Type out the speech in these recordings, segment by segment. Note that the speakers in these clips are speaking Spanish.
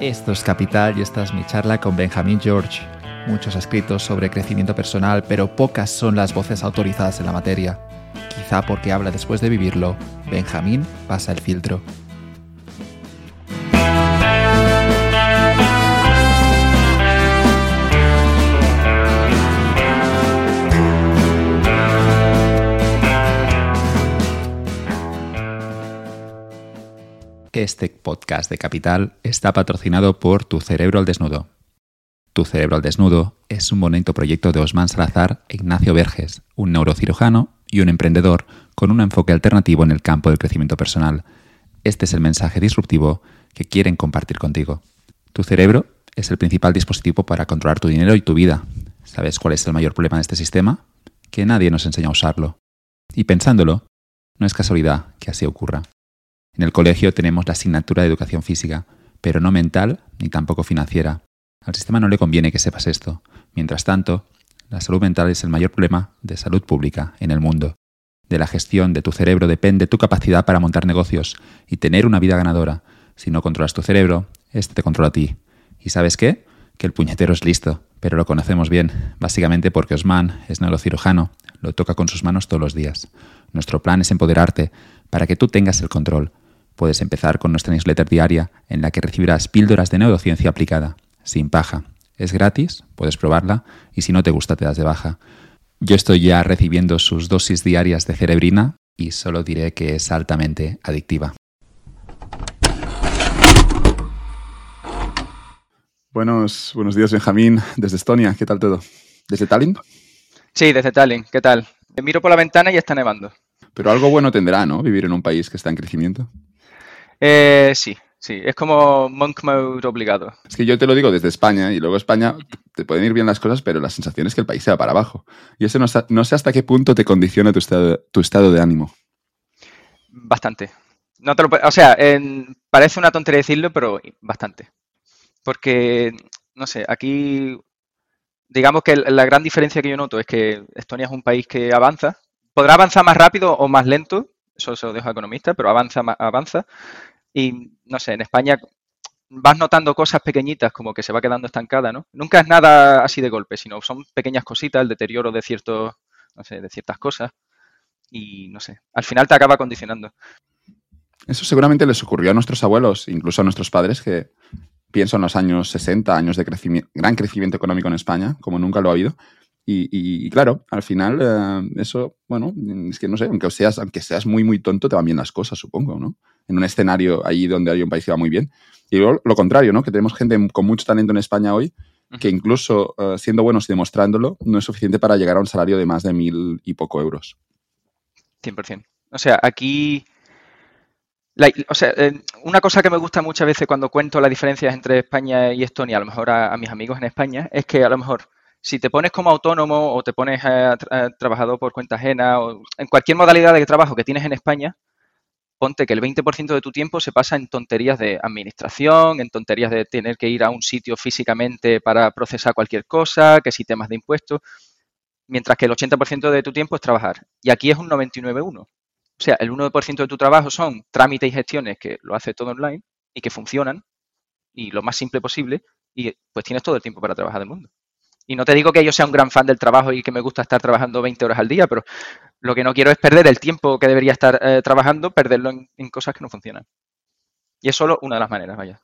Esto es Capital y esta es mi charla con Benjamin George. Muchos escritos sobre crecimiento personal, pero pocas son las voces autorizadas en la materia. Quizá porque habla después de vivirlo, Benjamín pasa el filtro. Este podcast de Capital está patrocinado por Tu Cerebro al Desnudo. Tu Cerebro al Desnudo es un bonito proyecto de Osman Salazar e Ignacio Verges, un neurocirujano y un emprendedor con un enfoque alternativo en el campo del crecimiento personal. Este es el mensaje disruptivo que quieren compartir contigo. Tu cerebro es el principal dispositivo para controlar tu dinero y tu vida. ¿Sabes cuál es el mayor problema de este sistema? Que nadie nos enseña a usarlo. Y pensándolo, no es casualidad que así ocurra. En el colegio tenemos la asignatura de educación física, pero no mental ni tampoco financiera. Al sistema no le conviene que sepas esto. Mientras tanto, la salud mental es el mayor problema de salud pública en el mundo. De la gestión de tu cerebro depende tu capacidad para montar negocios y tener una vida ganadora. Si no controlas tu cerebro, este te controla a ti. ¿Y sabes qué? Que el puñetero es listo, pero lo conocemos bien, básicamente porque Osman es neurocirujano, lo toca con sus manos todos los días. Nuestro plan es empoderarte para que tú tengas el control Puedes empezar con nuestra newsletter diaria en la que recibirás píldoras de neurociencia aplicada, sin paja. Es gratis, puedes probarla y si no te gusta te das de baja. Yo estoy ya recibiendo sus dosis diarias de cerebrina y solo diré que es altamente adictiva. Buenos, buenos días, Benjamín, desde Estonia. ¿Qué tal todo? ¿Desde Tallinn? Sí, desde Tallinn. ¿Qué tal? Me miro por la ventana y está nevando. Pero algo bueno tendrá, ¿no? Vivir en un país que está en crecimiento. Eh, sí, sí, es como monk mode obligado. Es que yo te lo digo desde España y luego España te pueden ir bien las cosas, pero la sensación es que el país se va para abajo. Y eso no, sé hasta qué punto te condiciona tu estado, tu estado de ánimo. Bastante. No o sea, parece una tontería decirlo, pero bastante. Porque, no sé, aquí, digamos que la gran diferencia que yo noto es que Estonia es un país que avanza. Podrá avanzar más rápido o más lento, eso se lo dejo a economista, pero avanza, avanza. Y no sé, en España vas notando cosas pequeñitas como que se va quedando estancada, ¿no? Nunca es nada así de golpe, sino son pequeñas cositas, el deterioro de ciertos, no sé, de ciertas cosas. Y no sé, al final te acaba condicionando. Eso seguramente les ocurrió a nuestros abuelos, incluso a nuestros padres, que pienso en los años 60, años de crecimiento, gran crecimiento económico en España, como nunca lo ha habido, y, claro, al final, eh, eso, bueno, es que no sé, aunque seas, aunque seas muy, muy tonto, te van bien las cosas, supongo, ¿no? En un escenario ahí donde hay un país que va muy bien. Y luego lo contrario, ¿no? Que tenemos gente con mucho talento en España hoy que incluso eh, siendo buenos y demostrándolo, no es suficiente para llegar a un salario de más de mil y poco euros. 100%. O sea, aquí... o sea, eh, una cosa que me gusta muchas veces cuando cuento las diferencias entre España y Estonia, a lo mejor a mis amigos en España, es que a lo mejor si te pones como autónomo o te pones a, trabajador por cuenta ajena o en cualquier modalidad de trabajo que tienes en España, ponte que el 20% de tu tiempo se pasa en tonterías de administración, en tonterías de tener que ir a un sitio físicamente para procesar cualquier cosa, que si temas de impuestos, mientras que el 80% de tu tiempo es trabajar. Y aquí es un 99-1. O sea, el 1% de tu trabajo son trámites y gestiones que lo hace todo online y que funcionan y lo más simple posible y pues tienes todo el tiempo para trabajar del mundo. Y no te digo que yo sea un gran fan del trabajo y que me gusta estar trabajando 20 horas al día, pero lo que no quiero es perder el tiempo que debería estar eh, trabajando, perderlo en, cosas que no funcionan. Y es solo una de las maneras, vaya.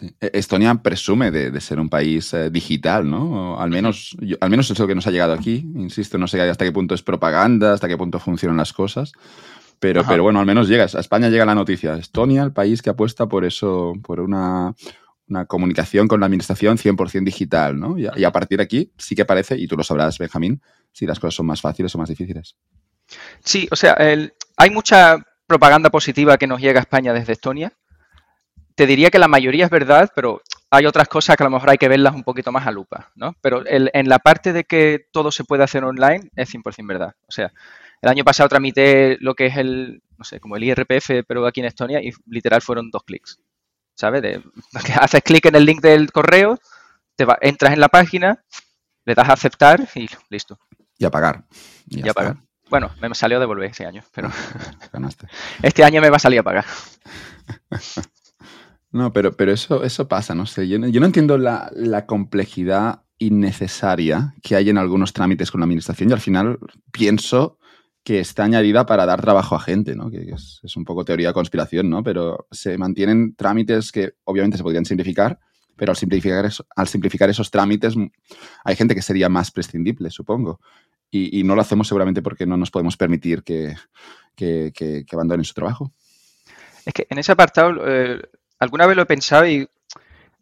E-, Estonia presume de, ser un país eh, digital, ¿no? al menos, al menos es lo que nos ha llegado aquí. Insisto, no sé hasta qué punto es propaganda, hasta qué punto funcionan las cosas. Pero, pero bueno, al menos llega. A España llega la noticia. Estonia, el país que apuesta por eso, por una, una comunicación con la administración 100% digital, ¿no? Y a, partir de aquí sí que parece, y tú lo sabrás, Benjamín, si las cosas son más fáciles o más difíciles. Sí, o sea, hay mucha propaganda positiva que nos llega a España desde Estonia. Te diría que la mayoría es verdad, pero hay otras cosas que a lo mejor hay que verlas un poquito más a lupa, ¿no? Pero en la parte de que todo se puede hacer online es 100% verdad. O sea, el año pasado tramité lo que es el, no sé, como el IRPF, pero aquí en Estonia, y literal fueron dos clics. ¿Sabes? De, haces clic en el link del correo, te entras en la página, le das a aceptar y listo. Y a pagar. Y, a pagar. Bueno, me salió a devolver ese año, pero Ganaste. este año me va a salir a pagar. No, pero, pero eso, eso pasa, no sé. Yo, no entiendo la, complejidad innecesaria que hay en algunos trámites con la administración y al final pienso que está añadida para dar trabajo a gente, ¿no? Que es, un poco teoría de conspiración, ¿no? Pero se mantienen trámites que obviamente se podrían simplificar, pero al simplificar, esos trámites hay gente que sería más prescindible, supongo. Y, no lo hacemos seguramente porque no nos podemos permitir que, que, abandonen su trabajo. Es que en ese apartado, eh, alguna vez lo he pensado y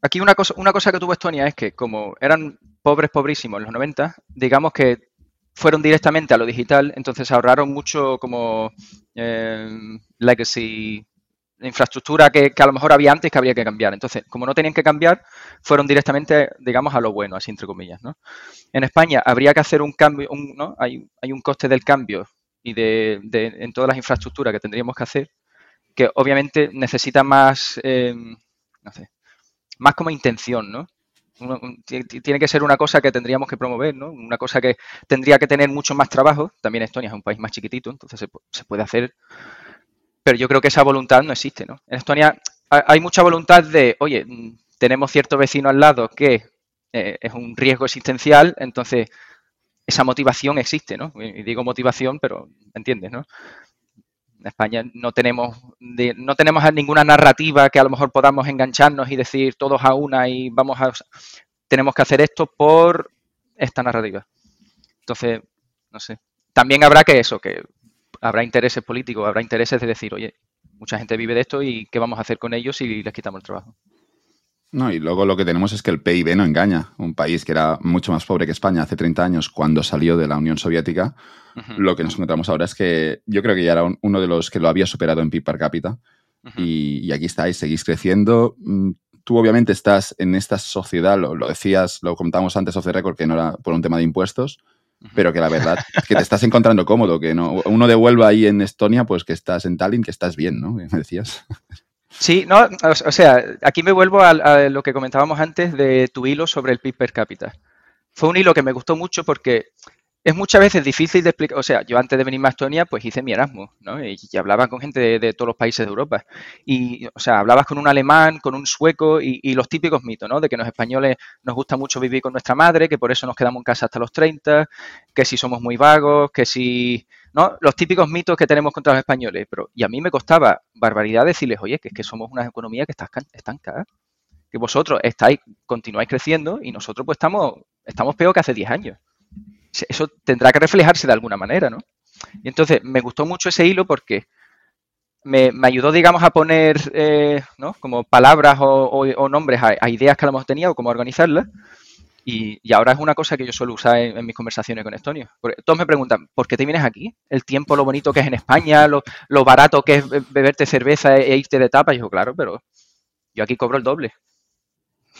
aquí una cosa, una cosa que tuvo Estonia es que como eran pobres, pobrísimos en los 90, digamos que fueron directamente a lo digital, entonces ahorraron mucho como eh, legacy infraestructura que, a lo mejor había antes que habría que cambiar. Entonces, como no tenían que cambiar, fueron directamente, digamos, a lo bueno, así entre comillas. ¿no? En España habría que hacer un cambio, ¿no? hay, hay, un coste del cambio y de, en todas las infraestructuras que tendríamos que hacer, que obviamente necesita más, em, no sé, más como intención, ¿no? Tiene que ser una cosa que tendríamos que promover, ¿no? Una cosa que tendría que tener mucho más trabajo. También Estonia es un país más chiquitito, entonces se, puede hacer pero yo creo que esa voluntad no existe, ¿no? En Estonia hay mucha voluntad de, oye, tenemos cierto vecino al lado que eh, es un riesgo existencial, entonces esa motivación existe, ¿no? Y digo motivación, pero entiendes, ¿no? En España no tenemos, no tenemos ninguna narrativa que a lo mejor podamos engancharnos y decir todos a una y vamos a... Tenemos que hacer esto por esta narrativa. Entonces, no sé. También habrá que eso, que habrá intereses políticos, habrá intereses de decir, oye, mucha gente vive de esto y qué vamos a hacer con ellos si les quitamos el trabajo. No, y luego lo que tenemos es que el PIB no engaña. Un país que era mucho más pobre que España hace 30 años cuando salió de la Unión Soviética, lo que nos encontramos ahora es que yo creo que ya era uno de los que lo había superado en PIB per cápita. y, aquí estáis, seguís creciendo. Mm, tú obviamente estás en esta sociedad, lo, lo decías, lo comentamos antes off the record, que no era por un tema de impuestos, pero que la verdad que te estás encontrando cómodo, que no uno devuelva ahí en Estonia, pues que estás en Tallinn, que estás bien, ¿no? Me decías. Sí, no, o, sea, aquí me vuelvo a, lo que comentábamos antes de tu hilo sobre el PIB per cápita. Fue un hilo que me gustó mucho porque es muchas veces difícil de explicar. O sea, yo antes de venir a Estonia, pues hice mi Erasmus, ¿no? Y, hablaba con gente de, todos los países de Europa. Y, o sea, hablabas con un alemán, con un sueco y, los típicos mitos, ¿no? De que los españoles nos gusta mucho vivir con nuestra madre, que por eso nos quedamos en casa hasta los 30, que si somos muy vagos, que si. ¿No? Los típicos mitos que tenemos contra los españoles. Pero, y a mí me costaba barbaridad decirles, oye, que es que somos una economía que está estancada. Que vosotros estáis, continuáis creciendo y nosotros pues estamos, estamos peor que hace 10 años eso tendrá que reflejarse de alguna manera, ¿no? Y entonces me gustó mucho ese hilo porque me, ayudó, digamos, a poner, eh, ¿no? Como palabras o, nombres a, ideas que a lo mejor o cómo organizarlas. Y, ahora es una cosa que yo suelo usar en, mis conversaciones con Estonio. Todos me preguntan, ¿por qué te vienes aquí? El tiempo, lo bonito que es en España, lo, barato que es beberte cerveza e, e, irte de tapa. Y yo, claro, pero yo aquí cobro el doble.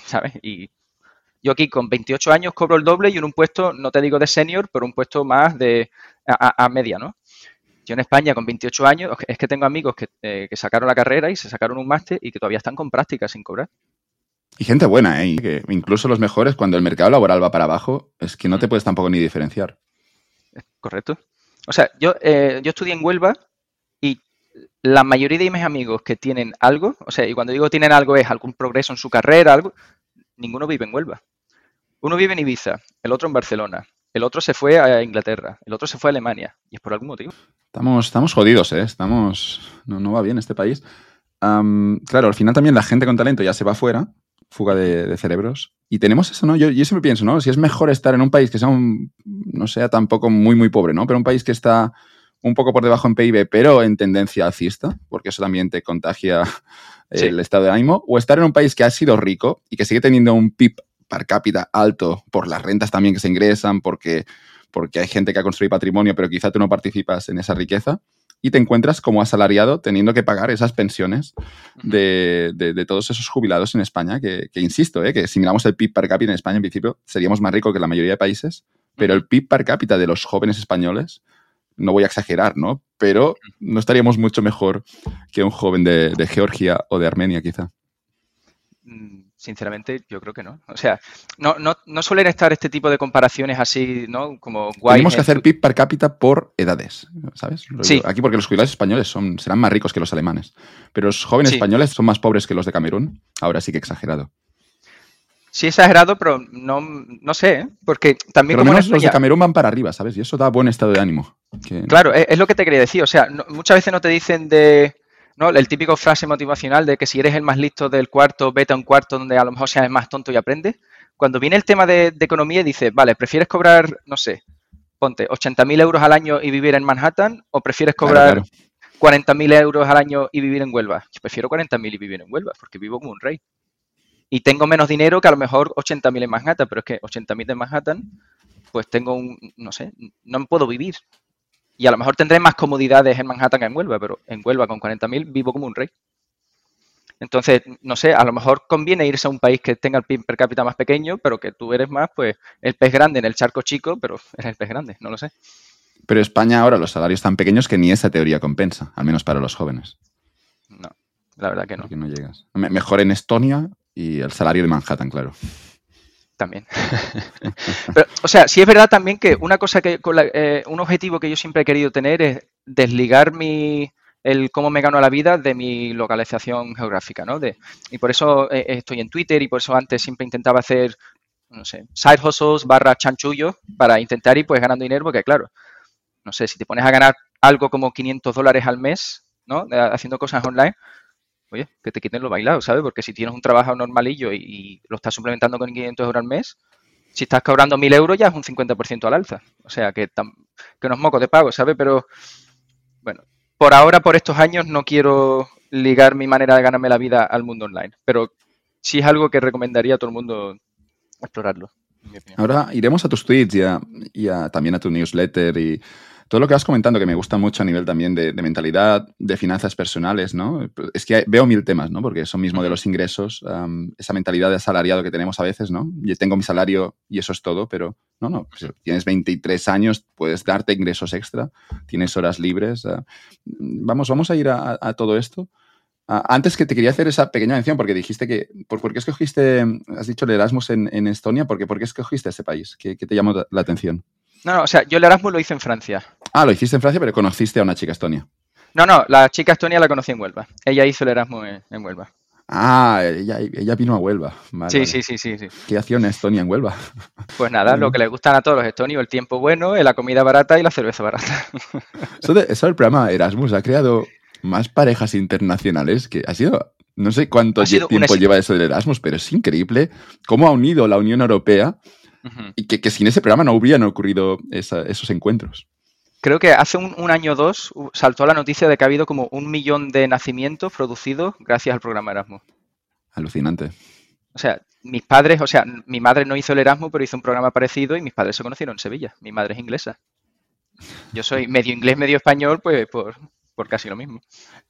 ¿Sabes? Y, yo aquí con 28 años cobro el doble y en un puesto, no te digo de senior, pero un puesto más de a, media, ¿no? Yo en España con 28 años es que tengo amigos eh, que, sacaron la carrera y se sacaron un máster y que todavía están con prácticas sin cobrar. Y gente buena, ¿eh? Que incluso los mejores, cuando el mercado laboral va para abajo, es que no te puedes tampoco ni diferenciar. Correcto. O sea, yo, eh, yo estudié en Huelva y la mayoría de mis amigos que tienen algo, o sea, y cuando digo tienen algo es algún progreso en su carrera, algo, ninguno vive en Huelva. Uno vive en Ibiza, el otro en Barcelona, el otro se fue a Inglaterra, el otro se fue a Alemania, y es por algún motivo. Estamos, estamos jodidos, ¿eh? Estamos, no, va bien este país. claro, al final también la gente con talento ya se va afuera, fuga de, cerebros. Y tenemos eso, ¿no? Yo, yo, siempre pienso, ¿no? Si es mejor estar en un país que sea un, no sea tampoco muy, muy pobre, ¿no? Pero un país que está un poco por debajo en PIB, pero en tendencia alcista, porque eso también te contagia el estado de ánimo, o estar en un país que ha sido rico y que sigue teniendo un PIB per cápita alto por las rentas también que se ingresan, porque, porque hay gente que ha construido patrimonio, pero quizá tú no participas en esa riqueza y te encuentras como asalariado teniendo que pagar esas pensiones de, de, todos esos jubilados en España, que, insisto, ¿eh? que si miramos el PIB per cápita en España, en principio, seríamos más ricos que la mayoría de países, pero el PIB per cápita de los jóvenes españoles, no voy a exagerar, ¿no? Pero no estaríamos mucho mejor que un joven de, de Georgia o de Armenia, quizá. Sinceramente, yo creo que no. O sea, no, no, no suelen estar este tipo de comparaciones así, ¿no? Como guay. Tenemos que hacer PIB per cápita por edades, ¿sabes? Sí. Aquí porque los jubilados españoles son, serán más ricos que los alemanes, pero los jóvenes españoles son más pobres que los de Camerún. Ahora sí que exagerado. Sí, exagerado, pero no, no sé, ¿eh? porque también... Pero menos los de Camerún van para arriba, ¿sabes? Y eso da buen estado de ánimo. Claro, es, lo que te quería decir. O sea, muchas veces no te dicen de ¿no? El típico frase motivacional de que si eres el más listo del cuarto, vete a un cuarto donde a lo mejor seas el más tonto y aprendes. Cuando viene el tema de, economía y dices, vale, ¿prefieres cobrar, no sé, ponte 80.000 euros al año y vivir en Manhattan o prefieres cobrar 40.000 euros al año y vivir en Huelva? Yo prefiero 40.000 y vivir en Huelva porque vivo como un rey. Y tengo menos dinero que a lo mejor 80.000 en Manhattan, pero es que 80.000 en Manhattan, pues tengo un, no sé, no puedo vivir. Y a lo mejor tendré más comodidades en Manhattan que en Huelva, pero en Huelva con 40.000 vivo como un rey. Entonces, no sé, a lo mejor conviene irse a un país que tenga el PIB per cápita más pequeño, pero que tú eres más, pues, el pez grande en el charco chico, pero eres el pez grande, no lo sé. Pero España ahora los salarios tan pequeños que ni esa teoría compensa, al menos para los jóvenes. No, la verdad que no. no llegas. Mejor en Estonia y el salario de Manhattan, claro también. o sea, sí es verdad también que una cosa que, eh, un objetivo que yo siempre he querido tener es desligar mi, el cómo me gano la vida de mi localización geográfica, ¿no? De, y por eso eh, estoy en Twitter y por eso antes siempre intentaba hacer, no sé, side hustles barra chanchullo para intentar ir pues ganando dinero, porque claro, no sé, si te pones a ganar algo como 500 dólares al mes, ¿no? Haciendo cosas online, oye, que te quiten lo bailado, ¿sabes? Porque si tienes un trabajo normalillo y, lo estás suplementando con 500 euros al mes, si estás cobrando 1.000 euros ya es un 50% al alza. O sea, que, que no es moco de pago, ¿sabes? Pero, bueno, por ahora, por estos años, no quiero ligar mi manera de ganarme la vida al mundo online. Pero sí es algo que recomendaría a todo el mundo explorarlo. Ahora iremos a tus tweets y, también a tu newsletter y todo lo que vas comentando, que me gusta mucho a nivel también de, mentalidad, de finanzas personales, ¿no? Es que veo mil temas, ¿no? Porque son mismo de los ingresos, esa mentalidad de asalariado que tenemos a veces, ¿no? Yo tengo mi salario y eso es todo, pero no, no. Pues tienes 23 años, puedes darte ingresos extra, tienes horas libres. Ah, vamos, vamos a ir a, todo esto. Ah, antes que te quería hacer esa pequeña mención, porque dijiste que, ¿por, qué escogiste, has dicho el Erasmus en, Estonia? ¿Por qué, ¿Por qué escogiste ese país? ¿Qué, qué te llamó la atención? No, no, o sea, yo el Erasmus lo hice en Francia. Ah, lo hiciste en Francia, pero conociste a una chica estonia. No, no, la chica estonia la conocí en Huelva. Ella hizo el Erasmus en, Huelva. Ah, ella, vino a Huelva. sí, sí, sí, sí, sí. ¿Qué hacía una Estonia en Huelva? Pues nada, lo que les gustan a todos los estonios, el tiempo bueno, la comida barata y la cerveza barata. Eso, de, eso el programa Erasmus ha creado más parejas internacionales que ha sido, no sé cuánto tiempo lleva eso del Erasmus, pero es increíble cómo ha unido la Unión Europea y que, sin ese programa no hubieran ocurrido esos encuentros. Creo que hace un, año o dos saltó la noticia de que ha habido como un millón de nacimientos producidos gracias al programa Erasmus. Alucinante. O sea, mis padres, o sea, mi madre no hizo el Erasmus, pero hizo un programa parecido y mis padres se conocieron en Sevilla. Mi madre es inglesa. Yo soy medio inglés, medio español, pues por, por casi lo mismo.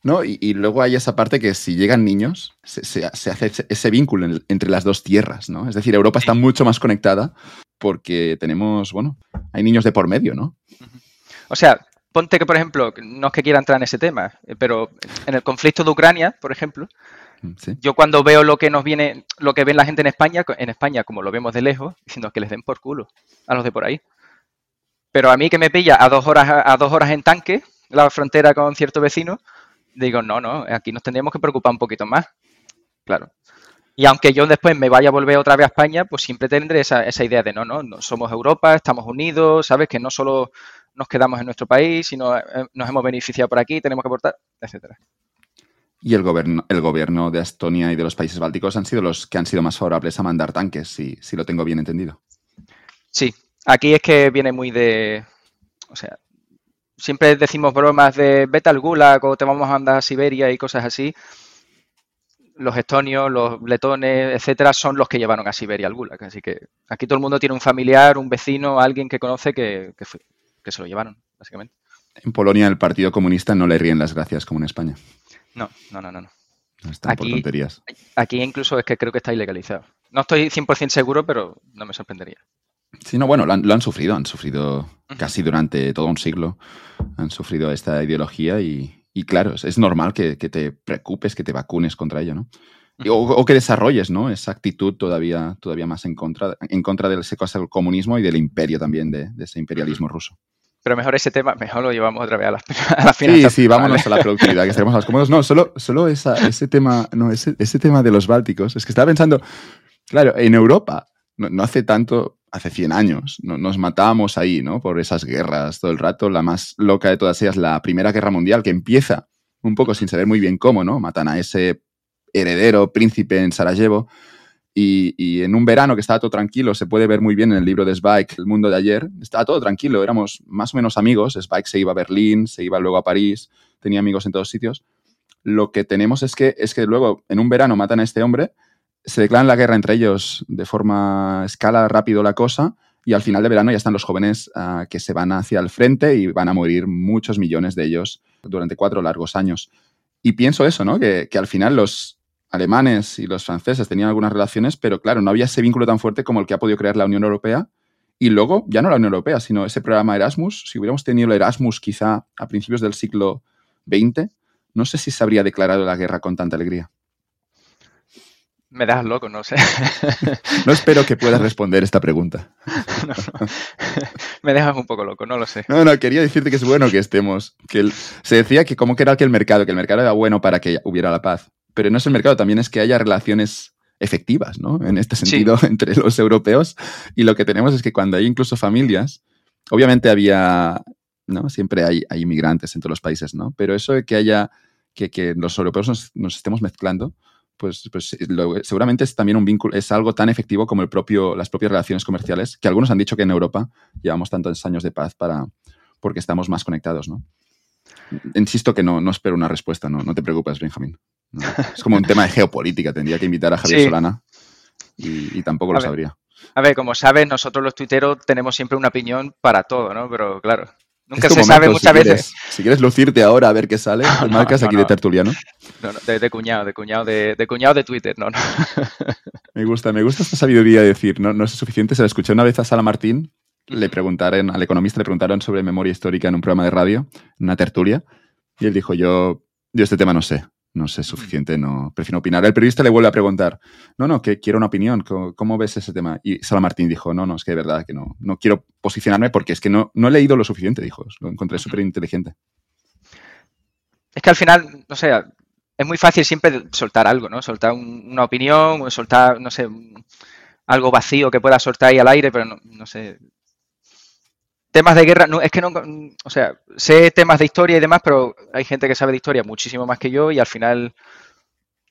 No, y, luego hay esa parte que si llegan niños, se, hace ese, vínculo entre las dos tierras, ¿no? Es decir, Europa está mucho más conectada porque tenemos, bueno, hay niños de por medio, ¿no? O sea, ponte que, por ejemplo, no es que quiera entrar en ese tema, eh, pero en el conflicto de Ucrania, por ejemplo, mm, yo cuando veo lo que nos viene, lo que ven la gente en España, en España, como lo vemos de lejos, diciendo que les den por culo a los de por ahí. Pero a mí que me pilla a dos horas, a dos horas en tanque, la frontera con cierto vecino, digo, no, no, aquí nos tendríamos que preocupar un poquito más. Claro. Y aunque yo después me vaya a volver otra vez a España, pues siempre tendré esa, esa idea de no, no, no, somos Europa, estamos unidos, ¿sabes? Que no solo nos quedamos en nuestro país, sino eh, nos hemos beneficiado por aquí, tenemos que aportar, etcétera. Y el gobierno, el gobierno de Estonia y de los países bálticos han sido los que han sido más favorables a mandar tanques, si, si lo tengo bien entendido. Sí, aquí es que viene muy de. O sea, siempre decimos bromas de vete al Gulag o te vamos a mandar a Siberia y cosas así los estonios, los letones, etcétera, son los que llevaron a Siberia al Gulag. Así que aquí todo el mundo tiene un familiar, un vecino, alguien que conoce que, que, se lo llevaron, básicamente. En Polonia el Partido Comunista no le ríen las gracias como en España. No, no, no, no. no. Están por tonterías. Aquí incluso es que creo que está ilegalizado. No estoy 100% seguro, pero no me sorprendería. Sí, no, bueno, lo han, sufrido, han sufrido casi durante todo un siglo, han sufrido esta ideología y, y claro, es normal que, te preocupes, que te vacunes contra ello, ¿no? o, que desarrolles, ¿no? Esa actitud todavía, todavía más en contra, en contra del comunismo y del imperio también, de, ese imperialismo ruso. Pero mejor ese tema, mejor lo llevamos otra vez a las, a finanzas. Sí, sí, vámonos a la productividad, que estaremos más cómodos. No, solo, solo ese tema, no, ese, ese, tema de los bálticos. Es que estaba pensando, claro, en Europa, no, hace tanto, hace 100 años, nos matábamos ahí, ¿no? Por esas guerras todo el rato. La más loca de todas ellas, la Primera Guerra Mundial, que empieza un poco sin saber muy bien cómo, ¿no? Matan a ese heredero, príncipe en Sarajevo. Y, en un verano que estaba todo tranquilo, se puede ver muy bien en el libro de Spike, El mundo de ayer, estaba todo tranquilo, éramos más o menos amigos, Spike se iba a Berlín, se iba luego a París, tenía amigos en todos sitios. Lo que tenemos es que, es que luego en un verano matan a este hombre, se declaran la guerra entre ellos de forma escala rápido la cosa y al final de verano ya están los jóvenes ah, que se van hacia el frente y van a morir muchos millones de ellos durante cuatro largos años. Y pienso eso, ¿no? Que al final los, alemanes y los franceses tenían algunas relaciones, pero claro, no había ese vínculo tan fuerte como el que ha podido crear la Unión Europea. Y luego, ya no la Unión Europea, sino ese programa Erasmus. Si hubiéramos tenido el Erasmus quizá a principios del siglo XX, no sé si se habría declarado la guerra con tanta alegría. Me das loco, no sé. no espero que puedas responder esta pregunta. Me dejas un poco loco, no lo sé. No, no, quería decirte que es bueno que estemos. Que se decía que como que era que el mercado, que el mercado era bueno para que hubiera la paz pero no es el mercado, también es que haya relaciones efectivas, ¿no? En este sentido, entre los europeos. Y lo que tenemos es que cuando hay incluso familias, obviamente había, ¿no? Siempre hay, hay inmigrantes en todos los países, ¿no? Pero eso de que haya, que, que los europeos nos, estemos mezclando, pues, pues seguramente es también un vínculo, es algo tan efectivo como el propio, las propias relaciones comerciales, que algunos han dicho que en Europa llevamos tantos años de paz para, porque estamos más conectados, ¿no? Insisto que no, no espero una respuesta, no, no te preocupes, Benjamín. Es como un tema de geopolítica. Tendría que invitar a Javier Solana y, tampoco lo sabría. A ver, como sabes, nosotros los tuiteros tenemos siempre una opinión para todo, ¿no? Pero claro, nunca se sabe muchas veces. si quieres lucirte ahora a ver qué sale, marcas aquí de tertuliano. No, no, de, cuñado, de cuñado de, de, cuñado de Twitter, no, no. Me gusta, me gusta esta sabiduría de decir, no, no es suficiente. Se la escuché una vez a Sala Martín, le preguntaron, al economista le preguntaron sobre memoria histórica en un programa de radio, en una tertulia, y él dijo, yo, yo este tema no sé, no sé suficiente, no prefiero opinar. El periodista le vuelve a preguntar, no, no, que quiero una opinión, ¿cómo, ves ese tema? Y Sala Martín dijo, no, no, es que de verdad que no, no quiero posicionarme porque es que no, no he leído lo suficiente, dijo, lo encontré súper inteligente. Es que al final, no sé, es muy fácil siempre soltar algo, ¿no? Soltar una opinión, o soltar, no sé, algo vacío que pueda soltar ahí al aire, pero no, no sé, temas de guerra, no, es que no, o sea, sé temas de historia y demás, pero hay gente que sabe de historia muchísimo más que yo y al final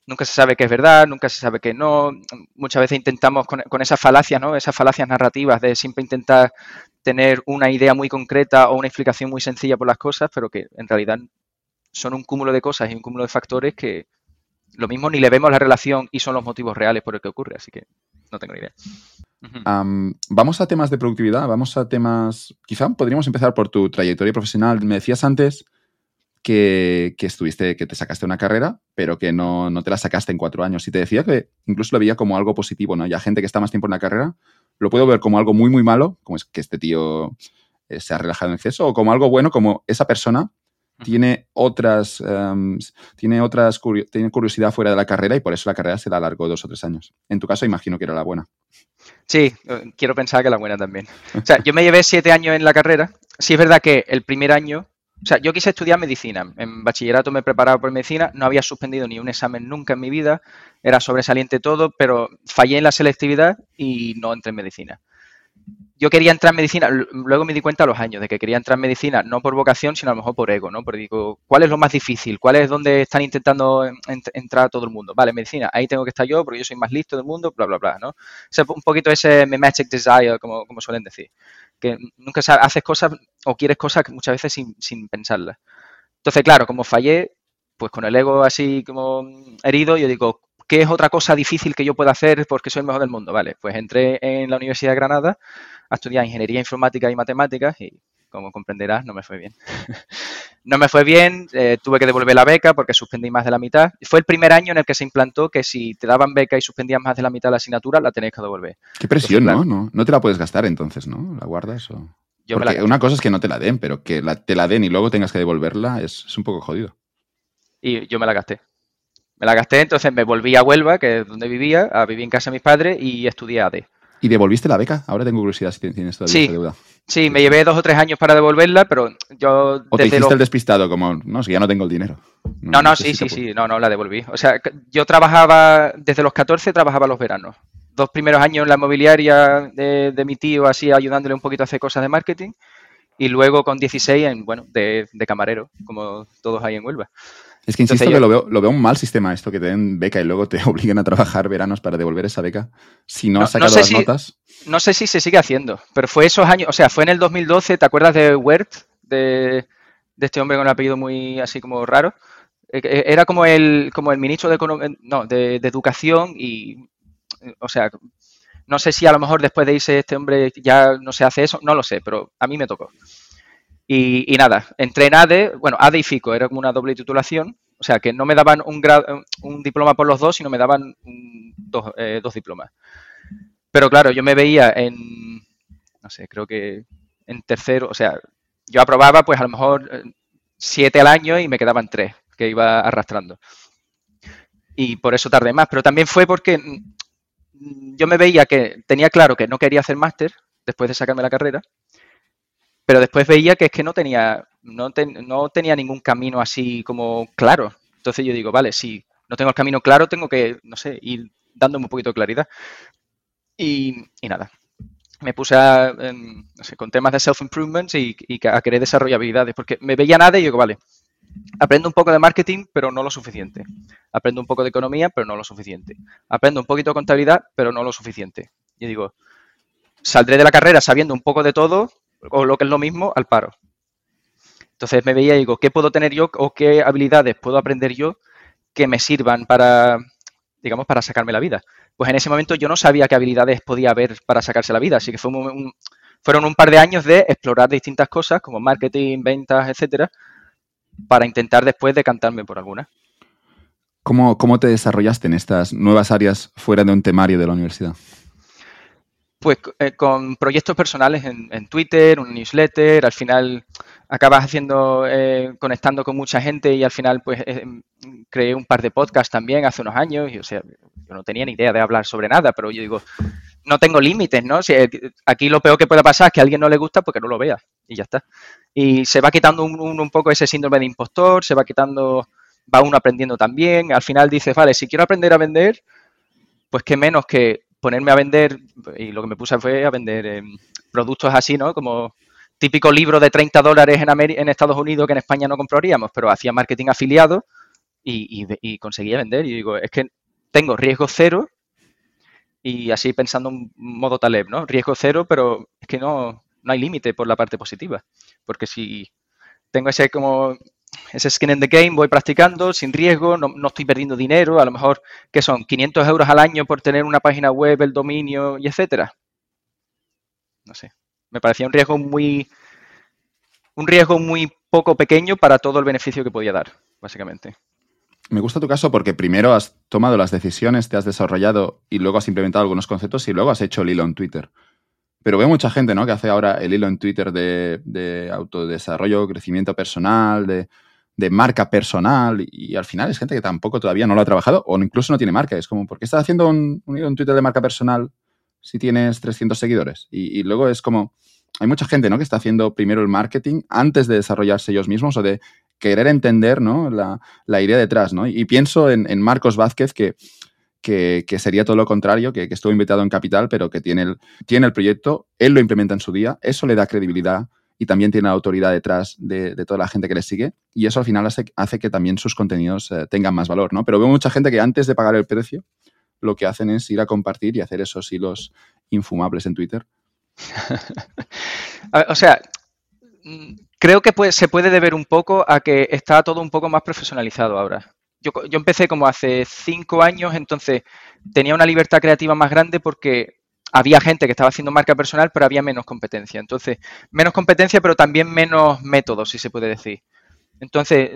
nunca se sabe qué es verdad, nunca se sabe qué no. Muchas veces intentamos con, esas falacias, ¿no? Esas falacias narrativas de siempre intentar tener una idea muy concreta o una explicación muy sencilla por las cosas, pero que en realidad son un cúmulo de cosas y un cúmulo de factores que lo mismo ni le vemos la relación y son los motivos reales por el que ocurre, así que no tengo ni idea vamos a temas de productividad, vamos a temas, quizá podríamos empezar por tu trayectoria profesional. Me decías antes que, estuviste, que te sacaste una carrera, pero que no, te la sacaste en cuatro años. Y te decía que incluso lo veía como algo positivo, ¿no? Ya gente que está más tiempo en la carrera, lo puedo ver como algo muy, muy malo, como es que este tío eh, se ha relajado en exceso, o como algo bueno, como esa persona tiene otras, tiene otras tiene curiosidad fuera de la carrera y por eso la carrera se da largo dos o tres años. En tu caso, imagino que era la buena. Sí, eh, quiero pensar que la buena también. O sea, yo me llevé siete años en la carrera. Sí es verdad que el primer año, o sea, yo quise estudiar medicina. En bachillerato me preparaba por medicina, no había suspendido ni un examen nunca en mi vida, era sobresaliente todo, pero fallé en la selectividad y no entré en medicina yo quería entrar en medicina, luego me di cuenta a los años de que quería entrar en medicina no por vocación, sino a lo mejor por ego, ¿no? Porque digo, ¿cuál es lo más difícil? ¿Cuál es donde están intentando entrar todo el mundo? Vale, medicina, ahí tengo que estar yo porque yo soy más listo del mundo, bla, bla, bla, ¿no? O un poquito ese mimetic desire, como, como suelen decir. Que nunca haces cosas o quieres cosas muchas veces sin, sin pensarlas. Entonces, claro, como fallé, pues con el ego así como herido, yo digo, ¿qué es otra cosa difícil que yo pueda hacer porque soy el mejor del mundo? Vale, pues entré en la Universidad de Granada a estudiar ingeniería informática y matemáticas y como comprenderás, no me fue bien. no me fue bien, eh, tuve que devolver la beca porque suspendí más de la mitad. Fue el primer año en el que se implantó que si te daban beca y suspendías más de la mitad de la asignatura, la tenéis que devolver. Qué presión, ¿no? ¿no? No te la puedes gastar entonces, ¿no? ¿La guardas o...? Yo porque una cosa es que no te la den, pero que te la den y luego tengas que devolverla es, es un poco jodido. Y yo me la gasté. Me la gasté, entonces me volví a Huelva, que es donde vivía, a vivir en casa de mis padres y estudié AD. ¿Y devolviste la beca? Ahora tengo curiosidad si tienes todavía Sí. esa deuda. Sí, me llevé dos o tres años para devolverla, pero yo ¿O te hiciste el despistado como, no, si ya no tengo el dinero? No, no, sí, sí, sí, no, no, la devolví. O sea, yo trabajaba, desde los 14 trabajaba los veranos. Dos primeros años en la mobiliaria de, de mi tío, así ayudándole un poquito a hacer cosas de marketing. Y luego con 16, en, bueno, de, de camarero, como todos ahí en Huelva. Es que insisto Entonces que yo- lo veo, lo veo un mal sistema esto, que te den beca y luego te obliguen a trabajar veranos para devolver esa beca. Si no, No- has no sacado sé las si- notas. No sé si se sigue haciendo, pero fue esos años, o sea, fue en el 2012, ¿te acuerdas de Wert? De, de este hombre con un apellido muy así como raro. Eh, eh, Era como el, como el ministro de, no, de, de Educación y, o sea, no sé si a lo mejor después de irse este hombre ya no se hace eso, no lo sé, pero a mí me tocó. Y, nada, entré en ADE, bueno, ADE y FICO, era como una doble titulación, o sea, que no me daban un, grado, un diploma por los dos, sino me daban un- dos, eh, dos diplomas. Pero claro, yo me veía en, no sé, creo que en tercero, o sea, yo aprobaba pues a lo mejor eh, siete al año y me quedaban tres que iba arrastrando. Y por eso tardé más, pero también fue porque mm, yo me veía que tenía claro que no quería hacer máster después de sacarme la carrera, pero después veía que es que no tenía, no, ten- no tenía ningún camino así como claro. Entonces yo digo, vale, si no tengo el camino claro, tengo que, no sé, ir dándome un poquito de claridad. Y, y nada, me puse a, em, con temas de self-improvement y, y a querer desarrollar habilidades, porque me veía nada y digo, vale, aprendo un poco de marketing, pero no lo suficiente. Aprendo un poco de economía, pero no lo suficiente. Aprendo un poquito de contabilidad, pero no lo suficiente. Y digo, saldré de la carrera sabiendo un poco de todo, o lo que es lo mismo, al paro. Entonces me veía y digo, ¿qué puedo tener yo o qué habilidades puedo aprender yo que me sirvan para, digamos, para sacarme la vida? Pues en ese momento yo no sabía qué habilidades podía haber para sacarse la vida, así que fueron un par de años de explorar distintas cosas como marketing, ventas, etcétera, para intentar después decantarme por alguna. ¿Cómo, ¿Cómo te desarrollaste en estas nuevas áreas fuera de un temario de la universidad? Pues eh, con proyectos personales en, en Twitter, un newsletter, al final acabas haciendo, eh, conectando con mucha gente y al final pues eh, creé un par de podcasts también hace unos años y o sea, yo no tenía ni idea de hablar sobre nada, pero yo digo, no tengo límites, ¿no? Si, eh, aquí lo peor que pueda pasar es que a alguien no le gusta porque no lo vea y ya está. Y se va quitando un, un- un poco ese síndrome de impostor, se va quitando, va uno aprendiendo también, al final dices, vale, si quiero aprender a vender, pues qué menos que ponerme a vender, y lo que me puse fue a vender eh, productos así, ¿no? Como típico libro de 30 dólares en, en Estados Unidos que en España no compraríamos, pero hacía marketing afiliado y conseguía vender. Y digo, es que tengo riesgo cero y así pensando en modo Taleb, ¿no? Riesgo cero, pero es que no, no hay límite por la parte positiva. Porque si tengo ese como ese skin in the game, voy practicando sin riesgo, no, no estoy perdiendo dinero, a lo mejor que son 500 euros al año por tener una página web, el dominio y etcétera. No sé, me parecía un riesgo muy un riesgo muy poco pequeño para todo el beneficio que podía dar, básicamente. Me gusta tu caso porque primero has tomado las decisiones, te has desarrollado y luego has implementado algunos conceptos y luego has hecho el hilo en Twitter. Pero veo mucha gente ¿no? que hace ahora el hilo en Twitter de, de autodesarrollo, crecimiento personal, de, de marca personal y, al final es gente que tampoco todavía no lo ha trabajado o incluso no tiene marca. Es como, ¿por qué estás haciendo un, un Twitter de marca personal si tienes 300 seguidores? Y, y luego es como, hay mucha gente ¿no? que está haciendo primero el marketing antes de desarrollarse ellos mismos o de querer entender ¿no? la, la idea detrás. ¿no? Y pienso en, en Marcos Vázquez, que, que, que, sería todo lo contrario, que, que, estuvo invitado en Capital, pero que tiene el, tiene el proyecto, él lo implementa en su día, eso le da credibilidad y también tiene autoridad detrás de, toda la gente que le sigue y eso al final hace, que también sus contenidos eh, tengan más valor. ¿no? Pero veo mucha gente que antes de pagar el precio lo que hacen es ir a compartir y hacer esos hilos infumables en Twitter. o sea, creo que se puede deber un poco a que está todo un poco más profesionalizado ahora. Yo, yo, empecé como hace cinco años, entonces tenía una libertad creativa más grande porque había gente que estaba haciendo marca personal, pero había menos competencia. Entonces, menos competencia, pero también menos métodos, si se puede decir. Entonces,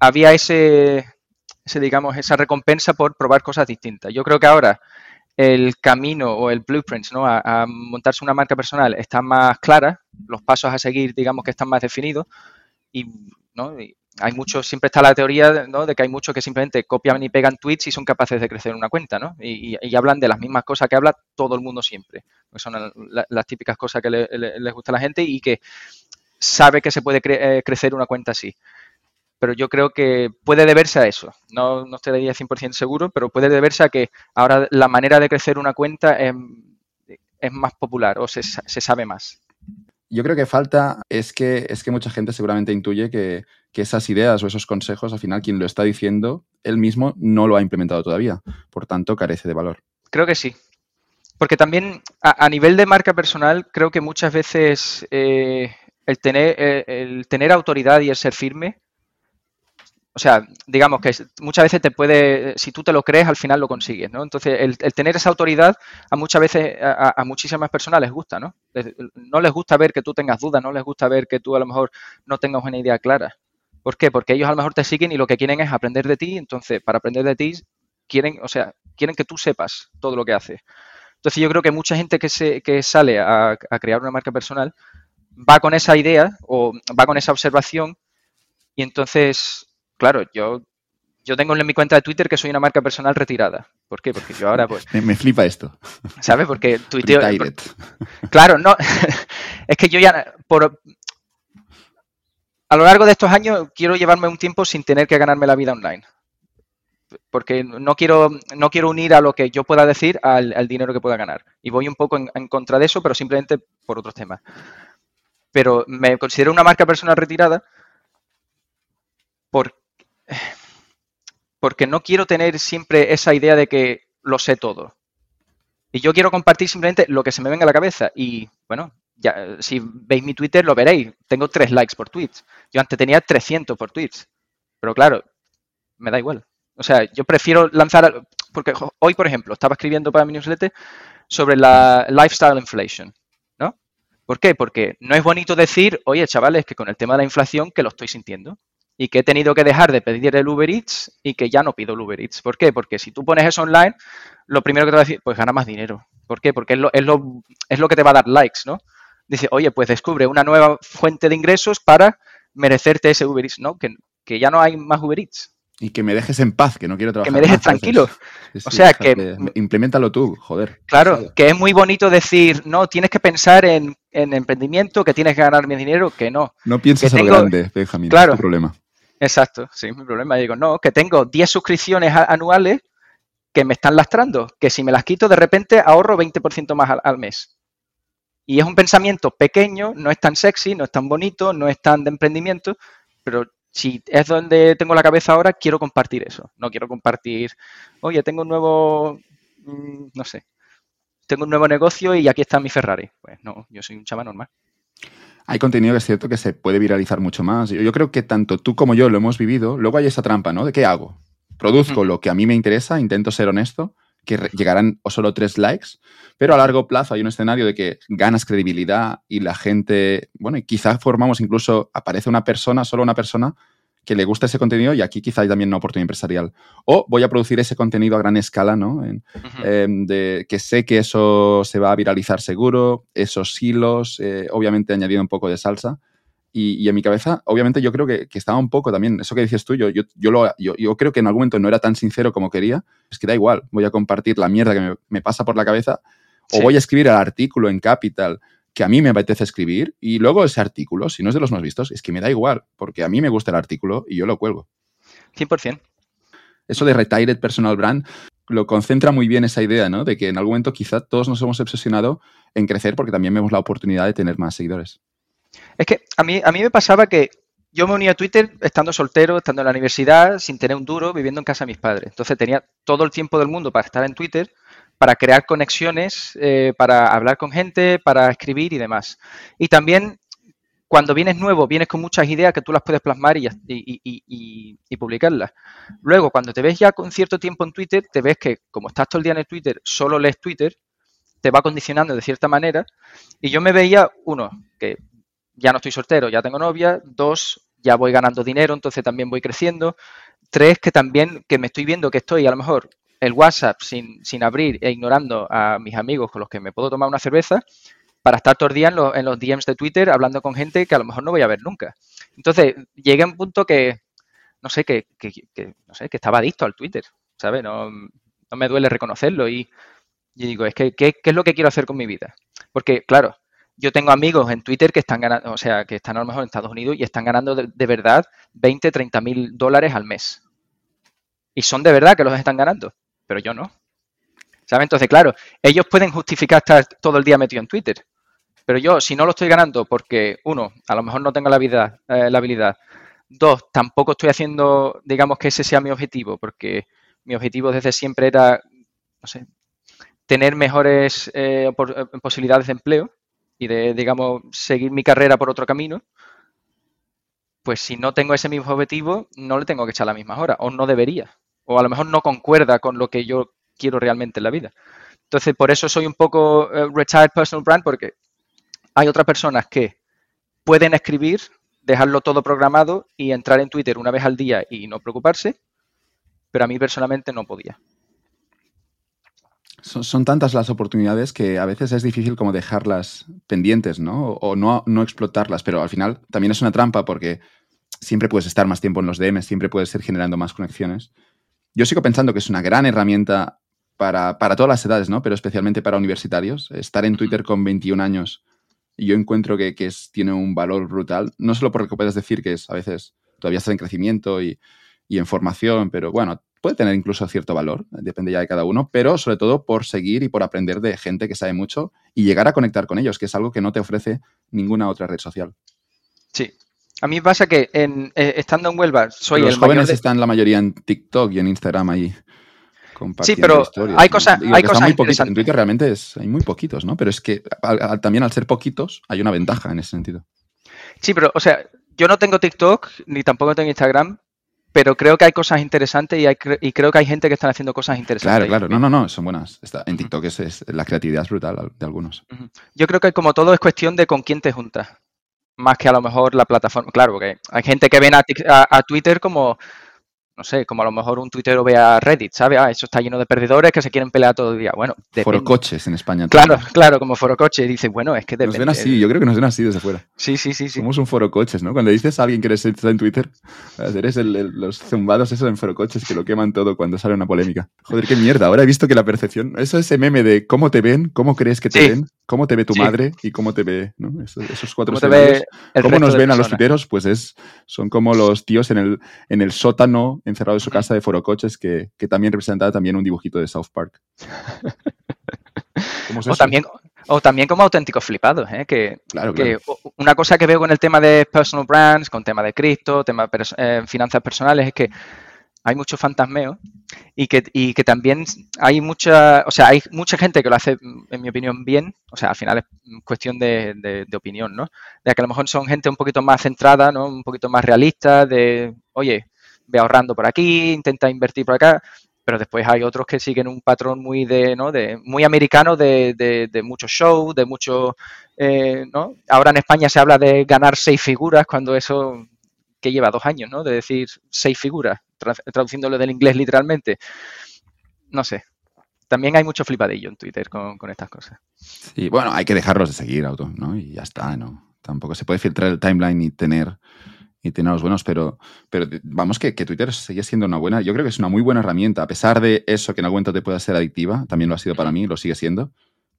había ese, ese, digamos, esa recompensa por probar cosas distintas. Yo creo que ahora el camino o el blueprint ¿no? a, a, montarse una marca personal está más clara, los pasos a seguir, digamos que están más definidos y, ¿no? y, hay muchos, siempre está la teoría de que hay muchos que simplemente copian y pegan tweets y son capaces de crecer una cuenta, ¿no? Y, hablan de las mismas cosas que habla todo el mundo siempre. Que son las típicas cosas que les gusta a la gente y que sabe que se puede eh, crecer una cuenta así. Pero yo creo que puede deberse a eso. No, no estoy 100% seguro, pero puede deberse a que ahora la manera de crecer una cuenta es, más popular o se, se sabe más. Yo creo que falta es que, es que mucha gente seguramente intuye que, esas ideas o esos consejos, al final, quien lo está diciendo, él mismo no lo ha implementado todavía. Por tanto, carece de valor. Creo que sí. Porque también a, nivel de marca personal, creo que muchas veces eh, el, tener, eh, el tener autoridad y el ser firme o sea, digamos que muchas veces te puede, si tú te lo crees, al final lo consigues, ¿no? Entonces, el, tener esa autoridad a muchas veces, a, muchísimas personas les gusta, ¿no? no les gusta ver que tú tengas dudas, no les gusta ver que tú a lo mejor no tengas una idea clara. ¿Por qué? Porque ellos a lo mejor te siguen y lo que quieren es aprender de ti, entonces, para aprender de ti, quieren, o sea, quieren que tú sepas todo lo que haces. Entonces, yo creo que mucha gente que, se, que sale a crear una marca personal va con esa idea o va con esa observación y entonces claro, yo, yo tengo en mi cuenta de Twitter que soy una marca personal retirada. ¿Por qué? Porque yo ahora pues... Me, flipa esto. ¿Sabes? Porque tuiteo... claro, no. es que yo ya... Por, a lo largo de estos años quiero llevarme un tiempo sin tener que ganarme la vida online. Porque no quiero, no quiero unir a lo que yo pueda decir al, dinero que pueda ganar. Y voy un poco en, en, contra de eso, pero simplemente por otros temas. Pero me considero una marca personal retirada porque porque no quiero tener siempre esa idea de que lo sé todo. Y yo quiero compartir simplemente lo que se me venga a la cabeza. Y bueno, ya, si veis mi Twitter lo veréis. Tengo tres likes por tweets. Yo antes tenía 300 por tweets. Pero claro, me da igual. O sea, yo prefiero lanzar... Porque hoy, por ejemplo, estaba escribiendo para mi newsletter sobre la lifestyle inflation. ¿No? ¿Por qué? Porque no es bonito decir, oye, chavales, que con el tema de la inflación que lo estoy sintiendo y que he tenido que dejar de pedir el Uber Eats y que ya no pido el Uber Eats. ¿Por qué? Porque si tú pones eso online, lo primero que te va a decir, pues gana más dinero. ¿Por qué? Porque es lo, es lo, es lo que te va a dar likes, ¿no? Dice, oye, pues descubre una nueva fuente de ingresos para merecerte ese Uber Eats, ¿no? Que, que ya no hay más Uber Eats. Y que me dejes en paz, que no quiero trabajar. Que me dejes tranquilo. o sea, que... Implementalo tú, joder. Claro, que es muy bonito decir, no, tienes que pensar en, emprendimiento, que tienes que ganar mi dinero, que no. No pienses en lo grande, Benjamín, claro, es tu problema. Exacto, sí, mi problema. digo, no, que tengo 10 suscripciones anuales que me están lastrando, que si me las quito de repente ahorro 20% más al, mes. Y es un pensamiento pequeño, no es tan sexy, no es tan bonito, no es tan de emprendimiento, pero si es donde tengo la cabeza ahora, quiero compartir eso. No quiero compartir, oye, tengo un nuevo, mm, no sé, tengo un nuevo negocio y aquí está mi Ferrari. Pues no, yo soy un chaval normal hay contenido que es cierto que se puede viralizar mucho más. Yo, creo que tanto tú como yo lo hemos vivido. Luego hay esa trampa, ¿no? ¿De qué hago? Produzco lo que a mí me interesa, intento ser honesto, que llegarán o solo tres likes, pero a largo plazo hay un escenario de que ganas credibilidad y la gente, bueno, y quizás formamos incluso, aparece una persona, solo una persona, que le gusta ese contenido y aquí quizá hay también una oportunidad empresarial. O voy a producir ese contenido a gran escala, ¿no? Em, de, que sé que eso se va a viralizar seguro, esos hilos, eh, obviamente añadiendo un poco de salsa. Y, en mi cabeza, obviamente yo creo que, estaba un poco también, eso que dices tú, yo, yo, yo, creo que en algún momento no era tan sincero como quería, es que da igual, voy a compartir la mierda que me, pasa por la cabeza o voy a escribir el artículo en Capital que a mí me apetece escribir y luego ese artículo, si no es de los más vistos, es que me da igual, porque a mí me gusta el artículo y yo lo cuelgo. 100%. Eso de Retired Personal Brand lo concentra muy bien esa idea, ¿no? De que en algún momento quizá todos nos hemos obsesionado en crecer porque también vemos la oportunidad de tener más seguidores. Es que a mí, a mí me pasaba que yo me uní a Twitter estando soltero, estando en la universidad, sin tener un duro, viviendo en casa de mis padres. Entonces tenía todo el tiempo del mundo para estar en Twitter para crear conexiones, eh, para hablar con gente, para escribir y demás. Y también cuando vienes nuevo, vienes con muchas ideas que tú las puedes plasmar y, y, publicarlas. Luego, cuando te ves ya con cierto tiempo en Twitter, te ves que como estás todo el día en el Twitter, solo lees Twitter, te va condicionando de cierta manera. Y yo me veía, uno, que ya no estoy soltero, ya tengo novia. Dos, ya voy ganando dinero, entonces también voy creciendo. Tres, que también que me estoy viendo que estoy a lo mejor el WhatsApp sin, sin abrir e ignorando a mis amigos con los que me puedo tomar una cerveza para estar todo el día en, los DMs de Twitter hablando con gente que a lo mejor no voy a ver nunca. Entonces, llegué a un punto que, no sé, que, no sé, que estaba adicto al Twitter, ¿sabes? No, no me duele reconocerlo y, y digo, es que, ¿qué, es lo que quiero hacer con mi vida? Porque, claro, yo tengo amigos en Twitter que están ganando, o sea, que están a lo mejor en Estados Unidos y están ganando de, verdad 20, 30 mil dólares al mes. Y son de verdad que los están ganando, pero yo no. ¿Sabes? Entonces, claro, ellos pueden justificar estar todo el día metido en Twitter. Pero yo, si no lo estoy ganando porque, uno, a lo mejor no tengo la, vida, eh, la habilidad. Dos, tampoco estoy haciendo, digamos, que ese sea mi objetivo, porque mi objetivo desde siempre era, no sé, tener mejores eh, eh, posibilidades de empleo y de, digamos, seguir mi carrera por otro camino, pues si no tengo ese mismo objetivo, no le tengo que echar las mismas horas, o no debería, o a lo mejor no concuerda con lo que yo quiero realmente en la vida. Entonces, por eso soy un poco eh, retired personal brand, porque hay otras personas que pueden escribir, dejarlo todo programado y entrar en Twitter una vez al día y no preocuparse, pero a mí personalmente no podía. Son, tantas las oportunidades que a veces es difícil como dejarlas pendientes, ¿no? O, no, no explotarlas, pero al final también es una trampa porque siempre puedes estar más tiempo en los DMs, siempre puedes ir generando más conexiones. Yo sigo pensando que es una gran herramienta para, todas las edades, ¿no? Pero especialmente para universitarios. Estar en Twitter con 21 años, yo encuentro que, es, tiene un valor brutal, no solo porque puedes decir que es a veces todavía está en crecimiento y, y en formación, pero bueno, puede tener incluso cierto valor, depende ya de cada uno, pero sobre todo por seguir y por aprender de gente que sabe mucho y llegar a conectar con ellos, que es algo que no te ofrece ninguna otra red social. Sí. A mí pasa que en, eh, estando en Huelva soy Los jóvenes están la mayoría en TikTok y en Instagram ahí. Sí, pero hay cosas, hay cosas muy poquitos. En Twitter realmente es, hay muy poquitos, ¿no? Pero es que también al ser poquitos hay una ventaja en ese sentido. Sí, pero, o sea, yo no tengo TikTok ni tampoco tengo Instagram, pero creo que hay cosas interesantes y, hay, y creo que hay gente que están haciendo cosas interesantes. Claro, claro. No, no, no, son buenas. en TikTok es, la creatividad es brutal de algunos. Yo creo que como todo es cuestión de con quién te juntas. Más que a lo mejor la plataforma. Claro, porque hay gente que ven a Twitter como no sé, como a lo mejor un tuitero ve a Reddit, ¿sabe? Ah, eso está lleno de perdedores que se quieren pelear todo el día. Bueno, Foro coches en España. Claro, claro, como foro coches. Dice, bueno, es que depende. Nos ven así, yo creo que nos ven así desde fuera. Sí, sí, sí. sí. Somos un foro coches, ¿no? Cuando dices a alguien que eres en Twitter, eres los zumbados esos en foro coches que lo queman todo cuando sale una polémica. Joder, qué mierda. Ahora he visto que la percepción, eso es ese meme de cómo te ven, cómo crees que te ven, cómo te ve tu madre y cómo te ve, ¿no? Esos, cuatro ¿Cómo, ¿Cómo nos ven a los tuiteros? Pues es, son como los tíos en el, en el sótano encerrado en su casa de forocoches que, que también representaba también un dibujito de South Park. o, también, o también como auténticos flipados, ¿eh? que, una cosa que veo con el tema de personal brands, con tema de cripto, tema de eh, finanzas personales, es que hay mucho fantasmeo y que, y que también hay mucha, o sea, hay mucha gente que lo hace, en mi opinión, bien, o sea, al final es cuestión de, de, opinión, ¿no? De que a lo mejor son gente un poquito más centrada, ¿no? Un poquito más realista, de, oye, ve ahorrando por aquí, intenta invertir por acá, pero después hay otros que siguen un patrón muy de, ¿no? de muy americano de, de, de muchos shows, de mucho, eh, ¿no? Ahora en España se habla de ganar seis figuras cuando eso que lleva dos años, ¿no? De decir seis figuras, traduciéndolo del inglés literalmente. No sé. También hay mucho flipadillo en Twitter con, con estas cosas. Sí, bueno, hay que dejarlos de seguir, auto, ¿no? Y ya está, ¿no? Tampoco se puede filtrar el timeline y tener y tener los buenos, pero, pero vamos que, Twitter sigue siendo una buena, yo creo que es una muy buena herramienta, a pesar de eso que en algún momento te pueda ser adictiva, también lo ha sido para mí, lo sigue siendo,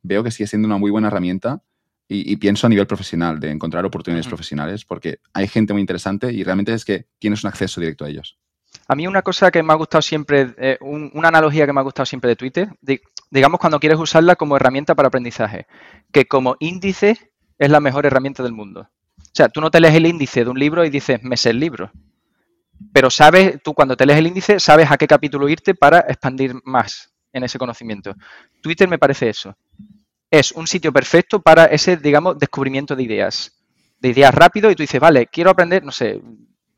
veo que sigue siendo una muy buena herramienta y, pienso a nivel profesional, de encontrar oportunidades profesionales, porque hay gente muy interesante y realmente es que tienes un acceso directo a ellos. A mí una cosa que me ha gustado siempre, eh, una analogía que me ha gustado siempre de Twitter, digamos cuando quieres usarla como herramienta para aprendizaje, que como índice es la mejor herramienta del mundo. O sea, tú no te lees el índice de un libro y dices, me sé el libro. Pero sabes, tú cuando te lees el índice, sabes a qué capítulo irte para expandir más en ese conocimiento. Twitter me parece eso. Es un sitio perfecto para ese, digamos, descubrimiento de ideas. De ideas rápido y tú dices, vale, quiero aprender, no sé,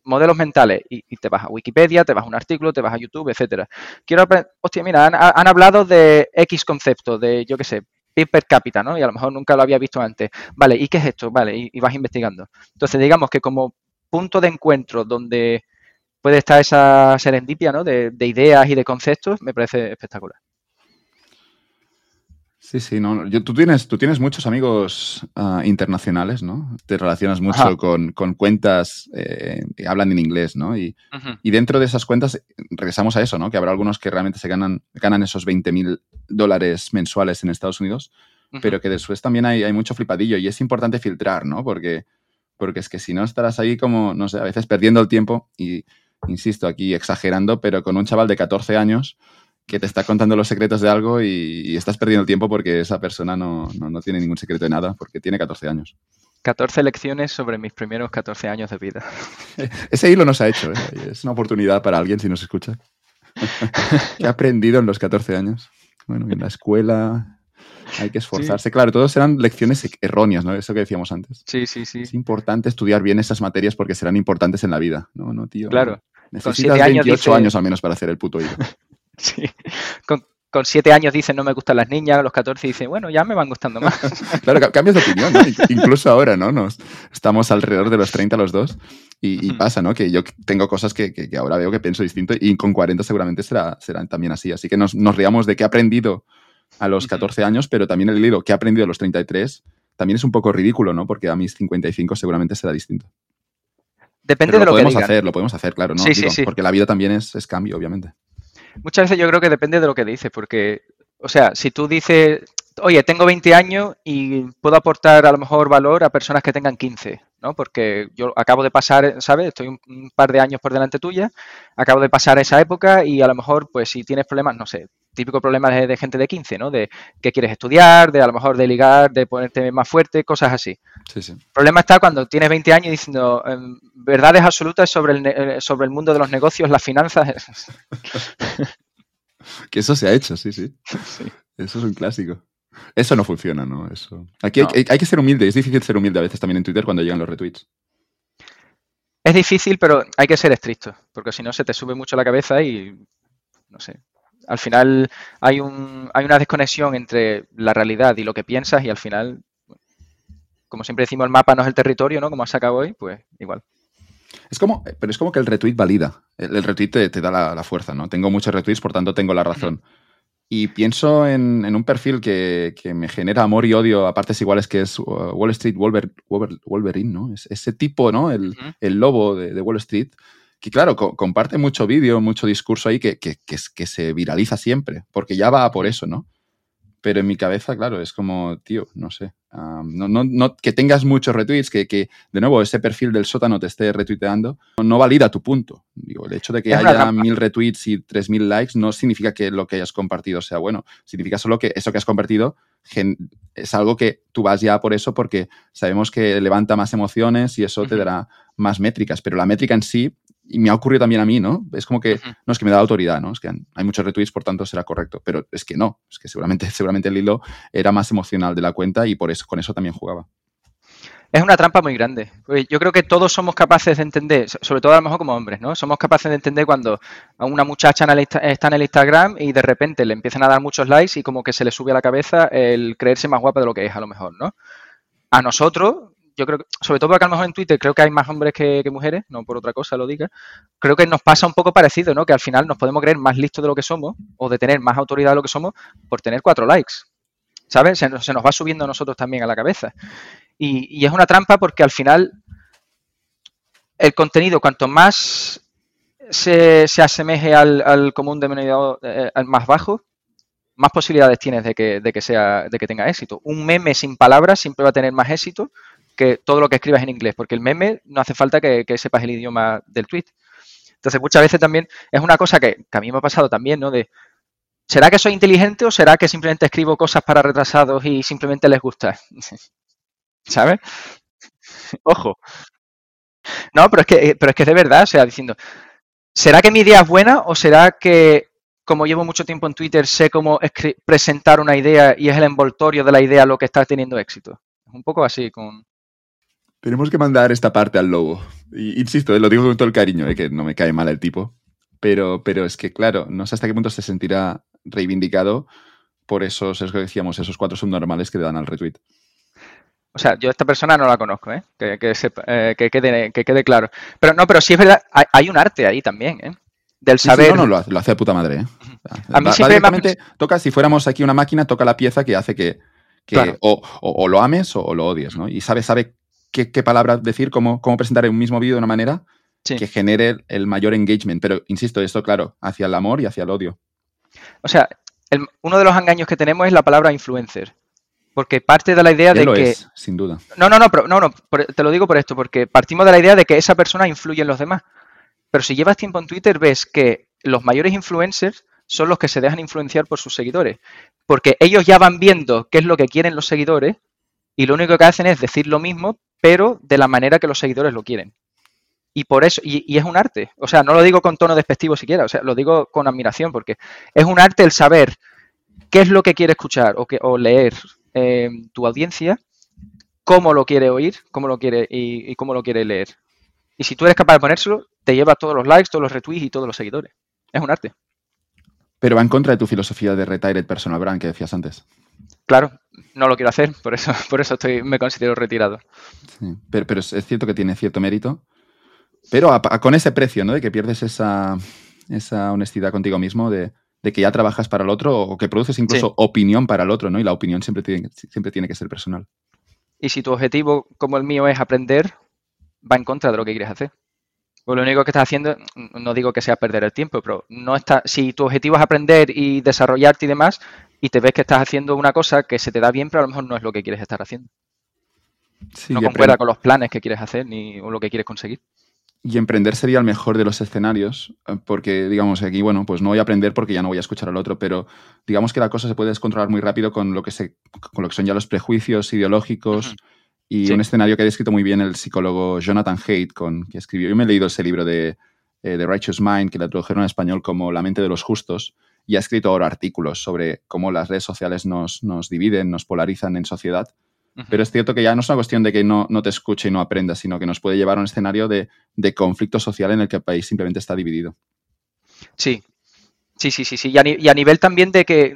modelos mentales y, te vas a Wikipedia, te vas a un artículo, te vas a YouTube, etcétera. Quiero aprender, hostia, mira, han, hablado de X concepto, de, yo qué sé, per cápita, ¿no? Y a lo mejor nunca lo había visto antes. Vale, ¿y qué es esto? Vale, y, vas investigando. Entonces, digamos que como punto de encuentro donde puede estar esa serendipia, ¿no? De, ideas y de conceptos, me parece espectacular. Sí, sí, no. Yo, tú, tienes, tú tienes muchos amigos uh, internacionales, ¿no? Te relacionas mucho con, con, cuentas eh, que hablan en inglés, ¿no? Y, uh -huh. y, dentro de esas cuentas, regresamos a eso, ¿no? Que habrá algunos que realmente se ganan, ganan esos 20 mil dólares mensuales en Estados Unidos, uh -huh. pero que después también hay, hay, mucho flipadillo y es importante filtrar, ¿no? Porque, porque es que si no estarás ahí como, no sé, a veces perdiendo el tiempo y, insisto, aquí exagerando, pero con un chaval de 14 años que te está contando los secretos de algo y, y estás perdiendo el tiempo porque esa persona no, no, no, tiene ningún secreto de nada, porque tiene 14 años. 14 lecciones sobre mis primeros 14 años de vida. Ese hilo nos ha hecho, ¿eh? es una oportunidad para alguien si nos escucha. ¿Qué ha aprendido en los 14 años? Bueno, en la escuela hay que esforzarse. Sí. Claro, todos eran lecciones erróneas, ¿no? Eso que decíamos antes. Sí, sí, sí. Es importante estudiar bien esas materias porque serán importantes en la vida, ¿no? No, tío. Claro. Necesitas 28 años, dice... años al menos para hacer el puto hilo. Sí. Con, con, siete años dicen no me gustan las niñas, a los 14 dicen, bueno, ya me van gustando más. claro, cambias de opinión, ¿no? Incluso ahora, ¿no? Nos, estamos alrededor de los 30 los dos y, y pasa, ¿no? Que yo tengo cosas que, que, que, ahora veo que pienso distinto y con 40 seguramente será, será también así. Así que nos, nos riamos de qué he aprendido a los 14 años, pero también el hilo que he aprendido a los 33 también es un poco ridículo, ¿no? Porque a mis 55 seguramente será distinto. Depende pero de lo, lo podemos que hacer, lo podemos hacer, claro, ¿no? Sí, Digo, sí, sí. Porque la vida también es, es cambio, obviamente muchas veces yo creo que depende de lo que dices, porque, o sea, si tú dices, oye, tengo 20 años y puedo aportar a lo mejor valor a personas que tengan 15, ¿no? Porque yo acabo de pasar, ¿sabes? Estoy un, un par de años por delante tuya, acabo de pasar esa época y a lo mejor, pues si tienes problemas, no sé, típico problema de, de, gente de 15, ¿no? De qué quieres estudiar, de a lo mejor de ligar, de ponerte más fuerte, cosas así. Sí, sí. El problema está cuando tienes 20 años diciendo eh, verdades absolutas sobre el, sobre el mundo de los negocios, las finanzas. que eso se ha hecho, sí, sí, sí. Eso es un clásico. Eso no funciona, ¿no? Eso. Aquí no. Hay, hay, que ser humilde, es difícil ser humilde a veces también en Twitter cuando llegan los retweets. Es difícil, pero hay que ser estricto, porque si no se te sube mucho la cabeza y no sé, al final hay, un, hay una desconexión entre la realidad y lo que piensas y al final, como siempre decimos, el mapa no es el territorio, ¿no? Como has sacado hoy, pues igual. Es como, pero es como que el retweet valida. El, el retweet te, te da la, la, fuerza, ¿no? Tengo muchos retweets, por tanto tengo la razón. Y pienso en, en un perfil que, que, me genera amor y odio a partes iguales, que es uh, Wall Street Wolver, Wolver, Wolverine, ¿no? Es, ese tipo, ¿no? El, uh -huh. el lobo de, de, Wall Street, que claro, co comparte mucho vídeo, mucho discurso ahí que, que, que, se viraliza siempre, porque ya va por eso, ¿no? Pero en mi cabeza, claro, es como, tío, no sé. Um, no, no, no, que tengas muchos retweets, que, que, de nuevo ese perfil del sótano te esté retuiteando, no, valida tu punto. Digo, el hecho de que es haya mil retweets y tres mil likes no significa que lo que hayas compartido sea bueno. Significa solo que eso que has compartido es algo que tú vas ya por eso porque sabemos que levanta más emociones y eso te dará más métricas. Pero la métrica en sí y me ha ocurrido también a mí, ¿no? Es como que, no, es que me da autoridad, ¿no? Es que hay muchos retweets, por tanto será correcto, pero es que no, es que seguramente, seguramente el hilo era más emocional de la cuenta y por eso, con eso también jugaba. Es una trampa muy grande. Yo creo que todos somos capaces de entender, sobre todo a lo mejor como hombres, ¿no? Somos capaces de entender cuando una muchacha está en el Instagram y de repente le empiezan a dar muchos likes y como que se le sube a la cabeza el creerse más guapa de lo que es, a lo mejor, ¿no? A nosotros, yo creo que, sobre todo porque a lo mejor en Twitter creo que hay más hombres que, mujeres, no por otra cosa lo diga, creo que nos pasa un poco parecido, ¿no? Que al final nos podemos creer más listos de lo que somos o de tener más autoridad de lo que somos por tener cuatro likes, ¿sabes? Se nos, va subiendo a nosotros también a la cabeza. Y, y, es una trampa porque al final el contenido, cuanto más se, se asemeje al, al, común denominador, eh, al más bajo, más posibilidades tienes de que, de que, sea, de que tenga éxito. Un meme sin palabras siempre va a tener más éxito que todo lo que escribas en inglés, porque el meme no hace falta que, sepas el idioma del tweet. Entonces, muchas veces también es una cosa que, a mí me ha pasado también, ¿no? De, ¿será que soy inteligente o será que simplemente escribo cosas para retrasados y simplemente les gusta? ¿Sabes? Ojo. No, pero es que, pero es que es de verdad, o sea, diciendo, ¿será que mi idea es buena o será que como llevo mucho tiempo en Twitter, sé cómo presentar una idea y es el envoltorio de la idea lo que está teniendo éxito? Es un poco así con, tenemos que mandar esta parte al lobo. Y, insisto, lo digo con todo el cariño, eh, que no me cae mal el tipo. Pero, pero es que, claro, no sé hasta qué punto se sentirá reivindicado por esos, es que decíamos, esos cuatro subnormales que le dan al retweet. O sea, yo a esta persona no la conozco, ¿eh? Que, que, sepa, eh, que, quede, que quede claro. Pero no, pero sí es verdad, hay, hay un arte ahí también, ¿eh? Del saber. Sí, sí, no, no, lo, lo, hace de puta madre, ¿eh? A mí Va- siempre me toca, si fuéramos aquí una máquina, toca la pieza que hace que, que Claro. o, o- o lo ames o, o lo odies, ¿no? Y sabe, sabe qué, qué palabra decir, cómo, cómo presentar un mismo vídeo de una manera Sí. que genere el, mayor engagement. Pero, insisto, esto, claro, hacia el amor y hacia el odio. O sea, el- uno de los engaños que tenemos es la palabra influencer. Porque parte de la idea Ya de lo que. es, sin duda. No, no, no, pero- no, no, por- te lo digo por esto, porque partimos de la idea de que esa persona influye en los demás. Pero si llevas tiempo en Twitter, ves que los mayores influencers son los que se dejan influenciar por sus seguidores. Porque ellos ya van viendo qué es lo que quieren los seguidores y lo único que hacen es decir lo mismo, pero de la manera que los seguidores lo quieren. Y por eso, y, es un arte. O sea, no lo digo con tono despectivo siquiera, o sea, lo digo con admiración, porque es un arte el saber qué es lo que quiere escuchar o, que, o leer eh, tu audiencia, cómo lo quiere oír, cómo lo quiere y, y cómo lo quiere leer. Y si tú eres capaz de ponérselo, te lleva todos los likes, todos los retweets y todos los seguidores. Es un arte. Pero va en contra de tu filosofía de retired personal brand que decías antes. Claro, no lo quiero hacer, por eso, por eso estoy, me considero retirado. Sí, Pero, pero es, cierto que tiene cierto mérito. Pero a- a- con ese precio, ¿no? De que pierdes esa, esa honestidad contigo mismo, de, de que ya trabajas para el otro o que produces incluso Sí. opinión para el otro, ¿no? Y la opinión siempre tiene, siempre tiene que ser personal. Y si tu objetivo, como el mío, es aprender, va en contra de lo que quieres hacer. Pues lo único que estás haciendo, no digo que sea perder el tiempo, pero no está, si tu objetivo es aprender y desarrollarte y demás, y te ves que estás haciendo una cosa que se te da bien, pero a lo mejor no es lo que quieres estar haciendo. Sí, no concuerda con los planes que quieres hacer ni o lo que quieres conseguir. y emprender sería el mejor de los escenarios, eh, porque digamos aquí, bueno, pues no voy a aprender porque ya no voy a escuchar al otro, pero digamos que la cosa se puede descontrolar muy rápido con lo que, se, con lo que son ya los prejuicios ideológicos. Y Sí. un escenario que ha descrito muy bien el psicólogo Jonathan Haidt, con, que escribió, yo me he leído ese libro de eh, The Righteous Mind, que la tradujeron en español como La mente de los justos, y ha escrito ahora artículos sobre cómo las redes sociales nos, nos dividen, nos polarizan en sociedad. Pero es cierto que ya no es una cuestión de que no, no te escuche y no aprendas, sino que nos puede llevar a un escenario de, de conflicto social en el que el país simplemente está dividido. Sí, sí, sí, sí, sí. Y a, ni- y a nivel también de que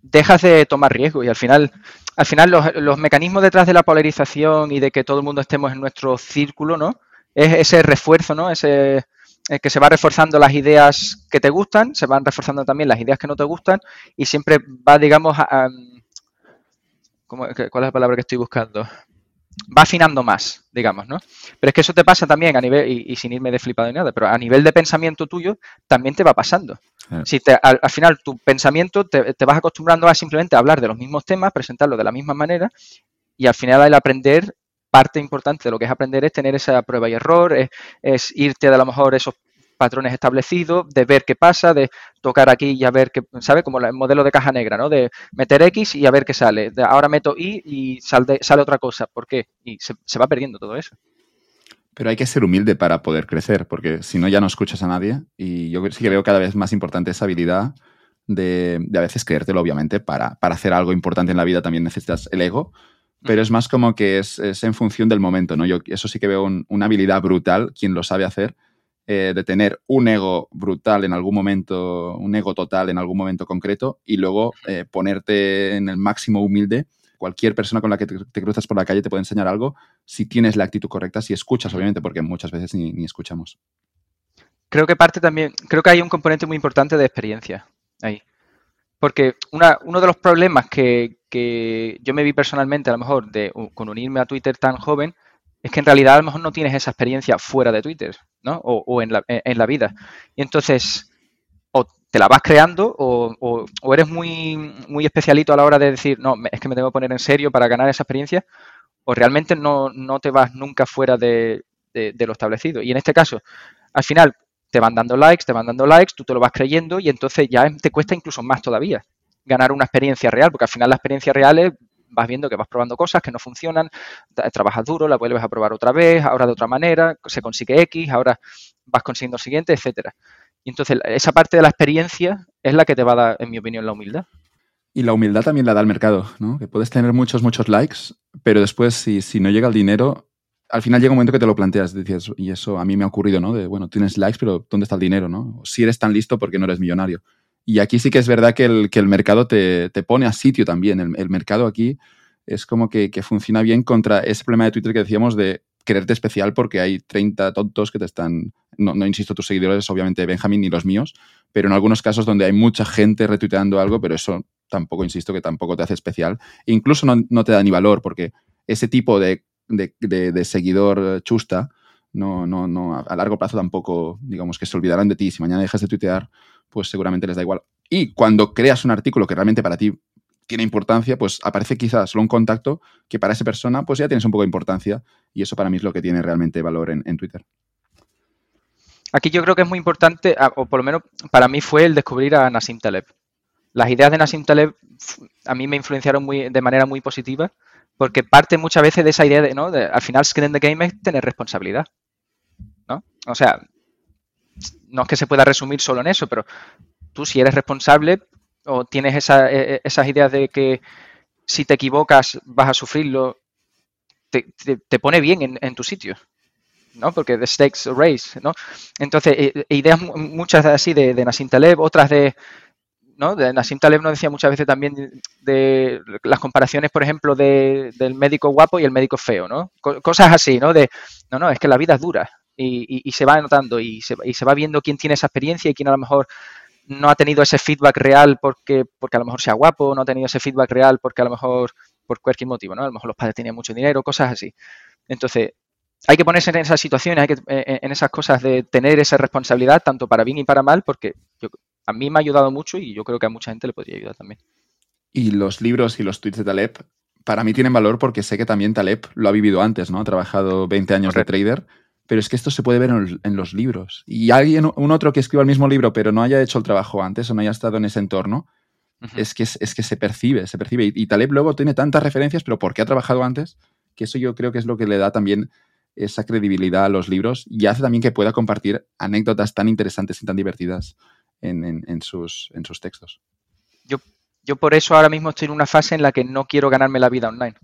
dejas de tomar riesgo y al final, al final los, los mecanismos detrás de la polarización y de que todo el mundo estemos en nuestro círculo, ¿no? Es ese refuerzo, ¿no? Ese que se va reforzando las ideas que te gustan, se van reforzando también las ideas que no te gustan y siempre va, digamos, a, a- ¿cómo- ¿cuál es la palabra que estoy buscando? Va afinando más, digamos, ¿no? Pero es que eso te pasa también a nivel, y, y sin irme de flipado ni nada, pero a nivel de pensamiento tuyo también te va pasando. Claro. Si te- al, al final tu pensamiento te, te vas acostumbrando a simplemente hablar de los mismos temas, presentarlo de la misma manera, y al final el aprender, parte importante de lo que es aprender es tener esa prueba y error, es, irte a lo mejor esos patrones establecidos, de ver qué pasa, de tocar aquí y a ver qué, ¿sabes? Como el modelo de caja negra, ¿no? De meter X y a ver qué sale. De ahora meto Y y sale, otra cosa. ¿Por qué? Y se, se va perdiendo todo eso. Pero hay que ser humilde para poder crecer, porque si no ya no escuchas a nadie. Y yo sí que veo cada vez más importante esa habilidad de, de a veces creértelo, obviamente. Para, para hacer algo importante en la vida también necesitas el ego, pero es más como que es, es en función del momento, ¿no? Yo eso sí que veo un- una habilidad brutal, quien lo sabe hacer, eh, de tener un ego brutal en algún momento, un ego total en algún momento concreto, y luego eh, ponerte en el máximo humilde. Cualquier persona con la que te, te cruzas por la calle te puede enseñar algo si tienes la actitud correcta, si escuchas, obviamente, porque muchas veces ni, ni escuchamos. creo que parte también, creo que hay un componente muy importante de experiencia ahí. Porque una- uno de los problemas que, que yo me vi personalmente, a lo mejor, de, con unirme a Twitter tan joven, es que en realidad a lo mejor no tienes esa experiencia fuera de Twitter, ¿no? O, o en, la, en la vida. Y entonces, o te la vas creando, o, o- eres muy, muy especialito a la hora de decir, no, es que me tengo que poner en serio para ganar esa experiencia, o realmente no, no te vas nunca fuera de, de- de lo establecido. Y en este caso, al final, te van dando likes, te van dando likes, tú te lo vas creyendo y entonces ya te cuesta incluso más todavía ganar una experiencia real, porque al final la experiencia real es, vas viendo que vas probando cosas que no funcionan, tra- trabajas duro, la vuelves a probar otra vez, ahora de otra manera, se consigue X, ahora vas consiguiendo el siguiente, etcétera. Y entonces esa parte de la experiencia es la que te va a dar, en mi opinión, la humildad. Y la humildad también la da el mercado, ¿no? Que puedes tener muchos, muchos likes, pero después, si, si no llega el dinero, al final llega un momento que te lo planteas, dices, y eso a mí me ha ocurrido, ¿no? De, bueno, tienes likes, pero ¿dónde está el dinero, no? Si eres tan listo, porque no eres millonario? Y aquí sí que es verdad que el, que el mercado te, te pone a sitio también. El, el mercado aquí es como que, que funciona bien contra ese problema de Twitter que decíamos de quererte especial porque hay 30 tontos que te están, no, no insisto tus seguidores, obviamente Benjamín ni los míos, pero en algunos casos donde hay mucha gente retuiteando algo, pero eso tampoco, insisto, que tampoco te hace especial. incluso no, te da ni valor, porque ese tipo de, de, seguidor chusta, no, no, no, a largo plazo tampoco, digamos, que se olvidarán de ti. Si mañana dejas de tuitear, pues seguramente les da igual. Y cuando creas un artículo que realmente para ti tiene importancia, pues aparece quizás solo un contacto que para esa persona, pues ya tienes un poco de importancia. Y eso para mí es lo que tiene realmente valor en, Twitter. Aquí yo creo que es muy importante, o por lo menos para mí fue el descubrir a Nassim Taleb. Las ideas de Nassim Taleb a mí me influenciaron muy, de manera muy positiva porque parte muchas veces de esa idea de, ¿no? Al final, skin in the game es tener responsabilidad. ¿no? O sea, no es que se pueda resumir solo en eso, pero tú si eres responsable o tienes esa, e, e, esas ideas de que si te equivocas vas a sufrirlo, te, te, pone bien en, tu sitio. ¿no? Porque the stakes race, ¿no? Entonces, e, ideas muchas así de, de Nassim Taleb, otras de, ¿no? De Nassim Taleb nos decía muchas veces también de las comparaciones, por ejemplo, de, del médico guapo y el médico feo, ¿no? Cosas así, ¿no? De, no, no, es que la vida es dura y, se va notando y se, y se, va viendo quién tiene esa experiencia y quién a lo mejor no ha tenido ese feedback real porque, porque a lo mejor sea guapo, no ha tenido ese feedback real porque a lo mejor por cualquier motivo, ¿no? A lo mejor los padres tenían mucho dinero, cosas así. Entonces, hay que ponerse en esas situaciones, hay que, en esas cosas de tener esa responsabilidad, tanto para bien y para mal, porque yo, a mí me ha ayudado mucho y yo creo que a mucha gente le podría ayudar también. Y los libros y los tweets de Taleb, para mí tienen valor porque sé que también Taleb lo ha vivido antes, ¿no? Ha trabajado 20 años de trader, pero es que esto se puede ver en los, libros. Y alguien, un otro que escriba el mismo libro, pero no haya hecho el trabajo antes o no haya estado en ese entorno, es, que, es, que se percibe, se percibe. Y, Taleb luego tiene tantas referencias, pero porque ha trabajado antes, que eso yo creo que es lo que le da también esa credibilidad a los libros y hace también que pueda compartir anécdotas tan interesantes y tan divertidas en, sus, en sus textos. Yo, yo por eso ahora mismo estoy en una fase en la que no quiero ganarme la vida online.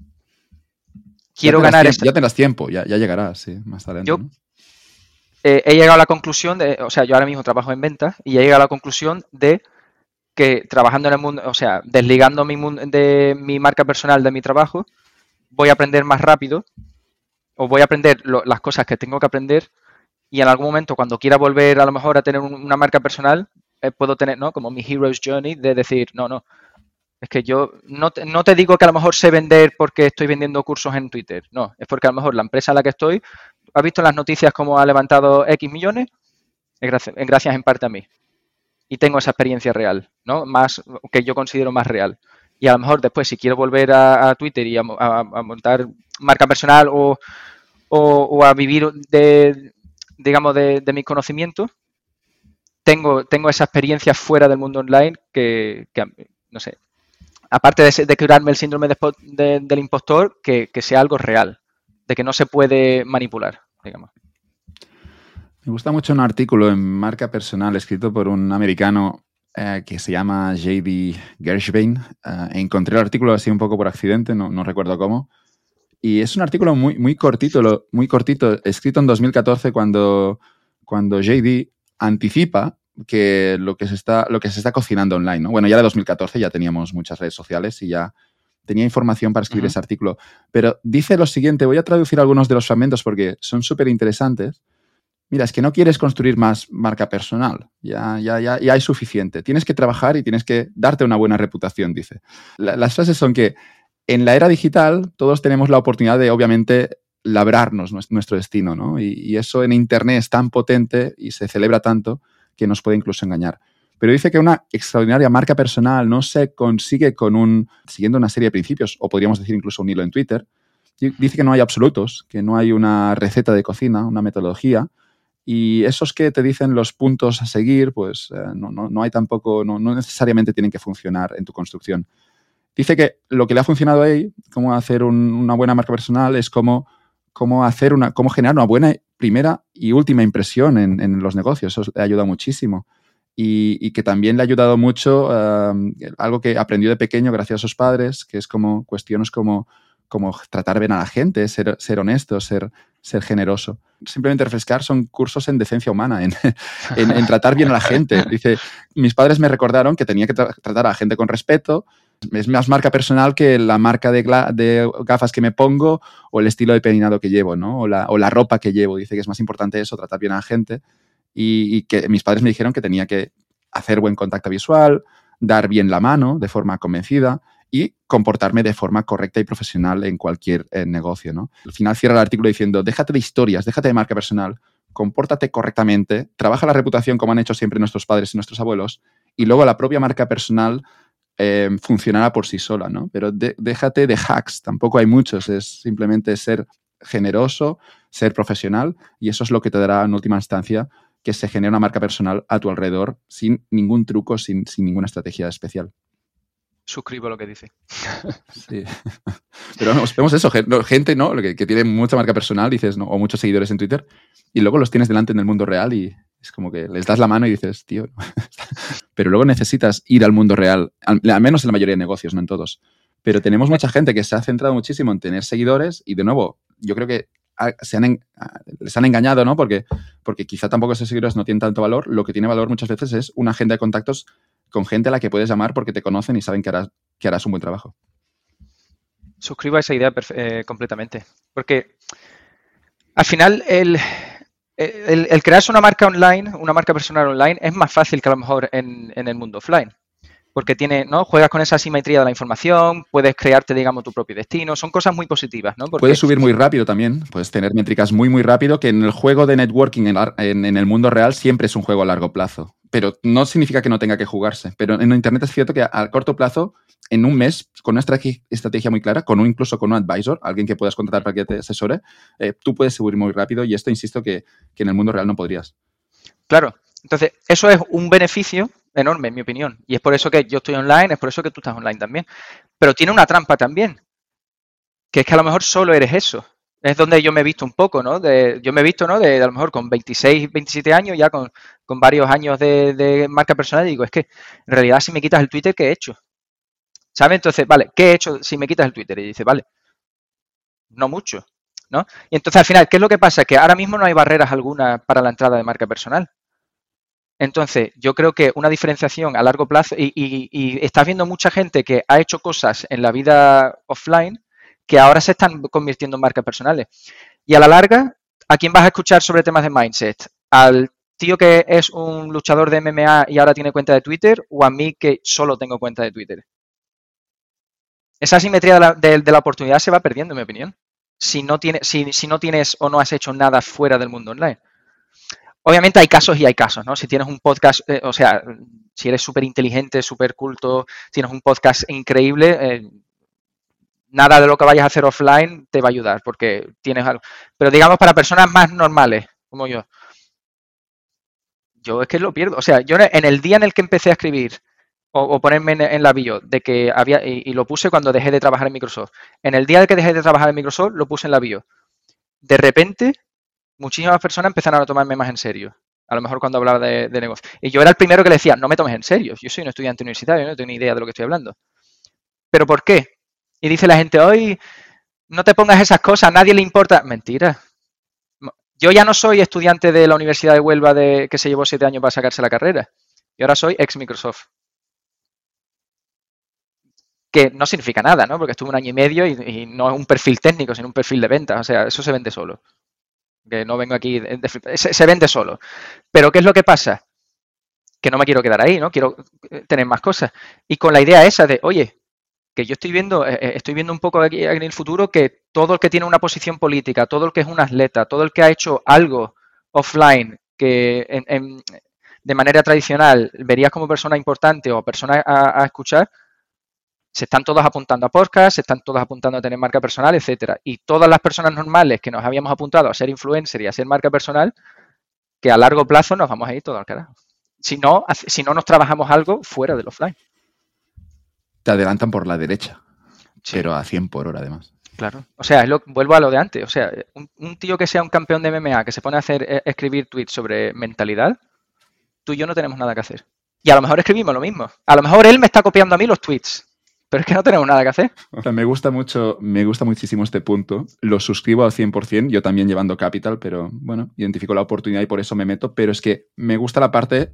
Quiero ganar esto. Ya tendrás tiempo, ya, ya llegarás, sí, más adelante. Yo he llegado a la conclusión de, o sea, yo ahora mismo trabajo en ventas y he llegado a la conclusión de que trabajando en el mundo, o sea, desligando mi de mi marca personal de mi trabajo, voy a aprender más rápido o voy a aprender las cosas que tengo que aprender y en algún momento cuando quiera volver a lo mejor a tener una marca personal, eh, puedo tener, ¿no? Como mi hero's journey de decir, no, no, es que yo no te, no te digo que a lo mejor sé vender porque estoy vendiendo cursos en Twitter, no, es porque a lo mejor la empresa en la que estoy, ha visto en las noticias cómo ha levantado X millones, gracias, gracias en parte a mí. Y tengo esa experiencia real, ¿no? Más que yo considero más real. Y a lo mejor después, si quiero volver a, Twitter y a, montar marca personal o, o a vivir de, digamos, de, de mis conocimientos, tengo, tengo esa experiencia fuera del mundo online que, no sé, aparte de, curarme el síndrome del impostor, que, sea algo real, de que no se puede manipular, digamos. Me gusta mucho un artículo en marca personal escrito por un americano eh, que se llama JD Gershbein. Eh, encontré el artículo así un poco por accidente, no, recuerdo cómo, y es un artículo muy, cortito, muy cortito, escrito en 2014 cuando, cuando JD anticipa que lo que se está, lo que se está cocinando online. ¿no? Bueno, ya de 2014 ya teníamos muchas redes sociales y ya tenía información para escribir ese artículo. Pero dice lo siguiente, voy a traducir algunos de los fragmentos porque son súper interesantes. Mira, es que no quieres construir más marca personal, ya, ya, ya, ya hay suficiente. Tienes que trabajar y tienes que darte una buena reputación, dice. las frases son que en la era digital todos tenemos la oportunidad de, obviamente, labrarnos nuestro destino, ¿no? Y, eso en Internet es tan potente y se celebra tanto que nos puede incluso engañar. Pero dice que una extraordinaria marca personal no se consigue con un, siguiendo una serie de principios, o podríamos decir incluso un hilo en Twitter. Dice que no hay absolutos, que no hay una receta de cocina, una metodología, y esos que te dicen los puntos a seguir, pues eh, no, hay tampoco, no, necesariamente tienen que funcionar en tu construcción. Dice que lo que le ha funcionado ahí, cómo hacer una buena marca personal, es cómo, cómo, hacer una, cómo generar una buena primera y última impresión en, los negocios. Eso le ayuda muchísimo. Y, que también le ha ayudado mucho um, algo que aprendió de pequeño gracias a sus padres, que es como cuestiones como, como tratar bien a la gente, ser, ser honesto, ser, ser generoso. Simplemente refrescar son cursos en decencia humana, en, en, tratar bien a la gente. Dice, mis padres me recordaron que tenía que tratar a la gente con respeto, es más marca personal que la marca de, gafas que me pongo o el estilo de peinado que llevo, ¿no? O la, o la, ropa que llevo. Dice que es más importante eso, tratar bien a la gente. Y, que mis padres me dijeron que tenía que hacer buen contacto visual, dar bien la mano de forma convencida y comportarme de forma correcta y profesional en cualquier eh, negocio. ¿no? Al final cierra el artículo diciendo, déjate de historias, déjate de marca personal, compórtate correctamente, trabaja la reputación como han hecho siempre nuestros padres y nuestros abuelos, y luego la propia marca personal eh, funcionará por sí sola, ¿no? Pero déjate de hacks, tampoco hay muchos, es simplemente ser generoso, ser profesional, y eso es lo que te dará en última instancia que se genere una marca personal a tu alrededor sin ningún truco, sin, sin ninguna estrategia especial suscribo lo que dice. Sí. Pero vemos, eso, gente ¿no? Que, que, tiene mucha marca personal, dices, ¿no? o muchos seguidores en Twitter, y luego los tienes delante en el mundo real y es como que les das la mano y dices, tío. Pero luego necesitas ir al mundo real, al, menos en la mayoría de negocios, no en todos. Pero tenemos mucha gente que se ha centrado muchísimo en tener seguidores y de nuevo, yo creo que se han, les han engañado, ¿no? Porque, porque quizá tampoco esos seguidores no tienen tanto valor. Lo que tiene valor muchas veces es una agenda de contactos con gente a la que puedes llamar porque te conocen y saben que harás, que harás un buen trabajo. Suscribo a esa idea eh, completamente. Porque al final el, el, el, crearse una marca online, una marca personal online, es más fácil que a lo mejor en, en el mundo offline porque tiene, ¿no? Juegas con esa simetría de la información, puedes crearte, digamos, tu propio destino, son cosas muy positivas, ¿no? Puedes subir muy rápido también, puedes tener métricas muy, muy rápido, que en el juego de networking en, en, el mundo real siempre es un juego a largo plazo, pero no significa que no tenga que jugarse, pero en Internet es cierto que a, corto plazo, en un mes, con una estrategia muy clara, con un, incluso con un advisor, alguien que puedas contratar para que te asesore, eh, tú puedes subir muy rápido y esto, insisto, que, que en el mundo real no podrías. Claro, entonces, eso es un beneficio enorme, en mi opinión. Y es por eso que yo estoy online, es por eso que tú estás online también. Pero tiene una trampa también, que es que a lo mejor solo eres eso. Es donde yo me he visto un poco, ¿no? De, yo me he visto, ¿no? De, a lo mejor con 26, 27 años, ya con, varios años de, marca personal, y digo, es que en realidad si me quitas el Twitter, ¿qué he hecho? ¿Sabes? Entonces, vale, ¿qué he hecho si me quitas el Twitter? Y dice, vale, no mucho, ¿no? Y entonces al final, ¿qué es lo que pasa? Que ahora mismo no hay barreras alguna para la entrada de marca personal. Entonces, yo creo que una diferenciación a largo plazo, y, estás viendo mucha gente que ha hecho cosas en la vida offline que ahora se están convirtiendo en marcas personales. Y a la larga, ¿a quién vas a escuchar sobre temas de mindset? ¿Al tío que es un luchador de MMA y ahora tiene cuenta de Twitter o a mí que solo tengo cuenta de Twitter? Esa simetría de la, oportunidad se va perdiendo, en mi opinión, si no, si no tienes o no has hecho nada fuera del mundo online. Obviamente hay casos y hay casos, ¿no? Si tienes un podcast, eh, o sea, si eres súper inteligente, súper culto, tienes un podcast increíble, eh, nada de lo que vayas a hacer offline te va a ayudar porque tienes algo. Pero digamos para personas más normales, como yo, yo es que lo pierdo. O sea, yo en el día en el que empecé a escribir o, ponerme en, la bio de que había, y, lo puse cuando dejé de trabajar en Microsoft, en el día en el que dejé de trabajar en Microsoft, lo puse en la bio. De repente muchísimas personas empezaron a tomarme más en serio. A lo mejor cuando hablaba de, negocio. Y yo era el primero que le decía, no me tomes en serio. Yo soy un estudiante universitario, no tengo ni idea de lo que estoy hablando. ¿Pero por qué? Y dice la gente, hoy no te pongas esas cosas, a nadie le importa. Mentira. Yo ya no soy estudiante de la Universidad de Huelva de, que se llevó siete años para sacarse la carrera. Y ahora soy ex Microsoft. Que no significa nada, ¿no? Porque estuve un año y medio y, y no es un perfil técnico, sino un perfil de ventas. O sea, eso se vende solo que no vengo aquí, se, vende solo. Pero ¿qué es lo que pasa? Que no me quiero quedar ahí, ¿no? Quiero eh, tener más cosas. Y con la idea esa de, oye, que yo estoy viendo, eh, eh, estoy viendo un poco aquí en el futuro que todo el que tiene una posición política, todo el que es un atleta, todo el que ha hecho algo offline que de manera tradicional verías como persona importante o persona a escuchar, se están todos apuntando a podcast, se están todos apuntando a tener marca personal, etcétera. Y todas las personas normales que nos habíamos apuntado a ser influencer y a ser marca personal, que a largo plazo nos vamos a ir todo al carajo. Si no, si no nos trabajamos algo fuera del offline. Te adelantan por la derecha, pero a 100 por hora además. Claro. O sea, vuelvo a lo de antes. O sea, un, tío que sea un campeón de MMA, que se pone a hacer eh, escribir tweets sobre mentalidad, tú y yo no tenemos nada que hacer. Y a lo mejor escribimos lo mismo. A lo mejor él me está copiando a mí los tweets pero es que no tenemos nada que hacer. me gusta mucho, me gusta muchísimo este punto. Lo suscribo al 100%, yo también llevando Capital, pero bueno, identifico la oportunidad y por eso me meto. Pero es que me gusta la parte,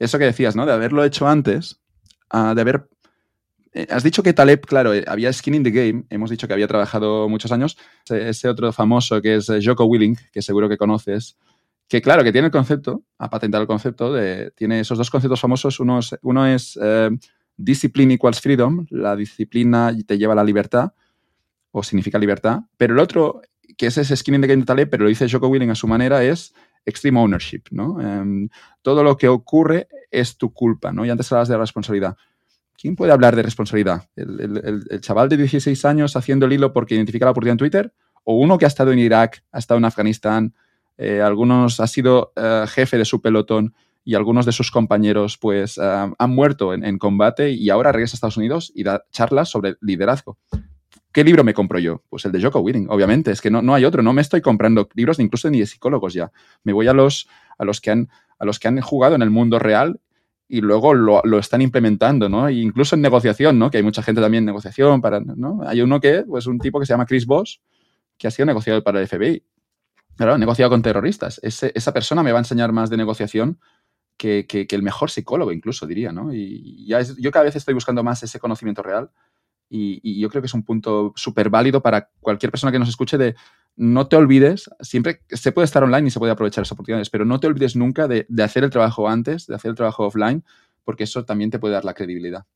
eso que decías, ¿no? De haberlo hecho antes, ah, de haber... Eh, has dicho que Taleb, claro, eh, había skin in the game, hemos dicho que había trabajado muchos años. Ese otro famoso que es eh, Joko Willing, que seguro que conoces, que claro, que tiene el concepto, ha patentado el concepto, tiene esos dos conceptos famosos. Uno es, uno es eh, discipline equals freedom, la disciplina te lleva a la libertad, o significa libertad, pero el otro, que es ese skin in the de pero lo dice Joko Willing a su manera, es extreme ownership, ¿no? Em, todo lo que ocurre es tu culpa, ¿no? Y antes hablabas de responsabilidad. ¿Quién puede hablar de responsabilidad? ¿El, chaval de 16 años haciendo el hilo porque identifica la oportunidad en Twitter? ¿O uno que ha estado en Irak, ha estado en Afganistán, eh, algunos ha sido eh, jefe de su pelotón y algunos de sus compañeros pues eh, han muerto en, combate y ahora regresa a Estados Unidos y da charlas sobre liderazgo. ¿Qué libro me compro yo? Pues el de Joko Willing, obviamente. Es que no, no hay otro. No me estoy comprando libros incluso ni de psicólogos ya. Me voy a los, a los, que, han, a los que han jugado en el mundo real y luego lo, lo, están implementando, ¿no? E incluso en negociación, ¿no? Que hay mucha gente también en negociación para, ¿no? Hay uno que, pues un tipo que se llama Chris Voss, que ha sido negociador para el FBI. Claro, negociado con terroristas. esa persona me va a enseñar más de negociación que, el mejor psicólogo, incluso, diría, ¿no? Y ya es, yo cada vez estoy buscando más ese conocimiento real y, yo creo que es un punto súper válido para cualquier persona que nos escuche de no te olvides, siempre se puede estar online y se puede aprovechar esas oportunidades, pero no te olvides nunca de, hacer el trabajo antes, de hacer el trabajo offline, porque eso también te puede dar la credibilidad.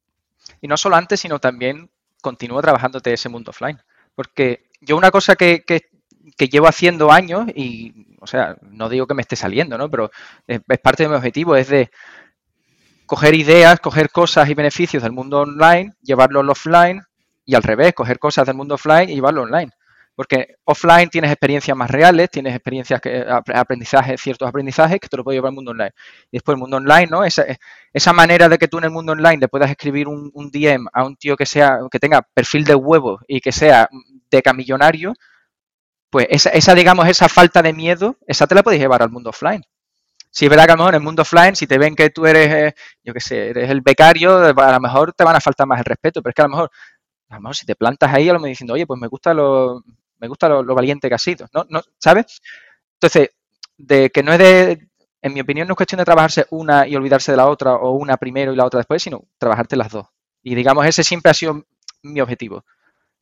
Y no solo antes, sino también continúa trabajándote ese mundo offline. Porque yo una cosa que, llevo haciendo años, y, o sea, no digo que me esté saliendo, ¿no? Pero es, parte de mi objetivo, es de coger ideas, coger cosas y beneficios del mundo online, llevarlo al offline y al revés, coger cosas del mundo offline y llevarlo online. Porque offline tienes experiencias más reales, tienes experiencias que aprendizajes, ciertos aprendizajes que te lo puedes llevar al mundo online. Y después el mundo online, ¿no? Esa, esa manera de que tú en el mundo online le puedas escribir un, DM a un tío que sea, que tenga perfil de huevo y que sea decamillonario, pues esa, esa, digamos, esa falta de miedo, esa te la puedes llevar al mundo offline. Si es verdad que a lo mejor en el mundo offline, si te ven que tú eres, eh, yo qué sé, eres el becario, a lo mejor te van a faltar más el respeto, pero es que a lo mejor, a lo mejor si te plantas ahí, a lo mejor diciendo, oye, pues me gusta lo, me gusta lo, valiente que has sido, ¿no? ¿no? ¿Sabes? Entonces, de que no es de, en mi opinión, no es cuestión de trabajarse una y olvidarse de la otra, o una primero y la otra después, sino trabajarte las dos. Y digamos, ese siempre ha sido mi objetivo.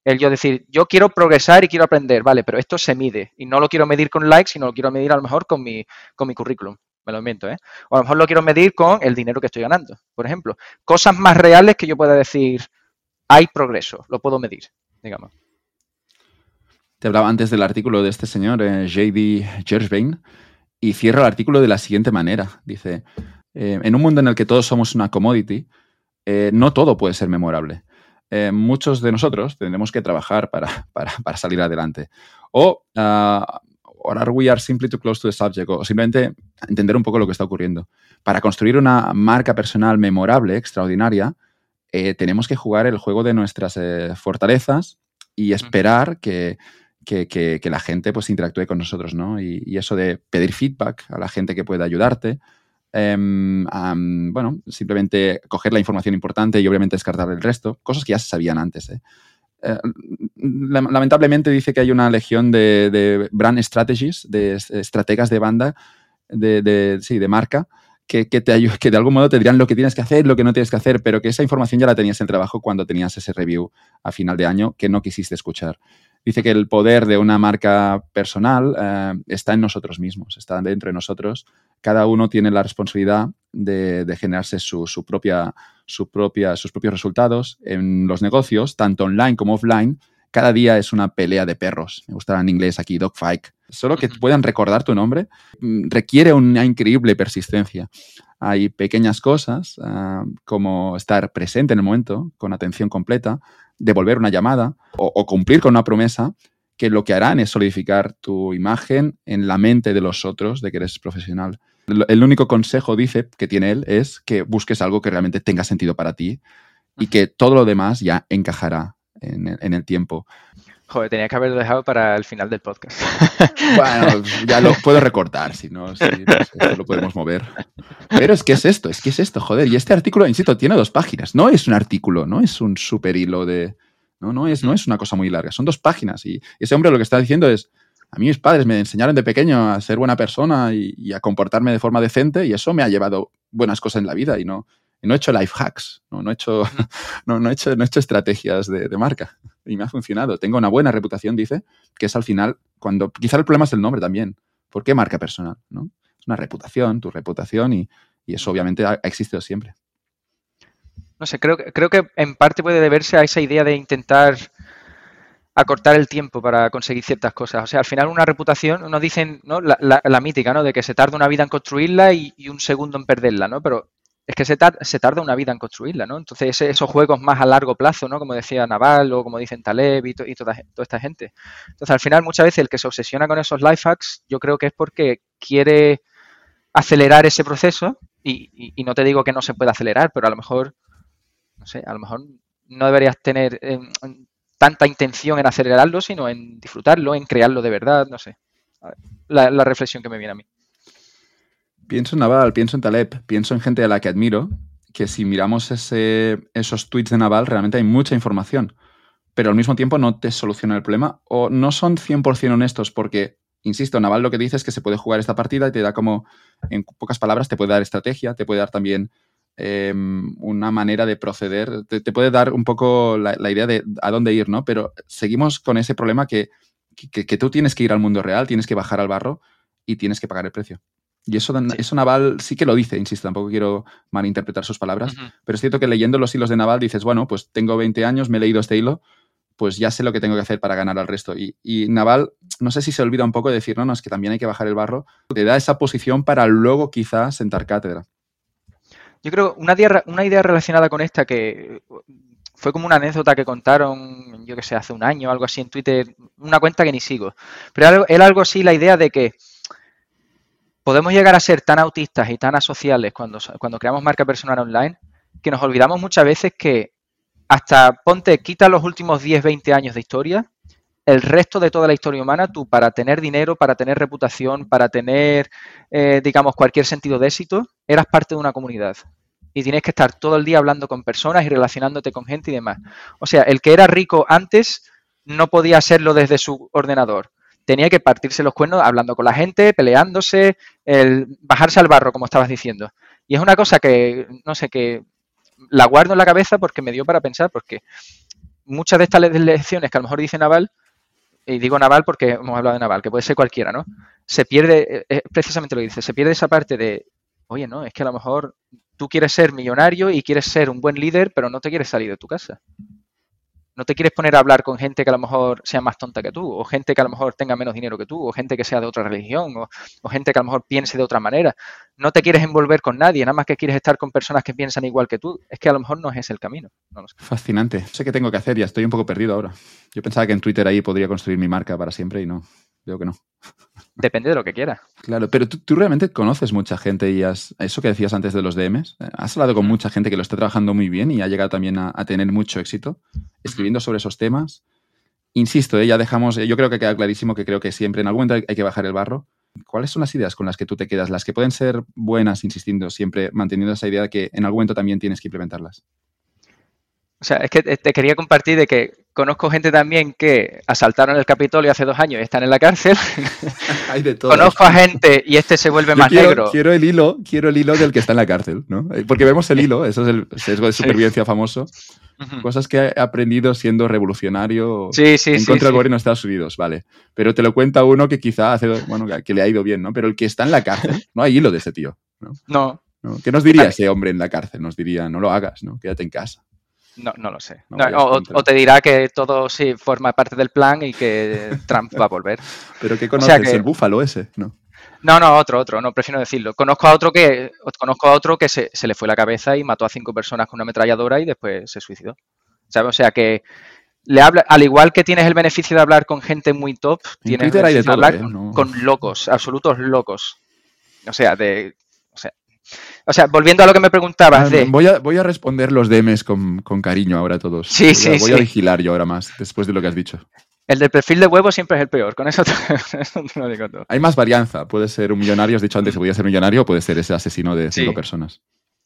El yo decir, yo quiero progresar y quiero aprender, vale, pero esto se mide. Y no lo quiero medir con likes, sino lo quiero medir a lo mejor con mi, con mi currículum me lo invento, ¿eh? O a lo mejor lo quiero medir con el dinero que estoy ganando, por ejemplo. Cosas más reales que yo pueda decir, hay progreso, lo puedo medir, digamos. Te hablaba antes del artículo de este señor, eh, J.D. Gersbein, y cierra el artículo de la siguiente manera. Dice, eh, en un mundo en el que todos somos una commodity, eh, no todo puede ser memorable. Muchos de nosotros tendremos que trabajar para, para, salir adelante. O ah, or are we are simply too close to the subject? O simplemente entender un poco lo que está ocurriendo. Para construir una marca personal memorable, extraordinaria, eh, tenemos que jugar el juego de nuestras eh, fortalezas y esperar que, que, la gente pues interactúe con nosotros, ¿no? Y, eso de pedir feedback a la gente que pueda ayudarte, em, bueno, simplemente coger la información importante y obviamente descartar el resto, cosas que ya se sabían antes, ¿eh? Eh, lamentablemente dice que hay una legión de, brand strategies, de estrategas de banda, de, sí, de marca, que, te, que de algún modo te dirán lo que tienes que hacer, lo que no tienes que hacer, pero que esa información ya la tenías en trabajo cuando tenías ese review a final de año que no quisiste escuchar. Dice que el poder de una marca personal eh, está en nosotros mismos, está dentro de nosotros. Cada uno tiene la responsabilidad de, generarse su, propia, su propia, sus propios resultados en los negocios, tanto online como offline. Cada día es una pelea de perros. Me gusta en inglés aquí, dogfight. Solo que puedan recordar tu nombre mm, requiere una increíble persistencia. Hay pequeñas cosas ah, como estar presente en el momento, con atención completa, devolver una llamada o, cumplir con una promesa que lo que harán es solidificar tu imagen en la mente de los otros de que eres profesional. El único consejo, dice, que tiene él es que busques algo que realmente tenga sentido para ti y que todo lo demás ya encajará en el, tiempo. Joder, tenía que haberlo dejado para el final del podcast. Bueno, ya lo puedo recortar, si no, si, esto lo podemos mover. Pero es que es esto, es que es esto, joder. Y este artículo, insisto, tiene dos páginas. No es un artículo, no es un super hilo de... No, no es, no es una cosa muy larga, son dos páginas. Y ese hombre lo que está diciendo es, a mí mis padres me enseñaron de pequeño a ser buena persona y, a comportarme de forma decente y eso me ha llevado buenas cosas en la vida y no, no he hecho life hacks, no, no, he, hecho, no, he, hecho, no he hecho estrategias de, marca y me ha funcionado. Tengo una buena reputación, dice, que es al final cuando, quizá el problema es el nombre también. ¿Por qué marca personal? ¿no? Es una reputación, tu reputación, y, y eso obviamente ha existido siempre. No sé, creo, creo que en parte puede deberse a esa idea de intentar acortar el tiempo para conseguir ciertas cosas. O sea, al final una reputación, nos dicen, ¿no? La, la- mítica, ¿no? De que se tarda una vida en construirla y, un segundo en perderla, ¿no? Pero es que se, tar- se tarda una vida en construirla, ¿no? Entonces, ese- esos juegos más a largo plazo, ¿no? Como decía Naval o como dicen Taleb y, to- y toda, toda esta gente. Entonces, al final, muchas veces el que se obsesiona con esos life hacks, yo creo que es porque quiere acelerar ese proceso y- y no te digo que no se pueda acelerar, pero a lo mejor no sé, a lo mejor no deberías tener eh, tanta intención en acelerarlo, sino en disfrutarlo, en crearlo de verdad, no sé. La reflexión que me viene a mí. Pienso en Naval, pienso en Taleb, pienso en gente a la que admiro, que si miramos ese- esos tweets de Naval, realmente hay mucha información, pero al mismo tiempo no te soluciona el problema o no son 100% honestos porque, insisto, Naval lo que dice es que se puede jugar esta partida y te da como, en pocas palabras, te puede dar estrategia, te puede dar también eh, una manera de proceder, te, te puede dar un poco la, la idea de a dónde ir, ¿no? Pero seguimos con ese problema que, que, que tú tienes que ir al mundo real, tienes que bajar al barro y tienes que pagar el precio. Y eso, Sí. eso Naval sí que lo dice, insisto, tampoco quiero malinterpretar sus palabras, pero es cierto que leyendo los hilos de Naval dices, bueno, pues tengo 20 años, me he leído este hilo, pues ya sé lo que tengo que hacer para ganar al resto. Y, y Naval, no sé si se olvida un poco de decir, no, no, es que también hay que bajar el barro, te da esa posición para luego quizás sentar cátedra. Yo creo una idea, una idea relacionada con esta que fue como una anécdota que contaron, yo que sé, hace un año algo así en Twitter, una cuenta que ni sigo. Pero era algo así la idea de que podemos llegar a ser tan autistas y tan asociales cuando, cuando creamos marca personal online que nos olvidamos muchas veces que hasta ponte, quita los últimos 10, 20 años de historia, el resto de toda la historia humana, tú para tener dinero, para tener reputación, para tener, eh, digamos, cualquier sentido de éxito, eras parte de una comunidad. Y tienes que estar todo el día hablando con personas y relacionándote con gente y demás. O sea, el que era rico antes no podía hacerlo desde su ordenador. Tenía que partirse los cuernos hablando con la gente, peleándose, el bajarse al barro, como estabas diciendo. Y es una cosa que, no sé, que la guardo en la cabeza porque me dio para pensar, porque muchas de estas lecciones que a lo mejor dice Naval, y digo Naval porque hemos hablado de Naval, que puede ser cualquiera, ¿no? Se pierde, es precisamente lo que dice, se pierde esa parte de, oye, no, es que a lo mejor tú quieres ser millonario y quieres ser un buen líder, pero no te quieres salir de tu casa. No te quieres poner a hablar con gente que a lo mejor sea más tonta que tú, o gente que a lo mejor tenga menos dinero que tú, o gente que sea de otra religión, o, gente que a lo mejor piense de otra manera. No te quieres envolver con nadie, nada más que quieres estar con personas que piensan igual que tú. Es que a lo mejor no es el camino. No. Fascinante. Sé qué tengo que hacer, ya estoy un poco perdido ahora. Yo pensaba que en Twitter ahí podría construir mi marca para siempre y no. Veo que no. Depende de lo que quieras. Claro, pero tú, realmente conoces mucha gente y has, eso que decías antes de los DMs, has hablado con mucha gente que lo está trabajando muy bien y ha llegado también a, tener mucho éxito escribiendo sobre esos temas. Insisto, ¿eh? ya dejamos, yo creo que queda clarísimo que creo que siempre en algún momento hay que bajar el barro. ¿Cuáles son las ideas con las que tú te quedas? Las que pueden ser buenas, insistiendo, siempre manteniendo esa idea de que en algún momento también tienes que implementarlas. O sea, es que te quería compartir de que conozco gente también que asaltaron el Capitolio hace dos años y están en la cárcel. Hay de todo. Conozco a gente y este se vuelve Yo más quiero, negro. Quiero el hilo, quiero el hilo del que está en la cárcel, ¿no? Porque vemos el hilo, eso es el sesgo de supervivencia sí. famoso. Uh -huh. Cosas que he aprendido siendo revolucionario sí, sí, en contra del gobierno de Estados Unidos, vale. Pero te lo cuenta uno que quizá hace, bueno, que le ha ido bien, ¿no? Pero el que está en la cárcel, no hay hilo de ese tío. No. no. ¿No? ¿Qué nos diría ese hombre en la cárcel? Nos diría, no lo hagas, ¿no? Quédate en casa. No, no lo sé. No, o, o, te dirá que todo sí forma parte del plan y que Trump va a volver. ¿Pero qué conoces? O sea que... ¿El búfalo ese? No. No, no, otro, otro, no, prefiero decirlo. Conozco a otro que, conozco a otro que se, se, le fue la cabeza y mató a cinco personas con una ametralladora y después se suicidó. ¿Sabes? O sea que le habla, al igual que tienes el beneficio de hablar con gente muy top, en tienes Twitter el hay de todo, hablar ¿eh? no. con locos, absolutos locos. O sea, de o sea, volviendo a lo que me preguntabas de... Voy a, voy a responder los DMs con, con cariño ahora a todos. Sí, voy a, sí, Voy sí. a vigilar yo ahora más, después de lo que has dicho. El del perfil de huevo siempre es el peor, con eso te, eso te lo digo todo. Hay más varianza. Puede ser un millonario, has dicho antes que podía ser millonario, o puede ser ese asesino de cinco Sí. personas.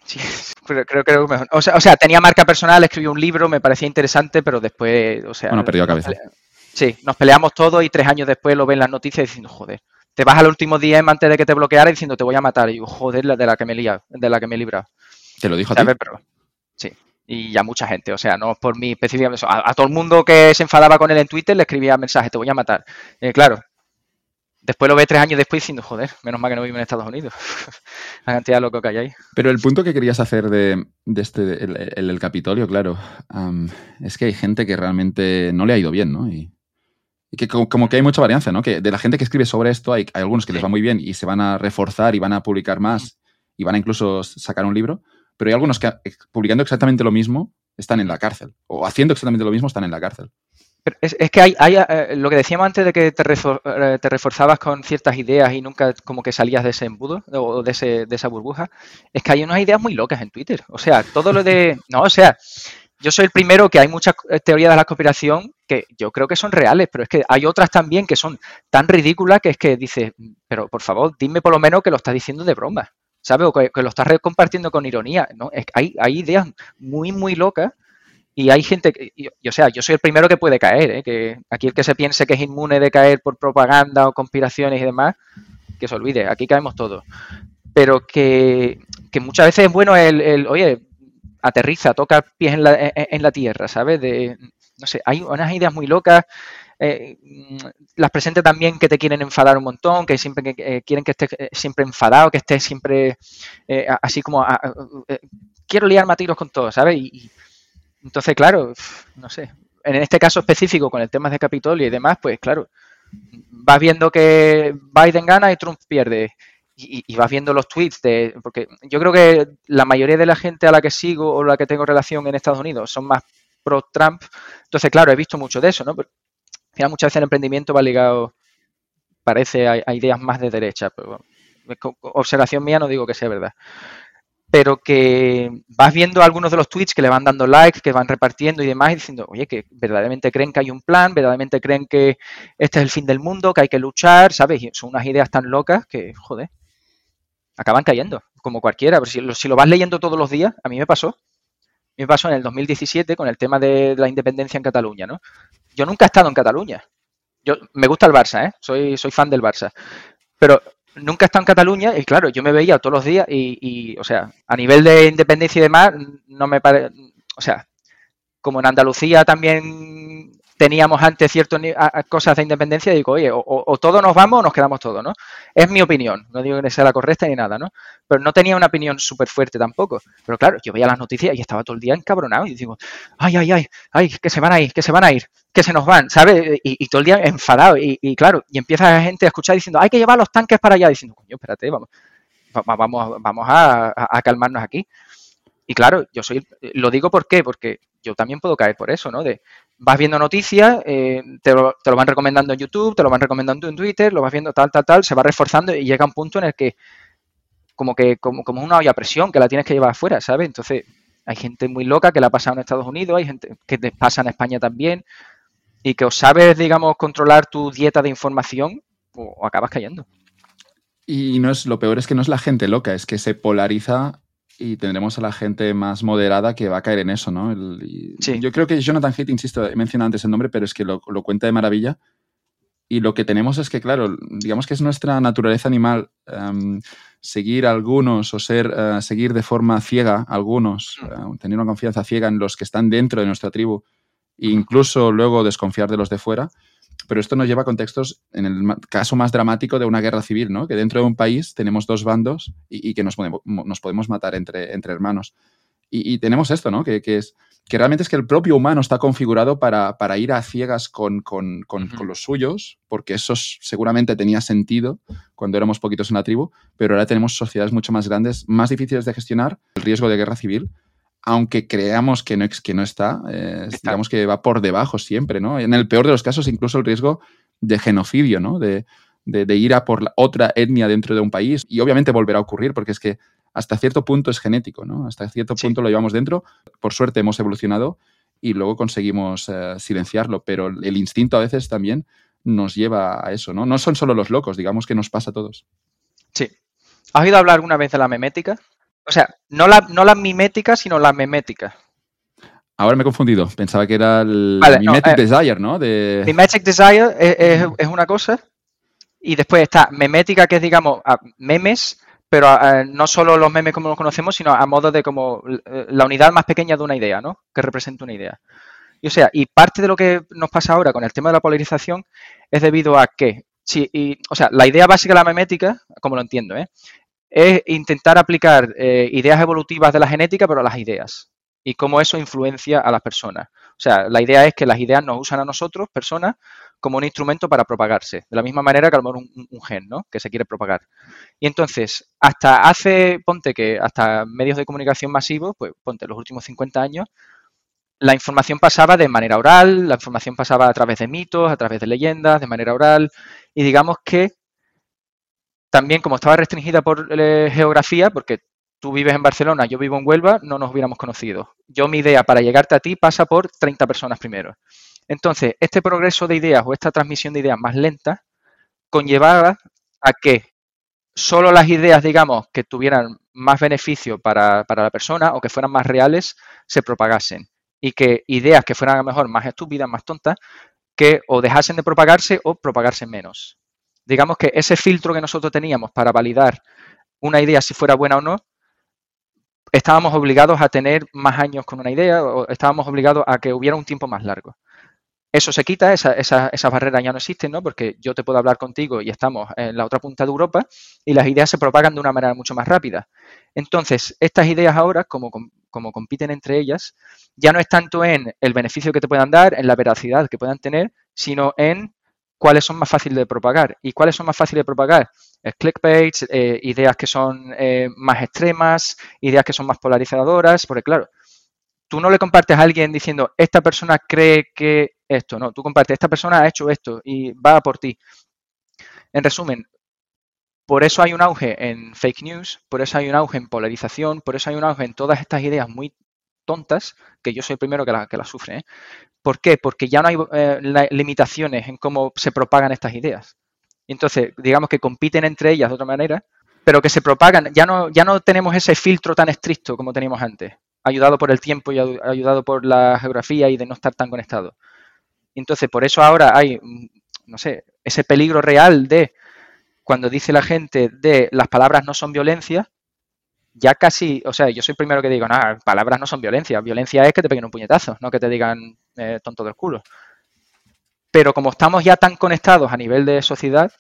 Sí, creo, creo, creo mejor. O sea, o sea, tenía marca personal, escribió un libro, me parecía interesante, pero después, o sea... Bueno, perdió cabeza. Sí, nos peleamos todos y tres años después lo ven en las noticias diciendo, joder, te vas al último DM antes de que te bloqueara diciendo te voy a matar. Y yo, joder, de la que me he liado, de la que me he librado. ¿Te lo dijo a ti? Sí. Y a mucha gente, o sea, no por mí específicamente. A, a, todo el mundo que se enfadaba con él en Twitter le escribía mensajes, te voy a matar. Eh, claro. después lo ve tres años después diciendo, joder, menos mal que no vive en Estados Unidos. la cantidad de loco que hay ahí. Pero el punto que querías hacer de, este, el, Capitolio, claro, es que hay gente que realmente no le ha ido bien, ¿no? Y, que como, que hay mucha varianza, ¿no? Que de la gente que escribe sobre esto hay, hay algunos que les va muy bien y se van a reforzar y van a publicar más y van a incluso sacar un libro, pero hay algunos que publicando exactamente lo mismo están en la cárcel o haciendo exactamente lo mismo están en la cárcel es, que hay, eh, lo que decíamos antes de que te, eh, te, reforzabas con ciertas ideas y nunca como que salías de ese embudo o de, ese, de esa burbuja, es que hay unas ideas muy locas en Twitter. O sea, todo lo de... No, o sea, yo soy el primero que hay muchas eh, teorías de la conspiración que yo creo que son reales, pero es que hay otras también que son tan ridículas que es que dices, pero por favor, dime por lo menos que lo estás diciendo de broma, ¿sabes? O que, lo estás compartiendo con ironía, ¿no? Hay, hay ideas muy, muy locas y hay gente, que, o sea, yo soy el primero que puede caer, ¿eh? que aquí el que se piense que es inmune de caer por propaganda o conspiraciones y demás, que se olvide, aquí caemos todos. Pero que, muchas veces es bueno el, oye, aterriza, toca pies en la, en, la tierra, ¿sabes? De, no sé, hay unas ideas muy locas. Eh, las presentes también que te quieren enfadar un montón, que siempre que, eh, quieren que estés siempre enfadado, que estés siempre así como quiero liar matiros con todo, ¿sabes? Y, entonces, claro, no sé. En este caso específico, con el tema de Capitolio y demás, pues claro, vas viendo que Biden gana y Trump pierde. Y, vas viendo los tweets de. Porque yo creo que la mayoría de la gente a la que sigo o la que tengo relación en Estados Unidos son más pro-Trump. Entonces, claro, he visto mucho de eso, ¿no? Pero, muchas veces el emprendimiento va ligado, parece, a, ideas más de derecha. Pero, observación mía no digo que sea verdad pero que vas viendo algunos de los tweets que le van dando likes, que van repartiendo y demás, y diciendo, oye, que verdaderamente creen que hay un plan, verdaderamente creen que este es el fin del mundo, que hay que luchar, ¿sabes? Y son unas ideas tan locas que, joder, acaban cayendo, como cualquiera. Pero si lo, si lo vas leyendo todos los días, a mí me pasó. Me pasó en el 2017 con el tema de la independencia en Cataluña, ¿no? Yo nunca he estado en Cataluña. Yo me gusta el Barça, ¿eh? Soy, soy fan del Barça. Pero nunca he estado en Cataluña y claro, yo me veía todos los días y, o sea, a nivel de independencia y demás, no me parece, o sea, como en Andalucía también teníamos antes ciertas cosas de independencia, digo, oye, o, todos nos vamos o nos quedamos todos, ¿no? Es mi opinión, no digo que sea la correcta ni nada, ¿no? Pero no tenía una opinión súper fuerte tampoco. Pero claro, yo veía las noticias y estaba todo el día encabronado y digo, ay, ay, ay, ay, que se van a ir, que se van a ir, que se nos van, ¿sabes? Y, todo el día enfadado. Y, claro, y empieza la gente a escuchar diciendo, hay que llevar los tanques para allá, diciendo, coño, espérate, vamos, vamos, vamos a, calmarnos aquí. Y claro, yo soy, lo digo por qué, porque yo también puedo caer por eso, ¿no? Vas viendo noticias, eh, te, lo, te, lo, van recomendando en YouTube, te lo van recomendando en Twitter, lo vas viendo tal, tal, tal, se va reforzando y llega un punto en el que como que como, como una olla a presión que la tienes que llevar afuera, ¿sabes? Entonces hay gente muy loca que la ha pasado en Estados Unidos, hay gente que te pasa en España también y que o sabes, digamos, controlar tu dieta de información o acabas cayendo. Y no es lo peor es que no es la gente loca, es que se polariza y tendremos a la gente más moderada que va a caer en eso, ¿no? Yo creo que Jonathan Haidt, insisto, he mencionado antes el nombre, pero es que lo, cuenta de maravilla. Y lo que tenemos es que, claro, digamos que es nuestra naturaleza animal em, seguir a algunos o ser, uh, seguir de forma ciega a algunos, uh, tener una confianza ciega en los que están dentro de nuestra tribu e incluso luego desconfiar de los de fuera. Pero esto nos lleva a contextos, en el caso más dramático de una guerra civil, ¿no? que dentro de un país tenemos dos bandos y, que nos podemos, nos podemos matar entre, entre hermanos. Y, tenemos esto, ¿no? Que, que, es, que realmente es que el propio humano está configurado para, para ir a ciegas con, con, con, con, los suyos, porque eso seguramente tenía sentido cuando éramos poquitos en la tribu, pero ahora tenemos sociedades mucho más grandes, más difíciles de gestionar, el riesgo de guerra civil, aunque creamos que no, que no está, digamos que va por debajo siempre, ¿no? En el peor de los casos, incluso el riesgo de genocidio, ¿no? De, de, ir a por la otra etnia dentro de un país. Y obviamente volverá a ocurrir, porque es que hasta cierto punto es genético, ¿no? Hasta cierto punto lo llevamos dentro. Por suerte hemos evolucionado y luego conseguimos eh, silenciarlo, pero el instinto a veces también nos lleva a eso, ¿no? No son solo los locos, digamos que nos pasa a todos. Sí. ¿Has oído hablar alguna vez de la memética? O sea, no la, no la mimética, sino la memética. Ahora me he confundido. Pensaba que era el Mimetic eh, Desire, ¿no? De... Mimetic Desire es, una cosa. Y después está memética, que es, digamos, memes, pero no solo los memes como los conocemos, sino a modo de como eh, la unidad más pequeña de una idea, ¿no? Que representa una idea. Y o sea, y parte de lo que nos pasa ahora con el tema de la polarización es debido a que sí, y, o sea, la idea básica de la memética, como lo entiendo, ¿eh? Es intentar aplicar eh, ideas evolutivas de la genética, pero a las ideas y cómo eso influencia a las personas. O sea, la idea es que las ideas nos usan a nosotros, personas, como un instrumento para propagarse, de la misma manera que a lo mejor un, un, gen, ¿no? Que se quiere propagar. Y entonces, hasta hace, ponte que hasta medios de comunicación masivos, pues ponte los últimos 50 años, la información pasaba de manera oral, la información pasaba a través de mitos, a través de leyendas, de manera oral, y digamos que también como estaba restringida por eh, geografía, porque tú vives en Barcelona, yo vivo en Huelva, no nos hubiéramos conocido. Yo mi idea para llegarte a ti pasa por 30 personas primero. Entonces, este progreso de ideas o esta transmisión de ideas más lenta conllevaba a que solo las ideas, digamos, que tuvieran más beneficio para, para, la persona o que fueran más reales, se propagasen. Y que ideas que fueran a lo mejor más estúpidas, más tontas, que o dejasen de propagarse o propagarse menos. Digamos que ese filtro que nosotros teníamos para validar una idea si fuera buena o no, estábamos obligados a tener más años con una idea o estábamos obligados a que hubiera un tiempo más largo. Eso se quita, esa, esa, esas barreras ya no existen, ¿no? Porque yo te puedo hablar contigo y estamos en la otra punta de Europa y las ideas se propagan de una manera mucho más rápida. Entonces, estas ideas ahora, como, como compiten entre ellas, ya no es tanto en el beneficio que te puedan dar, en la veracidad que puedan tener, sino en cuáles son más fáciles de propagar. ¿Y cuáles son más fáciles de propagar? El clickbait, eh, ideas que son eh, más extremas, ideas que son más polarizadoras, porque claro, tú no le compartes a alguien diciendo, esta persona cree que esto, no, tú compartes, esta persona ha hecho esto y va por ti. En resumen, por eso hay un auge en fake news, por eso hay un auge en polarización, por eso hay un auge en todas estas ideas muy tontas, que yo soy el primero que las que la sufre. ¿eh? ¿Por qué? Porque ya no hay eh, limitaciones en cómo se propagan estas ideas. Entonces, digamos que compiten entre ellas de otra manera, pero que se propagan, ya no, ya no tenemos ese filtro tan estricto como teníamos antes, ayudado por el tiempo y ayudado por la geografía y de no estar tan conectado. Entonces, por eso ahora hay, no sé, ese peligro real de cuando dice la gente de las palabras no son violencia, ya casi, o sea, yo soy el primero que digo, nada, palabras no son violencia, violencia es que te peguen un puñetazo, no que te digan eh, tonto del culo. Pero como estamos ya tan conectados a nivel de sociedad,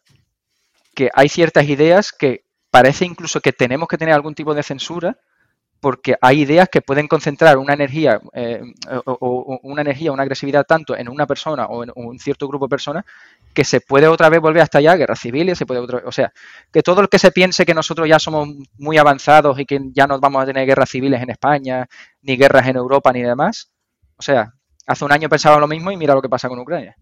que hay ciertas ideas que parece incluso que tenemos que tener algún tipo de censura porque hay ideas que pueden concentrar una energía eh, o, una energía, una agresividad tanto en una persona o en un cierto grupo de personas que se puede otra vez volver hasta allá, guerras civiles, se puede otra o sea, que todo el que se piense que nosotros ya somos muy avanzados y que ya no vamos a tener guerras civiles en España, ni guerras en Europa, ni demás, o sea, hace un año pensaba lo mismo y mira lo que pasa con Ucrania.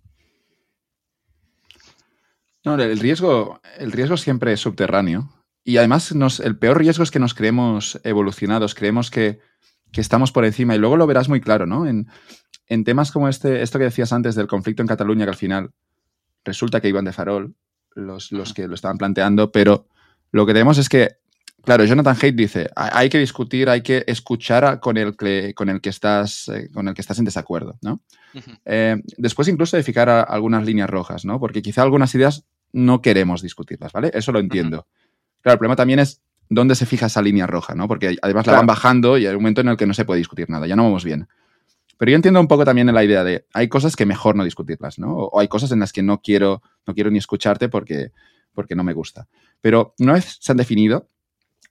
No, el riesgo, el riesgo siempre es subterráneo. Y además, el peor riesgo es que nos creemos evolucionados, creemos que, estamos por encima. Y luego lo verás muy claro, ¿no? En, temas como este, esto que decías antes del conflicto en Cataluña, que al final resulta que iban de farol los, los que lo estaban planteando, pero lo que tenemos es que, claro, Jonathan Haidt dice, hay que discutir, hay que escuchar con el que, con el que, estás, eh, con el que estás en desacuerdo, ¿no? Eh, después incluso de fijar algunas líneas rojas, ¿no? Porque quizá algunas ideas no queremos discutirlas, ¿vale? Eso lo entiendo. Claro, el problema también es dónde se fija esa línea roja, ¿no? Porque además la van bajando y hay un momento en el que no se puede discutir nada, ya no vamos bien. Pero yo entiendo un poco también la idea de hay cosas que mejor no discutirlas, ¿no? O hay cosas en las que no quiero, no quiero ni escucharte porque, porque no me gusta. Pero una vez se han definido,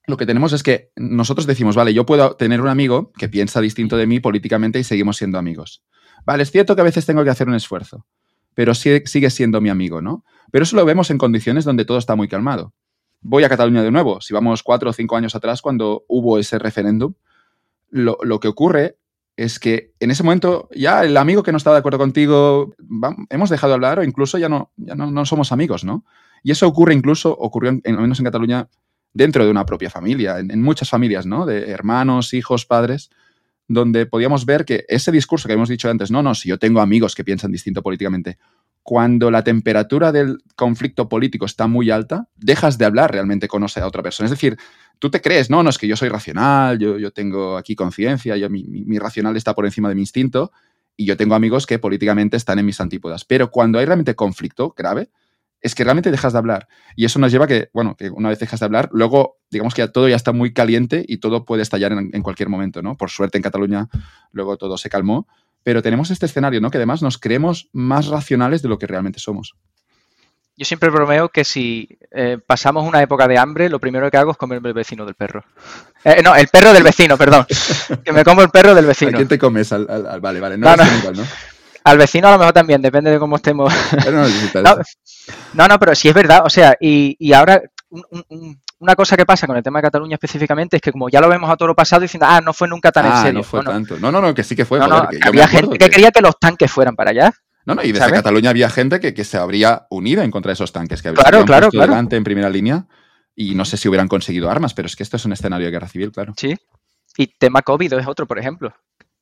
lo que tenemos es que nosotros decimos, vale, yo puedo tener un amigo que piensa distinto de mí políticamente y seguimos siendo amigos. Vale, es cierto que a veces tengo que hacer un esfuerzo, pero sigue, sigue siendo mi amigo, ¿no? Pero eso lo vemos en condiciones donde todo está muy calmado voy a Cataluña de nuevo. Si vamos cuatro o cinco años atrás, cuando hubo ese referéndum, lo, que ocurre es que en ese momento ya el amigo que no estaba de acuerdo contigo, hemos dejado de hablar o incluso ya no, ya no, somos amigos, ¿no? Y eso ocurre incluso, ocurrió, en, al menos en Cataluña, dentro de una propia familia, en, muchas familias, ¿no? De hermanos, hijos, padres, donde podíamos ver que ese discurso que hemos dicho antes, no, no, si yo tengo amigos que piensan distinto políticamente, cuando la temperatura del conflicto político está muy alta, dejas de hablar realmente con otra persona. Es decir, tú te crees, no, no, es que yo soy racional, yo, yo tengo aquí conciencia, mi, mi, racional está por encima de mi instinto y yo tengo amigos que políticamente están en mis antípodas. Pero cuando hay realmente conflicto grave, es que realmente dejas de hablar. Y eso nos lleva a que, bueno, que una vez dejas de hablar, luego digamos que todo ya está muy caliente y todo puede estallar en cualquier momento, ¿no? Por suerte en Cataluña luego todo se calmó, pero tenemos este escenario, ¿no? Que además nos creemos más racionales de lo que realmente somos. Yo siempre bromeo que si eh, pasamos una época de hambre, lo primero que hago es comerme el vecino del perro. Eh, no, el perro del vecino, perdón. que me como el perro del vecino. ¿A quién te comes? Al, al- vale, vale. No, No, no. igual, ¿no? Al vecino a lo mejor también, depende de cómo estemos. Pero no No, eso. No, no, pero sí es verdad. O sea, y, y ahora un- una cosa que pasa con el tema de Cataluña específicamente es que como ya lo vemos a todo lo pasado diciendo, ah, no fue nunca tan en Ah, serio. no fue no, tanto. No, no, no, que sí que fue. no, joder, no, que yo me había gente que quería que los tanques fueran para allá. No, no, y desde ¿sabes? Cataluña había gente que, que se habría unido en contra de esos tanques, que habrían Claro, claro, puesto claro. delante en primera línea y no sé si hubieran conseguido armas, pero es que esto es un escenario de guerra civil, claro. Sí. Y tema COVID es otro, por ejemplo.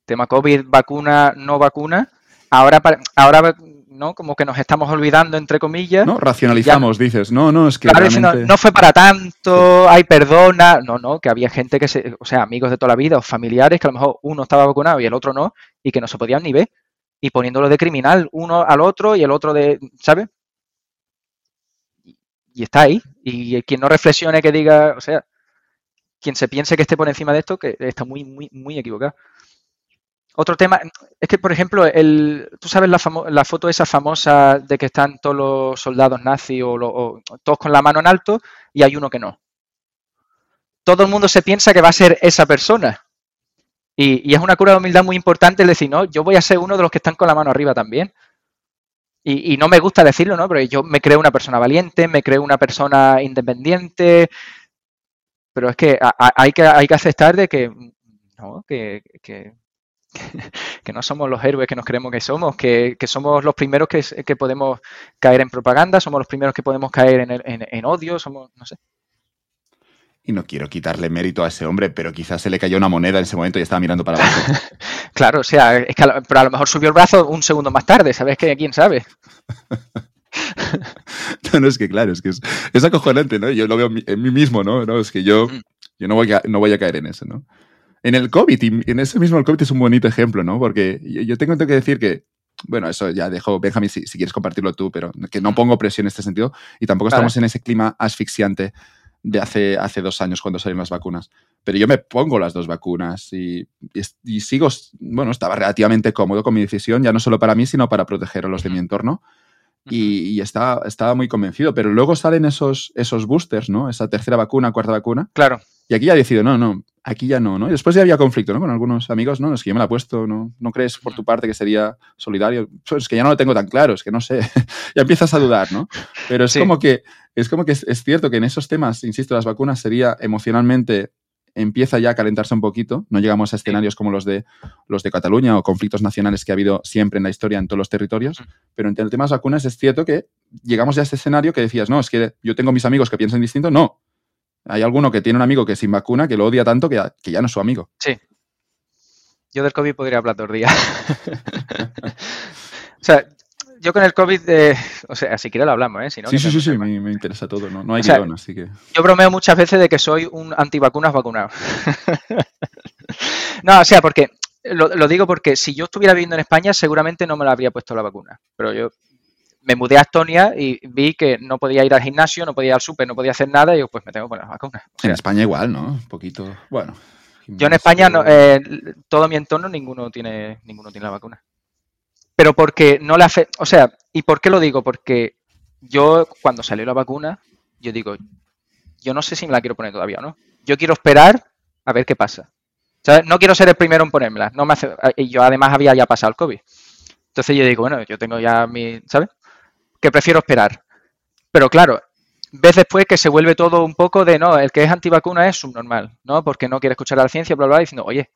Tema COVID, vacuna, no vacuna. Ahora, ahora ¿no? Como que nos estamos olvidando, entre comillas. No, racionalizamos, dices. No, no, es que Claro, realmente... no fue para tanto, hay perdona. No, no, que había gente que se, o sea, amigos de toda la vida o familiares que a lo mejor uno estaba vacunado y el otro no, y que no se podían ni ver. Y poniéndolo de criminal uno al otro y el otro de, ¿sabes? Y está ahí. Y quien no reflexione que diga, o sea, quien se piense que esté por encima de esto, que está muy, muy, muy equivocado. Otro tema, es que, por ejemplo, el, tú sabes la, foto esa famosa de que están todos los soldados nazis o, todos con la mano en alto y hay uno que no. Todo el mundo se piensa que va a ser esa persona. Y, es una cura de humildad muy importante el decir, no, yo voy a ser uno de los que están con la mano arriba también. Y, no me gusta decirlo, ¿no? Pero yo me creo una persona valiente, me creo una persona independiente. Pero es que hay que, hay que aceptar de que, no, que, que, que no somos los héroes que nos creemos que somos, que, que somos los primeros que, que podemos caer en propaganda, somos los primeros que podemos caer en, el- en- en odio, somos, no sé. Y no quiero quitarle mérito a ese hombre, pero quizás se le cayó una moneda en ese momento y estaba mirando para abajo. Claro, o sea, es que a lo, pero a lo mejor subió el brazo un segundo más tarde, ¿sabes? Que quién sabe. No, no, es que claro, es que es, es acojonante, ¿no? Yo lo veo en mí- en mí mismo, ¿no? No, es que yo, Mm. yo no, voy a, no voy a caer en eso, ¿no? En el COVID, y en ese mismo el COVID es un bonito ejemplo, ¿no? Porque yo, yo tengo que decir que, bueno, eso ya dejo, Benjamín, si, si quieres compartirlo tú, pero que no pongo presión en este sentido y tampoco Vale. estamos en ese clima asfixiante de hace, hace dos años cuando salieron las vacunas. Pero yo me pongo las dos vacunas y, y, y sigo, bueno, estaba relativamente cómodo con mi decisión, ya no solo para mí, sino para proteger a los de mi entorno y, y estaba, estaba muy convencido. Pero luego salen esos, esos boosters, ¿no? Esa tercera vacuna, cuarta vacuna. Claro, Y aquí ya decido, no, no, aquí ya no, ¿no? Y después ya había conflicto, ¿no? Con algunos amigos, ¿no? Es que yo me la he puesto, ¿no? ¿No crees por tu parte que sería solidario? Pues es que ya no lo tengo tan claro, es que no sé. ya empiezas a dudar, ¿no? Pero es Sí. como que, es como que es, es cierto que en esos temas, insisto, las vacunas sería emocionalmente empieza ya a calentarse un poquito. No llegamos a escenarios como los de los de Cataluña o conflictos nacionales que ha habido siempre en la historia en todos los territorios. Pero en el tema de las vacunas es cierto que llegamos ya a este escenario que decías, no, es que yo tengo mis amigos que piensan distinto. No. Hay alguno que tiene un amigo que es sin vacuna que lo odia tanto que ya, que ya no es su amigo. yo del COVID podría hablar dos días. o sea, yo con el COVID, eh, o sea, si quieres lo hablamos, ¿eh? Si no, sí, sí, sí, sí, me, me interesa todo. No, no hay O sea, guion, así que. Yo bromeo muchas veces de que soy un antivacunas vacunado. no, o sea, porque lo, lo digo porque si yo estuviera viviendo en España, seguramente no me la habría puesto la vacuna. Pero yo me mudé a Estonia y vi que no podía ir al gimnasio, no podía ir al súper, no podía hacer nada y yo, pues me tengo que poner la vacuna. O sea, En España igual, ¿no? Un poquito. Bueno. yo en España, no- eh, todo mi entorno, ninguno tiene, ninguno tiene la vacuna. Pero porque no le hace, o sea, ¿y por qué lo digo? Porque yo, cuando salió la vacuna, yo digo, yo no sé si me la quiero poner todavía o no. Yo quiero esperar a ver qué pasa. ¿Sabes? No quiero ser el primero en ponérmela. No me hace, y yo además había ya pasado el COVID. Entonces yo digo, bueno, yo tengo ya mi, ¿sabes? Que prefiero esperar. Pero claro, ves después que se vuelve todo un poco de, no, el que es antivacuna es subnormal, ¿no? Porque no quiere escuchar a la ciencia, bla, bla, bla, diciendo, oye,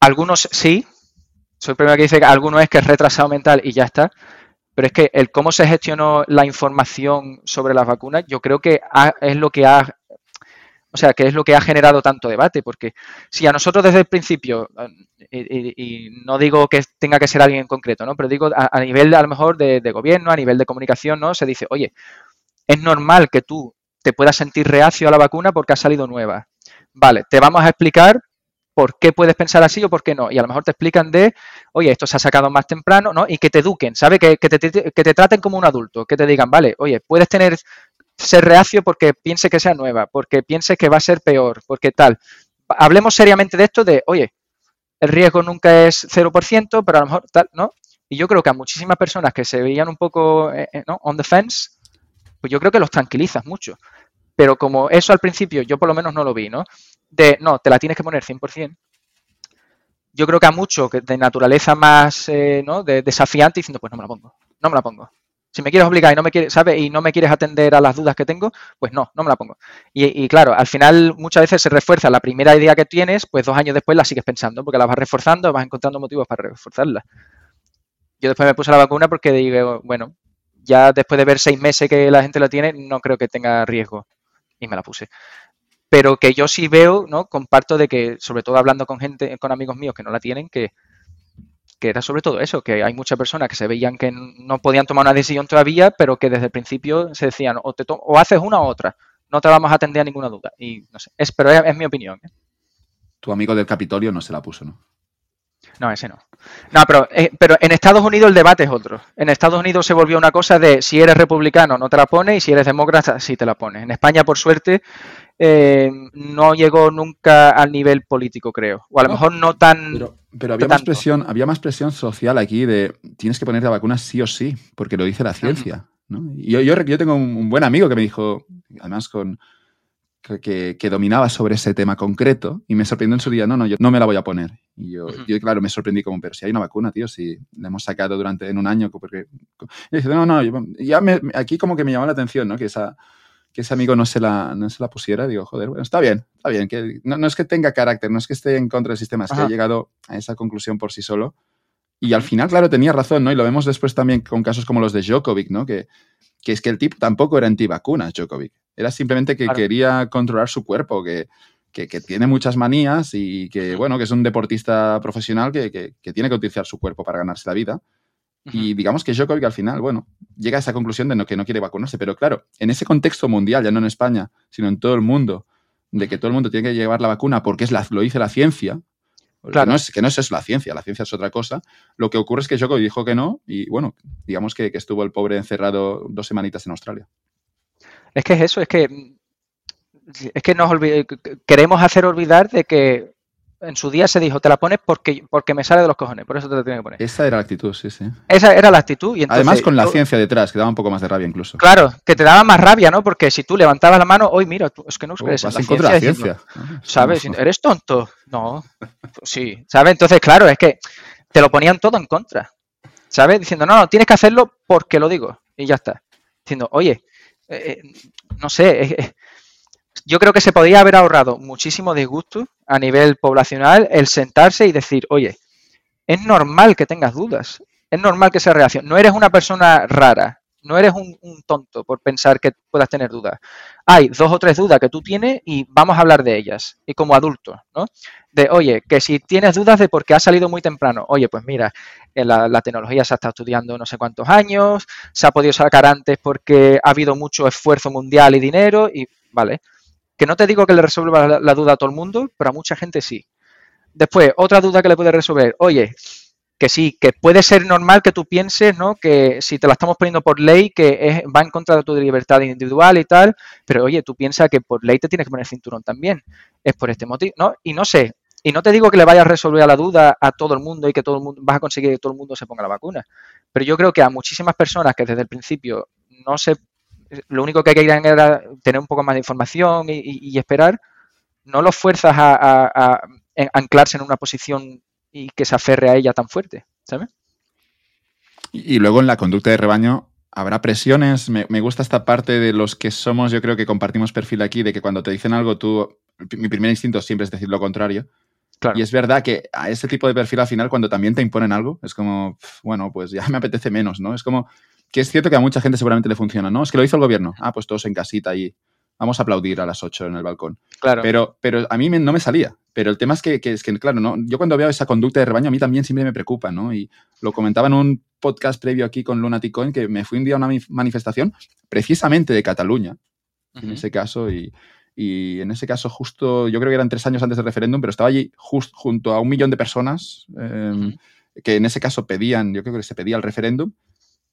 algunos sí, soy el primero que dice que algunos es que es retrasado mental y ya está, pero es que el cómo se gestionó la información sobre las vacunas, yo creo que ha- es lo que ha, o sea, que es lo que ha generado tanto debate, porque si a nosotros desde el principio, y, y- y no digo que tenga que ser alguien en concreto, ¿no? Pero digo a, nivel a lo mejor de, de gobierno, a nivel de comunicación, ¿no? Se dice, oye, es normal que tú te puedas sentir reacio a la vacuna porque ha salido nueva. Vale, te vamos a explicar por qué puedes pensar así o por qué no. Y a lo mejor te explican de, oye, esto se ha sacado más temprano, ¿no? Y que te eduquen, ¿sabes? Que, que te, que te traten como un adulto, que te digan, vale, oye, puedes tener ser reacio porque pienses que sea nueva, porque pienses que va a ser peor, porque tal. Hablemos seriamente de esto de, oye, el riesgo nunca es 0%, pero a lo mejor tal, ¿no? Y yo creo que a muchísimas personas que se veían un poco eh, eh, on the fence, pues yo creo que los tranquilizas mucho. Pero como eso al principio yo por lo menos no lo vi, ¿no? De, no, te la tienes que poner 100%. Yo creo que a muchos de naturaleza más eh, ¿no? de, desafiante diciendo, pues no me la pongo, no me la pongo. Si me quieres obligar y no me quieres, ¿sabes? Y no me quieres atender a las dudas que tengo, pues no, no me la pongo. Y, claro, al final muchas veces se refuerza la primera idea que tienes, pues dos años después la sigues pensando, porque la vas reforzando, vas encontrando motivos para reforzarla. Yo después me puse la vacuna porque digo, bueno, ya después de ver seis meses que la gente la tiene, no creo que tenga riesgo. Y me la puse. Pero que yo sí veo, ¿no? Comparto de que, sobre todo hablando con gente, con amigos míos que no la tienen, que, que era sobre todo eso, que hay muchas personas que se veían que no podían tomar una decisión todavía, pero que desde el principio se decían o, te o haces una u otra, no te vamos a atender a ninguna duda. Y no sé, es, pero es, mi opinión. ¿eh? Tu amigo del Capitolio no se la puso, ¿no? No, ese no. No, pero, eh, pero en Estados Unidos el debate es otro. En Estados Unidos se volvió una cosa de si eres republicano no te la pones y si eres demócrata sí te la pones. En España, por suerte, eh, no llegó nunca al nivel político, creo. O a lo mejor no tan. Pero, había, más presión, había más presión social aquí de tienes que ponerte la vacuna sí o sí, porque lo dice la ciencia. Y yo, yo, tengo un, buen amigo que me dijo, además con. Que, que, dominaba sobre ese tema concreto y me sorprendió en su día, no, no, yo no me la voy a poner. Y yo, yo claro, me sorprendí como, pero si hay una vacuna, tío, si la hemos sacado durante en un año, porque... Y dice, no, no, ya me, aquí como que me llamó la atención, ¿no? Que esa, que ese amigo no se la, no se la pusiera, digo, joder, bueno, está bien, está bien, que no, es que tenga carácter, no es que esté en contra del sistema, es que ha llegado a esa conclusión por sí solo. Y al final, claro, tenía razón, ¿no? Y lo vemos después también con casos como los de Djokovic, ¿no? Que, que es que el tipo tampoco era antivacunas, Djokovic. Era simplemente que quería controlar su cuerpo, que, que, que, tiene muchas manías y que, bueno, que es un deportista profesional que, que, tiene que utilizar su cuerpo para ganarse la vida. Y digamos que Djokovic al final, bueno, llega a esa conclusión de no, que no quiere vacunarse. Pero claro, en ese contexto mundial, ya no en España, sino en todo el mundo, de que todo el mundo tiene que llevar la vacuna porque es la, lo dice la ciencia, claro. no es, que no es eso la ciencia, la ciencia es otra cosa. Lo que ocurre es que Djokovic dijo que no y bueno, digamos que, que estuvo el pobre encerrado dos semanitas en Australia. Es que es eso, es que es que nos queremos hacer olvidar de que en su día se dijo, te la pones porque, porque me sale de los cojones, por eso te la tienes que poner. Esa era la actitud, sí, sí. Esa era la actitud. Y Además con la ciencia detrás, que daba un poco más de rabia incluso. Claro, que te daba más rabia, ¿no? Porque si tú levantabas la mano, hoy mira, es que no crees oh, en la ciencia. La ciencia. ¿Sabes? ¿Eres tonto? No. Sí, ¿sabes? Entonces, claro, es que te lo ponían todo en contra. ¿Sabes? Diciendo, no, no, tienes que hacerlo porque lo digo. Y ya está. Diciendo, oye, eh, eh, no sé, yo creo que se podría haber ahorrado muchísimo disgusto a nivel poblacional el sentarse y decir, oye, es normal que tengas dudas, es normal que sea reacción, no eres una persona rara, no eres un, tonto por pensar que puedas tener dudas. Hay dos o tres dudas que tú tienes y vamos a hablar de ellas, y como adultos, ¿no? De, oye, que si tienes dudas de por qué ha salido muy temprano, oye, pues mira, eh, la, la, tecnología se ha estado estudiando no sé cuántos años, se ha podido sacar antes porque ha habido mucho esfuerzo mundial y dinero, y vale, que no te digo que le resuelva la, duda a todo el mundo, pero a mucha gente sí. Después, otra duda que le puede resolver, oye, que sí, que puede ser normal que tú pienses, ¿no? Que si te la estamos poniendo por ley, que va en contra de tu libertad individual y tal, pero oye, tú piensas que por ley te tienes que poner cinturón también. Es por este motivo, ¿no? Y no sé, y no te digo que le vayas a resolver la duda a todo el mundo y que todo el mundo vas a conseguir que todo el mundo se ponga la vacuna, pero yo creo que a muchísimas personas que desde el principio no se lo único que querían era tener un poco más de información y, esperar, no los fuerzas a, anclarse en una posición y que se aferre a ella tan fuerte, ¿sabes? Y, luego en la conducta de rebaño habrá presiones. Me, gusta esta parte de los que somos, yo creo que compartimos perfil aquí, de que cuando te dicen algo, tú, mi primer instinto siempre es decir lo contrario. Y es verdad que a ese tipo de perfil al final, cuando también te imponen algo, es como, bueno, pues ya me apetece menos, ¿no? Es como, que es cierto que a mucha gente seguramente le funciona, ¿no? Es que lo hizo el gobierno. Ah, pues todos en casita y vamos a aplaudir a las 8 en el balcón. Claro. Pero, pero a mí no me salía. Pero el tema es que, es que, claro, ¿no? yo cuando veo esa conducta de rebaño, a mí también siempre me preocupa, ¿no? Y lo comentaba en un podcast previo aquí con Lunatic que me fui un día a una manifestación precisamente de Cataluña, en ese caso, y, en ese caso justo, yo creo que eran tres años antes del referéndum, pero estaba allí justo junto a un millón de personas em, que en ese caso pedían, yo creo que se pedía el referéndum,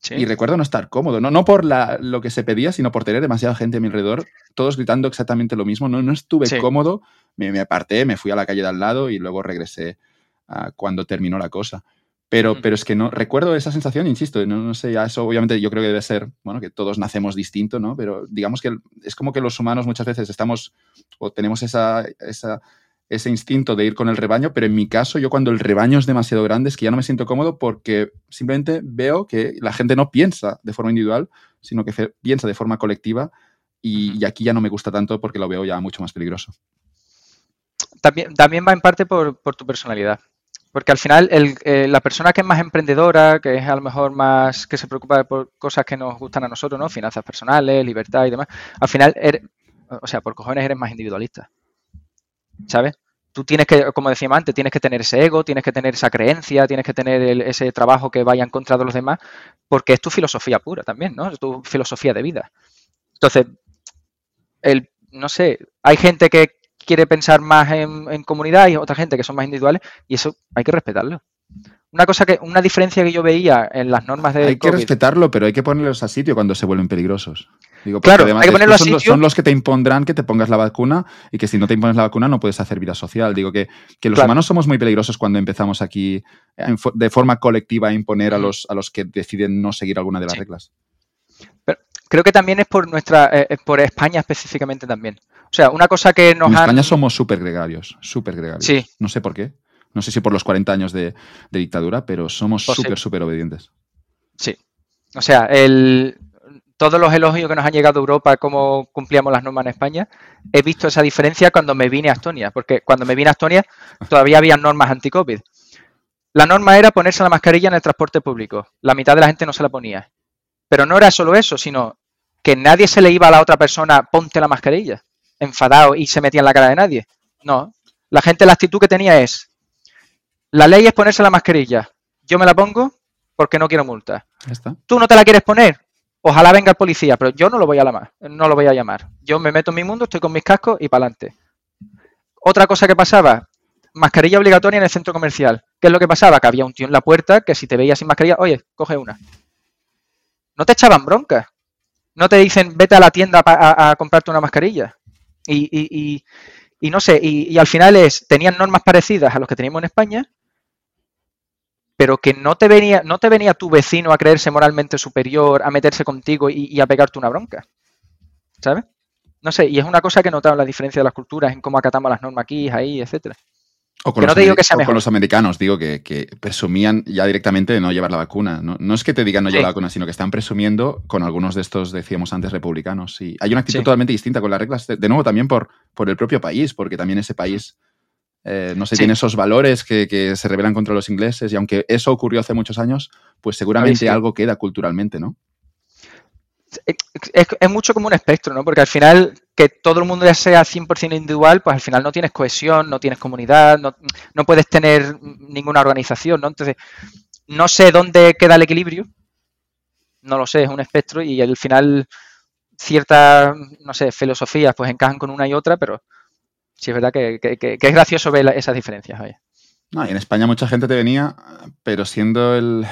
y recuerdo no estar cómodo, no, no por la, lo que se pedía, sino por tener demasiada gente a mi alrededor, todos gritando exactamente lo mismo. No, no estuve cómodo, me, me, aparté, me fui a la calle de al lado y luego regresé a cuando terminó la cosa. Pero, pero es que no recuerdo esa sensación, insisto, no, no sé, ya eso obviamente yo creo que debe ser, bueno, que todos nacemos distinto, ¿no? Pero digamos que es como que los humanos muchas veces estamos o tenemos esa, esa, ese instinto de ir con el rebaño, pero en mi caso yo cuando el rebaño es demasiado grande es que ya no me siento cómodo porque simplemente veo que la gente no piensa de forma individual, sino que piensa de forma colectiva y, y aquí ya no me gusta tanto porque lo veo ya mucho más peligroso. También, también va en parte por, por tu personalidad. Porque al final el, eh, la persona que es más emprendedora, que es a lo mejor más, que se preocupa por cosas que nos gustan a nosotros, ¿no? Finanzas personales, libertad y demás, al final, eres, o sea, por cojones eres más individualista. ¿Sabes? Tú tienes que, como decíamos antes, tienes que tener ese ego, tienes que tener esa creencia, tienes que tener el, ese trabajo que vaya en contra de los demás, porque es tu filosofía pura también, ¿no? Es tu filosofía de vida. Entonces, el, no sé, hay gente que quiere pensar más en, comunidad y otra gente que son más individuales y eso hay que respetarlo. Una cosa que, una diferencia que yo veía en las normas de Hay que respetarlo, pero hay que ponerlos a sitio cuando se vuelven peligrosos. Digo, claro, hay que. Son los que te impondrán que te pongas la vacuna y que si no te impones la vacuna no puedes hacer vida social. Digo que, que los humanos somos muy peligrosos cuando empezamos aquí de forma colectiva a imponer a los, a los que deciden no seguir alguna de las reglas. Pero creo que también es por nuestra, eh, por España específicamente también. O sea, una cosa que nos En España somos súper gregarios, súper gregarios. Sí. No sé por qué. No sé si por los 40 años de, dictadura, pero somos súper, súper obedientes. Sí. O sea, el, todos los elogios que nos han llegado a Europa, cómo cumplíamos las normas en España, he visto esa diferencia cuando me vine a Estonia, porque cuando me vine a Estonia todavía había normas anti-COVID. La norma era ponerse la mascarilla en el transporte público. La mitad de la gente no se la ponía. Pero no era solo eso, sino que nadie se le iba a la otra persona, ponte la mascarilla enfadado y se metía en la cara de nadie. No. La gente, la actitud que tenía es, la ley es ponerse la mascarilla. Yo me la pongo porque no quiero multa. Tú no te la quieres poner. Ojalá venga el policía, pero yo no lo voy a llamar. No lo voy a llamar. Yo me meto en mi mundo, estoy con mis cascos y para adelante. Otra cosa que pasaba, mascarilla obligatoria en el centro comercial. ¿Qué es lo que pasaba? Que había un tío en la puerta que si te veía sin mascarilla, oye, coge una. No te echaban bronca. No te dicen, vete a la tienda a comprarte una mascarilla. Y, no sé, y, al final es, tenían normas parecidas a los que teníamos en España, pero que no te venía, no te venía tu vecino a creerse moralmente superior, a meterse contigo y, a pegarte una bronca. ¿Sabes? No sé, y es una cosa que he notado la diferencia de las culturas, en cómo acatamos las normas aquí, ahí, etcétera. O con, los, digo que con los americanos, digo, que, presumían ya directamente de no llevar la vacuna. No, es que te digan no llevar la vacuna, sino que están presumiendo con algunos de estos, decíamos antes, republicanos. Y hay una actitud totalmente distinta con las reglas, de, nuevo también por, por el propio país, porque también ese país, eh, no sé, tiene esos valores que, se rebelan contra los ingleses. Y aunque eso ocurrió hace muchos años, pues seguramente algo queda culturalmente, ¿no? es, mucho como un espectro, ¿no? Porque al final, que todo el mundo ya sea 100% individual, pues al final no tienes cohesión, no tienes comunidad, no, puedes tener ninguna organización, ¿no? Entonces, no sé dónde queda el equilibrio, no lo sé, es un espectro y al final ciertas, no sé, filosofías pues encajan con una y otra, pero sí es verdad que, es gracioso ver esas diferencias. No, y en España mucha gente te venía, pero siendo el,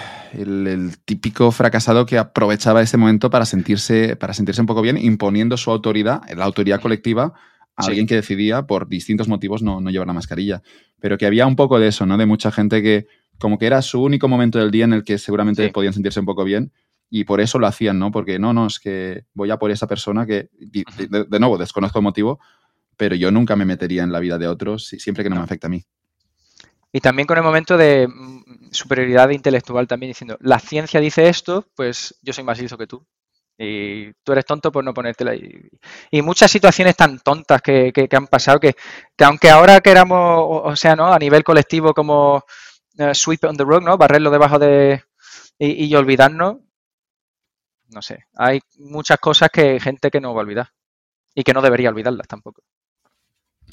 típico fracasado que aprovechaba ese momento para sentirse, para sentirse un poco bien, imponiendo su autoridad, la autoridad colectiva, a alguien que decidía por distintos motivos no, llevar la mascarilla. Pero que había un poco de eso, ¿no? De mucha gente que como que era su único momento del día en el que seguramente podían sentirse un poco bien y por eso lo hacían, ¿no? Porque no, no, es que voy a por esa persona que, de, nuevo, desconozco el motivo, pero yo nunca me metería en la vida de otros siempre que no. me afecta a mí. Y también con el momento de mm, superioridad intelectual también diciendo, la ciencia dice esto, pues yo soy más listo que tú. Y tú eres tonto por no ponértela. Y, y muchas situaciones tan tontas que, han pasado que, aunque ahora queramos, o, sea, ¿no? A nivel colectivo como eh, sweep on the rug, ¿no? Barrerlo debajo de... Y, y olvidarnos, no sé. Hay muchas cosas que gente que no va a olvidar. Y que no debería olvidarlas tampoco.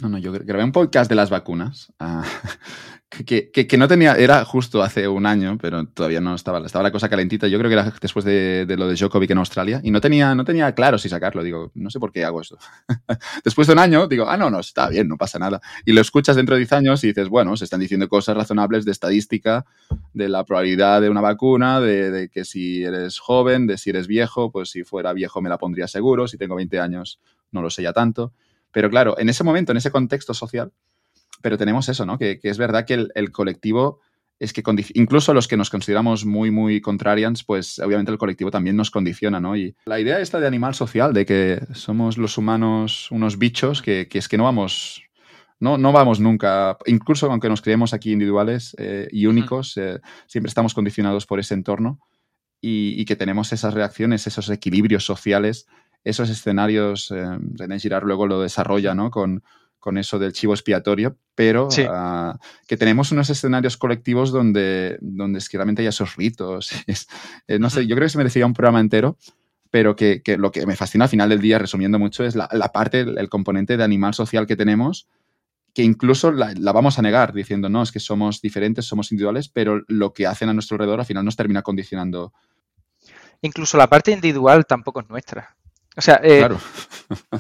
No, no, yo grabé un podcast de las vacunas. Ah, que, no tenía, era justo hace un año, pero todavía no estaba, estaba la cosa calentita. Yo creo que era después de, lo de Djokovic en Australia y no tenía, no tenía claro si sacarlo. Digo, no sé por qué hago esto. después de un año, digo, ah, no, no, está bien, no pasa nada. Y lo escuchas dentro de 10 años y dices, bueno, se están diciendo cosas razonables de estadística, de la probabilidad de una vacuna, de, de que si eres joven, de si eres viejo, pues si fuera viejo me la pondría seguro, si tengo 20 años no lo sé ya tanto. Pero claro, en ese momento, en ese contexto social, pero tenemos eso, ¿no? Que, es verdad que el, colectivo es que incluso los que nos consideramos muy, muy contrarians, pues obviamente el colectivo también nos condiciona, ¿no? Y la idea esta de animal social, de que somos los humanos unos bichos, que, es que no vamos, no, no vamos nunca, incluso aunque nos creemos aquí individuales eh, y únicos, eh, siempre estamos condicionados por ese entorno y, que tenemos esas reacciones, esos equilibrios sociales, esos escenarios, eh, René Girard luego lo desarrolla, ¿no? Con, con eso del chivo expiatorio, pero ah, que tenemos unos escenarios colectivos donde, donde es que realmente hay esos ritos. Eh, no sé, yo creo que se merecía un programa entero, pero que, lo que me fascina al final del día, resumiendo mucho, es la, parte, el, componente de animal social que tenemos, que incluso la, vamos a negar diciendo, no, es que somos diferentes, somos individuales, pero lo que hacen a nuestro alrededor al final nos termina condicionando. Incluso la parte individual tampoco es nuestra. O sea, eh, claro.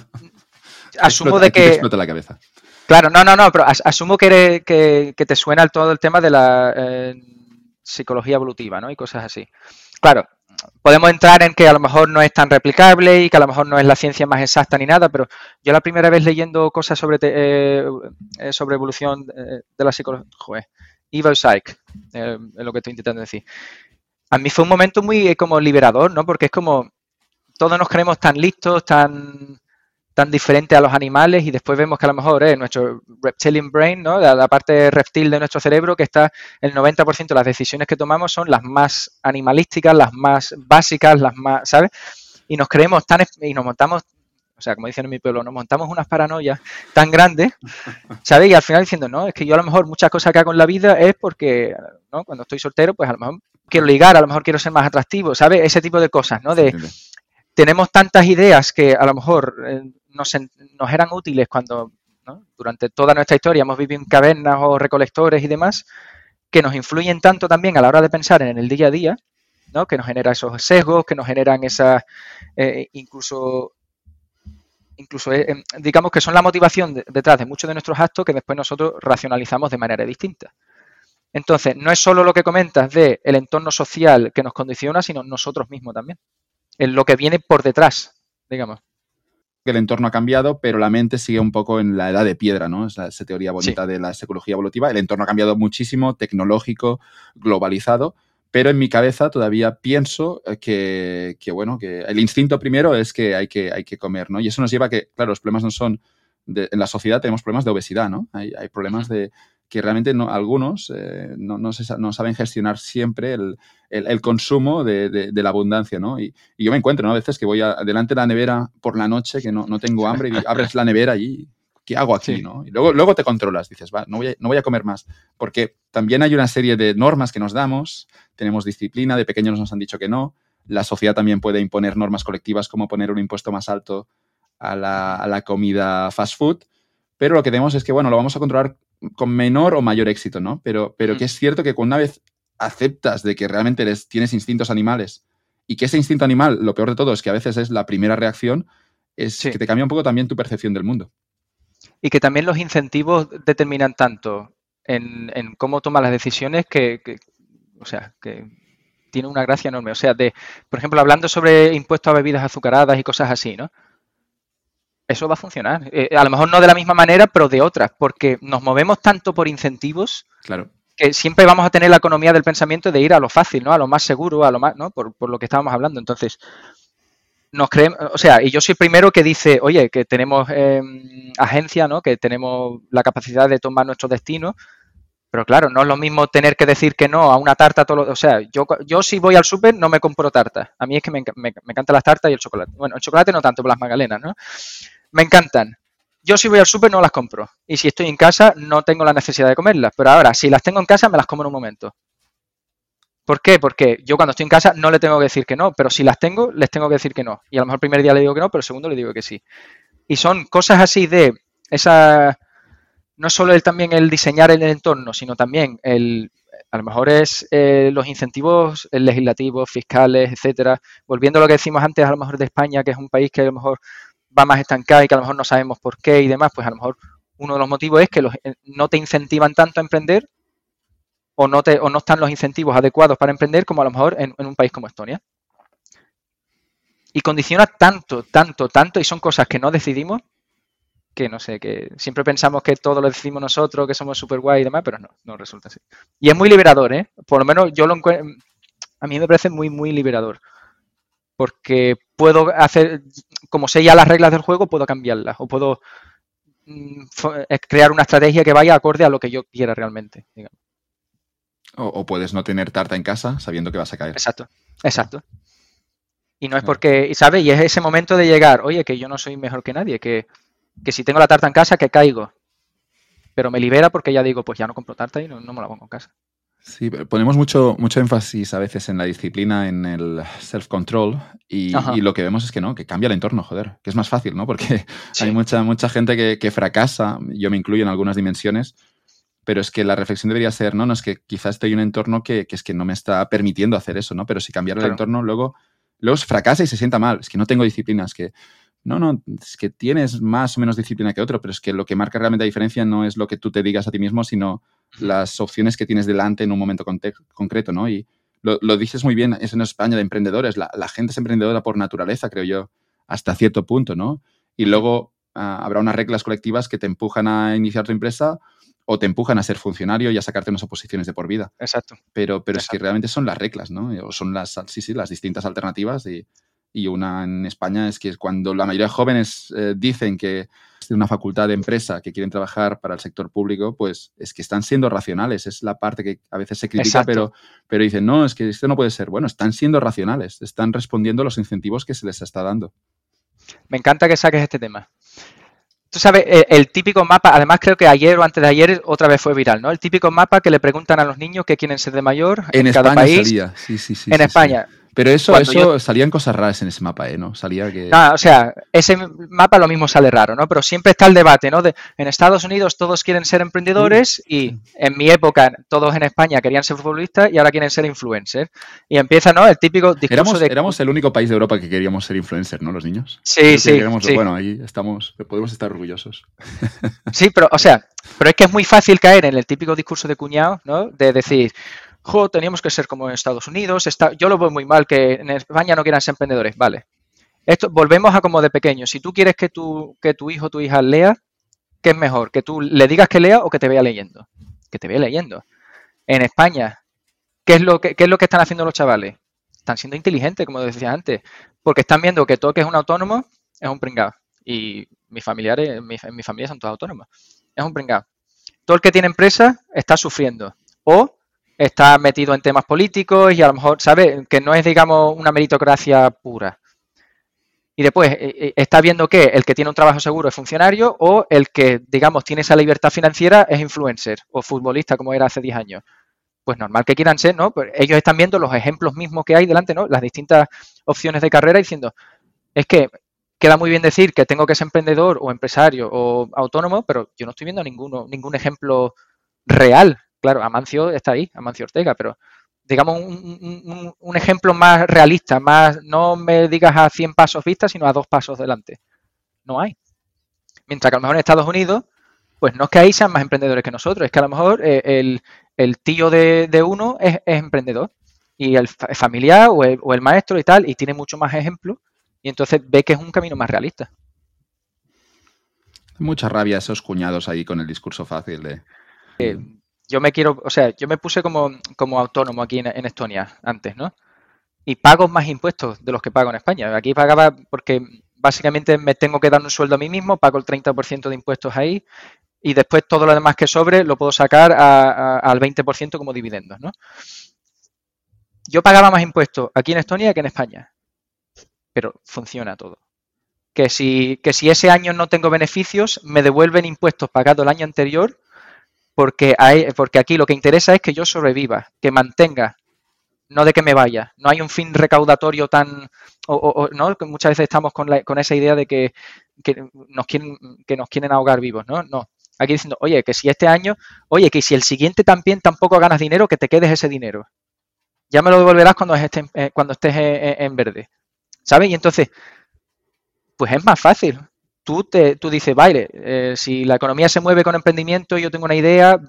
asumo de que... explota la cabeza. Claro, no, no, no, pero asumo que, que, te suena todo el tema de la eh, psicología evolutiva, ¿no? Y cosas así. Claro, podemos entrar en que a lo mejor no es tan replicable y que a lo mejor no es la ciencia más exacta ni nada, pero yo la primera vez leyendo cosas sobre, eh, eh, sobre evolución de la psicología, joder, evil psych, es lo que estoy intentando decir. A mí fue un momento muy como liberador, ¿no? Porque es como todos nos creemos tan listos, tan tan diferente a los animales y después vemos que a lo mejor es nuestro reptilian brain, ¿no? la, parte reptil de nuestro cerebro, que está el 90% de las decisiones que tomamos son las más animalísticas, las más básicas, las más, ¿sabes? Y nos creemos tan, y nos montamos, o sea, como dicen en mi pueblo, nos montamos unas paranoias tan grandes, ¿sabes? Y al final diciendo, no, es que yo a lo mejor muchas cosas que hago en la vida es porque, ¿no? Cuando estoy soltero, pues a lo mejor quiero ligar, a lo mejor quiero ser más atractivo, ¿sabes? Ese tipo de cosas, ¿no? De, tenemos tantas ideas que a lo mejor eh, nos, eran útiles cuando durante toda nuestra historia hemos vivido en cavernas o recolectores y demás, que nos influyen tanto también a la hora de pensar en el día a día, ¿no? que nos genera esos sesgos, que nos generan esas, eh, incluso, incluso eh, em, digamos que son la motivación detrás de muchos de nuestros actos que después nosotros racionalizamos de manera distinta. Entonces, no es solo lo que comentas de el entorno social que nos condiciona, sino nosotros mismos también, en lo que viene por detrás, digamos que el entorno ha cambiado, pero la mente sigue un poco en la edad de piedra, ¿no? Esa, teoría bonita de la psicología evolutiva. El entorno ha cambiado muchísimo, tecnológico, globalizado, pero en mi cabeza todavía pienso eh, que, bueno, que el instinto primero es que hay que, hay que comer, ¿no? Y eso nos lleva a que, claro, los problemas no son... en la sociedad tenemos problemas de obesidad, ¿no? Hay, hay problemas de, que realmente no, algunos eh, no, no, saben gestionar siempre el, consumo de, la abundancia, ¿no? Y, yo me encuentro, ¿no? A veces que voy a, delante de la nevera por la noche, que no, tengo hambre, y abres la nevera y ¿qué hago aquí, no? Y luego, luego te controlas, dices, va, no voy, a, no voy a comer más, porque también hay una serie de normas que nos damos, tenemos disciplina, de pequeños nos han dicho que no, la sociedad también puede imponer normas colectivas como poner un impuesto más alto a la, a la comida fast food, pero lo que tenemos es que, bueno, lo vamos a controlar con menor o mayor éxito, ¿no? Pero, pero mm. que es cierto que una vez aceptas de que realmente tienes instintos animales y que ese instinto animal, lo peor de todo es que a veces es la primera reacción, es que te cambia un poco también tu percepción del mundo. Y que también los incentivos determinan tanto en, cómo tomas las decisiones que, o sea, que tiene una gracia enorme. O sea, de, por ejemplo, hablando sobre impuestos a bebidas azucaradas y cosas así, ¿no? Eso va a funcionar. Eh, a lo mejor no de la misma manera, pero de otra, porque nos movemos tanto por incentivos claro. que siempre vamos a tener la economía del pensamiento de ir a lo fácil, ¿no? A lo más seguro, a lo más, ¿no? Por, lo que estábamos hablando. Entonces, nos creemos, o sea, y yo soy el primero que dice, oye, que tenemos em, agencia, ¿no? Que tenemos la capacidad de tomar nuestro destino. Pero claro, no es lo mismo tener que decir que no a una tarta. Todo o sea, yo, yo si voy al súper no me compro tarta. A mí es que me, me, me encantan las tartas y el chocolate. Bueno, el chocolate no tanto, pero las magdalenas, ¿no? Me encantan. Yo si voy al súper no las compro. Y si estoy en casa no tengo la necesidad de comerlas. Pero ahora, si las tengo en casa, me las como en un momento. ¿Por qué? Porque yo cuando estoy en casa no le tengo que decir que no, pero si las tengo, les tengo que decir que no. Y a lo mejor el primer día le digo que no, pero el segundo le digo que sí. Y son cosas así de esa. No solo el, también el diseñar el entorno, sino también el. A lo mejor es eh, los incentivos legislativos, fiscales, etcétera. Volviendo a lo que decimos antes, a lo mejor de España, que es un país que a lo mejor va más estancada y que a lo mejor no sabemos por qué y demás, pues a lo mejor uno de los motivos es que los, eh, no te incentivan tanto a emprender o no, te, o no están los incentivos adecuados para emprender como a lo mejor en, un país como Estonia. Y condiciona tanto, tanto, tanto, y son cosas que no decidimos, que no sé, que siempre pensamos que todo lo decimos nosotros, que somos súper guay y demás, pero no, no resulta así. Y es muy liberador, ¿eh? Por lo menos yo lo encuentro, a mí me parece muy, muy liberador. Porque puedo hacer, como sé ya las reglas del juego, puedo cambiarlas o puedo mm, crear una estrategia que vaya acorde a lo que yo quiera realmente. O, o, puedes no tener tarta en casa sabiendo que vas a caer. Exacto, exacto. Y no es porque, ¿sabes? Y es ese momento de llegar, oye, que yo no soy mejor que nadie, que, que si tengo la tarta en casa, que caigo. Pero me libera porque ya digo, pues ya no compro tarta y no, me la pongo en casa. Sí, ponemos mucho, mucho énfasis a veces en la disciplina, en el self-control, y, lo que vemos es que no, que cambia el entorno, joder, que es más fácil, ¿no? Porque hay mucha, mucha gente que, que, fracasa, yo me incluyo en algunas dimensiones, pero es que la reflexión debería ser, no, no, es que quizás estoy en un entorno que, que es que no me está permitiendo hacer eso, ¿no? Pero si cambiar el entorno, luego, luego fracasa y se sienta mal, es que no tengo disciplina, es que no, no, es que tienes más o menos disciplina que otro, pero es que lo que marca realmente la diferencia no es lo que tú te digas a ti mismo, sino las opciones que tienes delante en un momento concreto, ¿no? Y lo, dices muy bien, es en España de emprendedores, la, gente es emprendedora por naturaleza, creo yo, hasta cierto punto, ¿no? Y luego ah, habrá unas reglas colectivas que te empujan a iniciar tu empresa o te empujan a ser funcionario y a sacarte unas oposiciones de por vida. Exacto. Pero, pero es que realmente son las reglas, ¿no? O son las, sí, sí, las distintas alternativas y, y una en España es que cuando la mayoría de jóvenes eh, dicen que es de una facultad de empresa que quieren trabajar para el sector público, pues es que están siendo racionales. Es la parte que a veces se critica, pero, pero dicen, no, es que esto no puede ser. Bueno, están siendo racionales, están respondiendo a los incentivos que se les está dando. Me encanta que saques este tema. Tú sabes, eh, el, típico mapa, además creo que ayer o antes de ayer otra vez fue viral, ¿no? El típico mapa que le preguntan a los niños qué quieren ser de mayor en, cada España país. Sí, sí, sí, en España. Pero eso, eso salían cosas raras en ese mapa, ¿eh? ¿no? Salía que. Ah, o sea, ese mapa lo mismo sale raro, ¿no? Pero siempre está el debate, ¿no? De, en Estados Unidos todos quieren ser emprendedores y en mi época todos en España querían ser futbolistas y ahora quieren ser influencers. Y empieza, ¿no? El típico discurso éramos, de. Éramos el único país de Europa que queríamos ser influencers, ¿no? Los niños. Sí, sí, Bueno, ahí estamos, podemos estar orgullosos. Sí, pero, o sea, pero es que es muy fácil caer en el típico discurso de cuñado, ¿no? De decir teníamos que ser como en Estados Unidos, está, yo lo veo muy mal que en España no quieran ser emprendedores, vale. Esto, volvemos a como de pequeño. Si tú quieres que tu, que tu hijo o tu hija lea, ¿qué es mejor? ¿Que tú le digas que lea o que te vea leyendo? Que te vea leyendo. En España, ¿qué es lo que, es lo que están haciendo los chavales? Están siendo inteligentes, como decía antes, porque están viendo que todo que es un autónomo es un pringado. Y mis familiares, mi, mi familia son todos autónomos. Es un pringado. Todo el que tiene empresa está sufriendo. O está metido en temas políticos y a lo mejor, ¿sabes? Que no es, digamos, una meritocracia pura. Y después eh, eh, está viendo que el que tiene un trabajo seguro es funcionario o el que, digamos, tiene esa libertad financiera es influencer o futbolista como era hace 10 años. Pues normal que quieran ser, ¿no? Pues ellos están viendo los ejemplos mismos que hay delante, ¿no? Las distintas opciones de carrera diciendo, es que queda muy bien decir que tengo que ser emprendedor o empresario o autónomo, pero yo no estoy viendo ninguno, ningún ejemplo real claro, Amancio está ahí, Amancio Ortega, pero digamos un, ejemplo más realista, más no me digas a 100 pasos vistas, sino a dos pasos delante. No hay. Mientras que a lo mejor en Estados Unidos, pues no es que ahí sean más emprendedores que nosotros, es que a lo mejor eh, el, tío de, uno es, emprendedor y el familiar o el, maestro y tal, y tiene mucho más ejemplos, y entonces ve que es un camino más realista. Mucha rabia esos cuñados ahí con el discurso fácil de... Eh, yo me quiero, o sea, yo me puse como, como autónomo aquí en, Estonia antes, ¿no? Y pago más impuestos de los que pago en España. Aquí pagaba porque básicamente me tengo que dar un sueldo a mí mismo, pago el 30% de impuestos ahí y después todo lo demás que sobre lo puedo sacar al 20% como dividendos, ¿no? Yo pagaba más impuestos aquí en Estonia que en España, pero funciona todo. Que si, que si ese año no tengo beneficios, me devuelven impuestos pagados el año anterior porque, hay, porque aquí lo que interesa es que yo sobreviva, que mantenga, no de que me vaya. No hay un fin recaudatorio tan... O, ¿no? Que muchas veces estamos con, con esa idea de que, nos quieren, que nos quieren ahogar vivos, ¿no? No. Aquí diciendo, oye, que si este año, oye, que si el siguiente también tampoco ganas dinero, que te quedes ese dinero. Ya me lo devolverás cuando estés, eh, cuando estés en verde. ¿Sabes? Y entonces, pues es más fácil tú, te, tú dices, vale, eh, si la economía se mueve con emprendimiento y yo tengo una idea,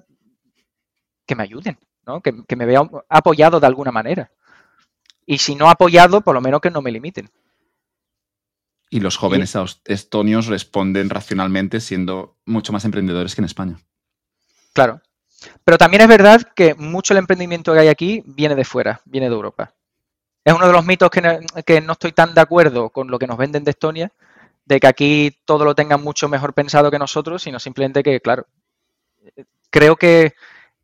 que me ayuden, ¿no? que, me vean apoyado de alguna manera. Y si no apoyado, por lo menos que no me limiten. Y los jóvenes estonios responden racionalmente siendo mucho más emprendedores que en España. Claro. Pero también es verdad que mucho el emprendimiento que hay aquí viene de fuera, viene de Europa. Es uno de los mitos que no, que no estoy tan de acuerdo con lo que nos venden de Estonia, de que aquí todo lo tengan mucho mejor pensado que nosotros, sino simplemente que, claro, creo que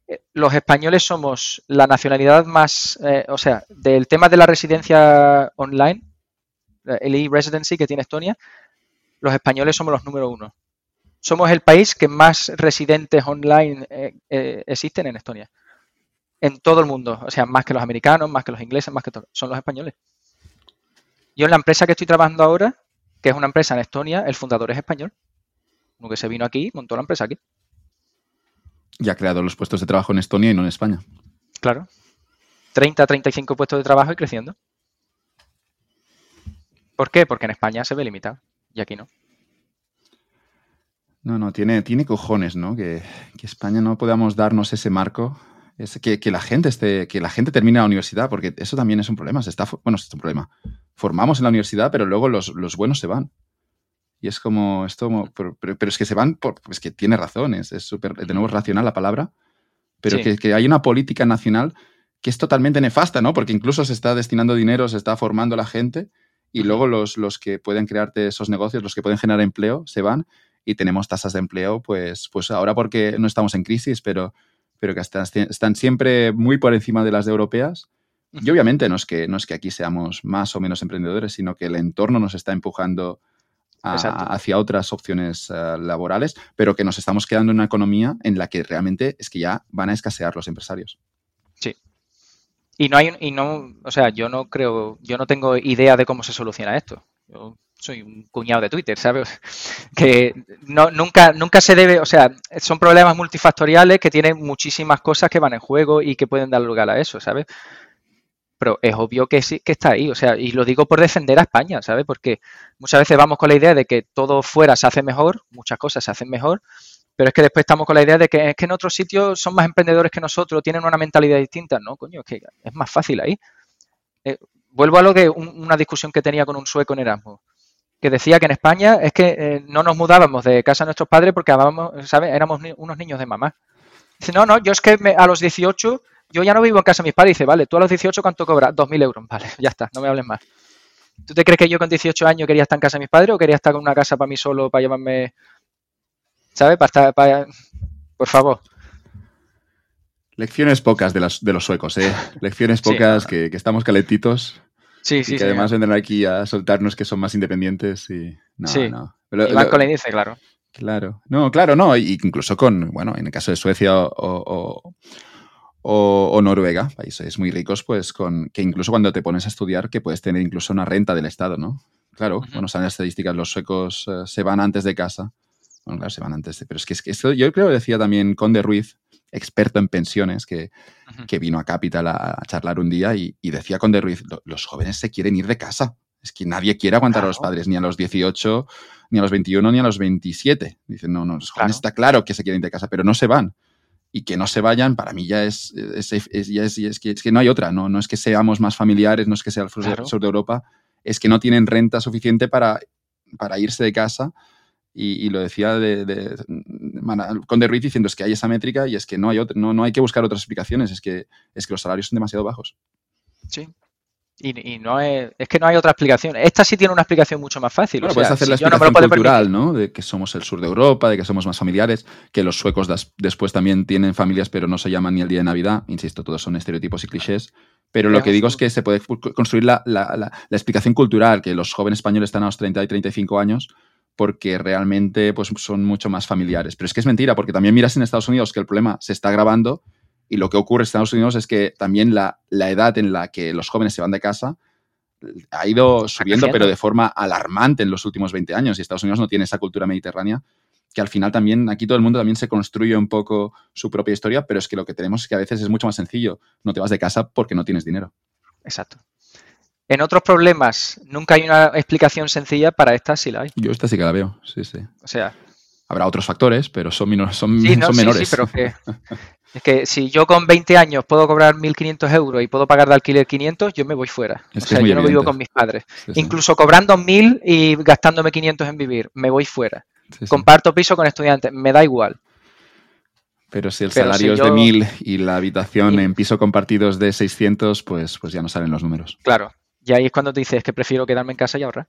eh, los españoles somos la nacionalidad más, eh, o sea, del tema de la residencia online, el e-residency que tiene Estonia, los españoles somos los número uno. Somos el país que más residentes online eh, existen en Estonia. En todo el mundo. O sea, más que los americanos, más que los ingleses, más que todos. Son los españoles. Yo en la empresa que estoy trabajando ahora, que es una empresa en Estonia, el fundador es español. Uno que se vino aquí, montó la empresa aquí. Y ha creado los puestos de trabajo en Estonia y no en España. Claro. 30, 35 puestos de trabajo y creciendo. ¿Por qué? Porque en España se ve limitado y aquí no. No, no, tiene, tiene cojones, ¿no? Que, España no podamos darnos ese marco. Es que, la gente esté, que la gente termine la universidad, porque eso también es un problema. Se está, bueno, es un problema. Formamos en la universidad, pero luego los, los buenos se van. Y es como, esto, pero, pero, es que se van, por, pues que tiene razón, es súper, de nuevo es racional la palabra, pero que, que, hay una política nacional que es totalmente nefasta, ¿no? Porque incluso se está destinando dinero, se está formando la gente y luego los, los que pueden crearte esos negocios, los que pueden generar empleo, se van y tenemos tasas de empleo, pues, pues ahora porque no estamos en crisis, pero, pero que están, están siempre muy por encima de las de europeas. Y obviamente no es, que, no es que aquí seamos más o menos emprendedores, sino que el entorno nos está empujando hacia otras opciones eh, laborales, pero que nos estamos quedando en una economía en la que realmente es que ya van a escasear los empresarios. Sí. Y no hay, y no, o sea, yo no creo, yo no tengo idea de cómo se soluciona esto. Yo soy un cuñado de Twitter, ¿sabes? Que no, nunca, nunca se debe, o sea, son problemas multifactoriales que tienen muchísimas cosas que van en juego y que pueden dar lugar a eso, ¿sabes? Pero es obvio que sí, que está ahí. O sea, y lo digo por defender a España, ¿sabes? Porque muchas veces vamos con la idea de que todo fuera se hace mejor, muchas cosas se hacen mejor, pero es que después estamos con la idea de que es que en otros sitios son más emprendedores que nosotros, tienen una mentalidad distinta. No, coño, es que es más fácil ahí. Eh, vuelvo a lo que una discusión que tenía con un sueco en Erasmus, que decía que en España es que eh, no nos mudábamos de casa a nuestros padres porque éramos unos niños de mamá. Dice, no, no, yo es que a los 18 yo ya no vivo en casa de mis padres. Dice, vale, tú a los 18, ¿cuánto cobras? 2.000 euros. Vale, ya está, no me hables más. ¿Tú te crees que yo con 18 años quería estar en casa de mis padres o quería estar con una casa para mí solo, para llevarme, ¿sabes? Para estar, para... Por favor. Lecciones pocas de, las, de los suecos, ¿eh? Lecciones pocas Que, estamos calentitos. Sí, sí, y que además vendrán aquí a soltarnos que son más independientes y... No, sí. no. Pero, y con la índice, claro. Claro. No, claro, no. incluso con, bueno, en el caso de Suecia o o, Noruega, países muy ricos, pues con que incluso cuando te pones a estudiar, que puedes tener incluso una renta del Estado, ¿no? Claro, bueno, salen las estadísticas, los suecos eh, se van antes de casa. Bueno, claro, se van antes de... Pero es que, es que esto, yo creo que decía también Conde Ruiz, experto en pensiones, que, que vino a Capital a, charlar un día y, decía Conde Ruiz, los jóvenes se quieren ir de casa. Es que nadie quiere aguantar a los padres, ni a los 18, ni a los 21, ni a los 27. Dicen, no, no, los jóvenes está claro que se quieren ir de casa, pero no se van y que no se vayan, para mí ya es, es, es, que, es que no hay otra, ¿no? no es que seamos más familiares, no es que sea el sur, de Europa, es que no tienen renta suficiente para, para irse de casa. Y, lo decía de, de, con De Ruiz diciendo es que hay esa métrica y es que no hay, otra, no, no hay que buscar otras explicaciones, es que, es que los salarios son demasiado bajos. Sí, y, no es, es que no hay otra explicación. Esta sí tiene una explicación mucho más fácil. Bueno, puedes hacer la explicación cultural, ¿no? De que somos el sur de Europa, de que somos más familiares, que los suecos después también tienen familias, pero no se llaman ni el día de Navidad. Insisto, todos son estereotipos y clichés. Pero lo que digo es que se puede construir la, la, la, explicación cultural, que los jóvenes españoles están a los 30 y 35 años porque realmente pues, son mucho más familiares. Pero es que es mentira, porque también miras en Estados Unidos que el problema se está agravando y lo que ocurre en Estados Unidos es que también la, edad en la que los jóvenes se van de casa ha ido subiendo, pero de forma alarmante en los últimos 20 años. Y Estados Unidos no tiene esa cultura mediterránea que al final también, aquí todo el mundo también se construye un poco su propia historia, pero es que lo que tenemos es que a veces es mucho más sencillo. No te vas de casa porque no tienes dinero. Exacto. En otros problemas, nunca hay una explicación sencilla para esta, sí la hay. Yo esta sí que la veo, sí, sí. O sea, Habrá otros factores, pero son, menores. Son, Sí, no, son sí, sí, menores. pero que, es que si yo con 20 años puedo cobrar 1.500 euros y puedo pagar de alquiler 500, yo me voy fuera. Es o sea, yo no vivo con mis padres. Incluso cobrando 1.000 y gastándome 500 en vivir, me voy fuera. Comparto piso con estudiantes, me da igual. Pero si el Pero salario si es de 1000 y la habitación en piso compartido es de 600, pues, pues ya no salen los números. Claro. Y ahí es cuando te dices que prefiero quedarme en casa y ahorrar.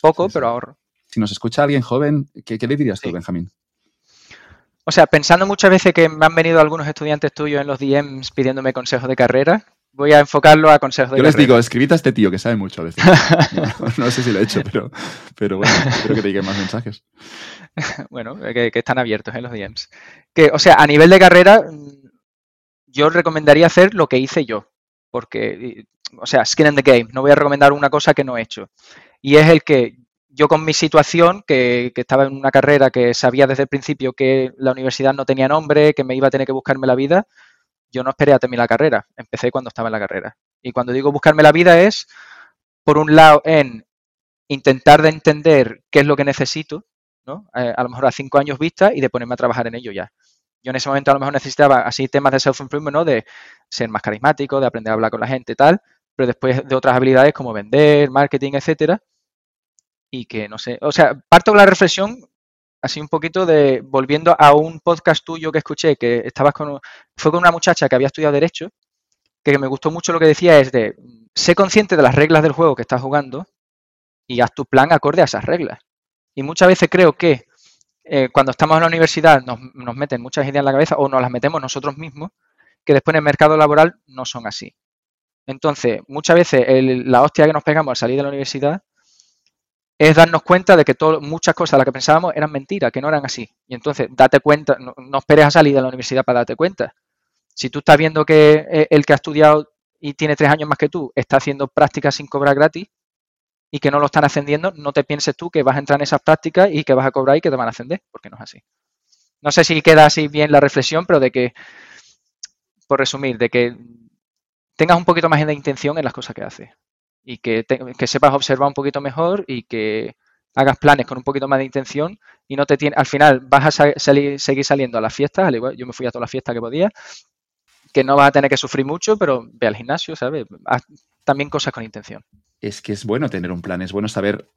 Poco, pero ahorro. Si nos escucha alguien joven, ¿qué, qué le dirías tú, Sí. Benjamín? O sea, pensando muchas veces que me han venido algunos estudiantes tuyos en los DMs pidiéndome consejos de carrera, voy a enfocarlo a consejos de Yo les carrera. digo, escribid a este tío que sabe mucho a veces. No, no sé si lo he hecho, pero, pero bueno, espero que te lleguen más mensajes. bueno, que, que están abiertos en los DMs. Que, o sea, a nivel de carrera, mm, yo recomendaría hacer lo que hice yo. Porque, o sea, skin in the game. No voy a recomendar una cosa que no he hecho. Y es el que yo con mi situación, que, estaba en una carrera que sabía desde el principio que la universidad no tenía nombre, que me iba a tener que buscarme la vida, yo no esperé a terminar la carrera. Empecé cuando estaba en la carrera. Y cuando digo buscarme la vida es, por un lado, en intentar de entender qué es lo que necesito, ¿no? Eh, a lo mejor a cinco años vista y de ponerme a trabajar en ello ya. Yo en ese momento a lo mejor necesitaba así temas de self-improvement, ¿no? De ser más carismático, de aprender a hablar con la gente y tal, pero después de otras habilidades como vender, marketing, etcétera. Y que no sé, o sea, parto con la reflexión así un poquito de volviendo a un podcast tuyo que escuché que estabas con fue con una muchacha que había estudiado derecho que me gustó mucho lo que decía es de sé consciente de las reglas del juego que estás jugando y haz tu plan acorde a esas reglas. Y muchas veces creo que eh, cuando estamos en la universidad nos, nos meten muchas ideas en la cabeza o nos las metemos nosotros mismos que después en el mercado laboral no son así. Entonces, muchas veces el- la hostia que nos pegamos al salir de la universidad es darnos cuenta de que todo- muchas cosas de las que pensábamos eran mentiras, que no eran así. Y entonces, date cuenta, no, no esperes a salir de la universidad para darte cuenta. Si tú estás viendo que eh, el que ha estudiado y tiene tres años más que tú está haciendo prácticas sin cobrar gratis y que no lo están ascendiendo, no te pienses tú que vas a entrar en esas prácticas y que vas a cobrar y que te van a ascender, porque no es así. No sé si queda así bien la reflexión, pero de que, por resumir, de que tengas un poquito más de intención en las cosas que haces y que, te- que sepas observar un poquito mejor y que hagas planes con un poquito más de intención y no te tiene, al final vas a sa- salir- seguir saliendo a las fiestas, al igual, yo me fui a todas las fiestas que podía, que no vas a tener que sufrir mucho, pero ve al gimnasio, ¿sabes? Haz también cosas con intención. Es que es bueno tener un plan, es bueno saber,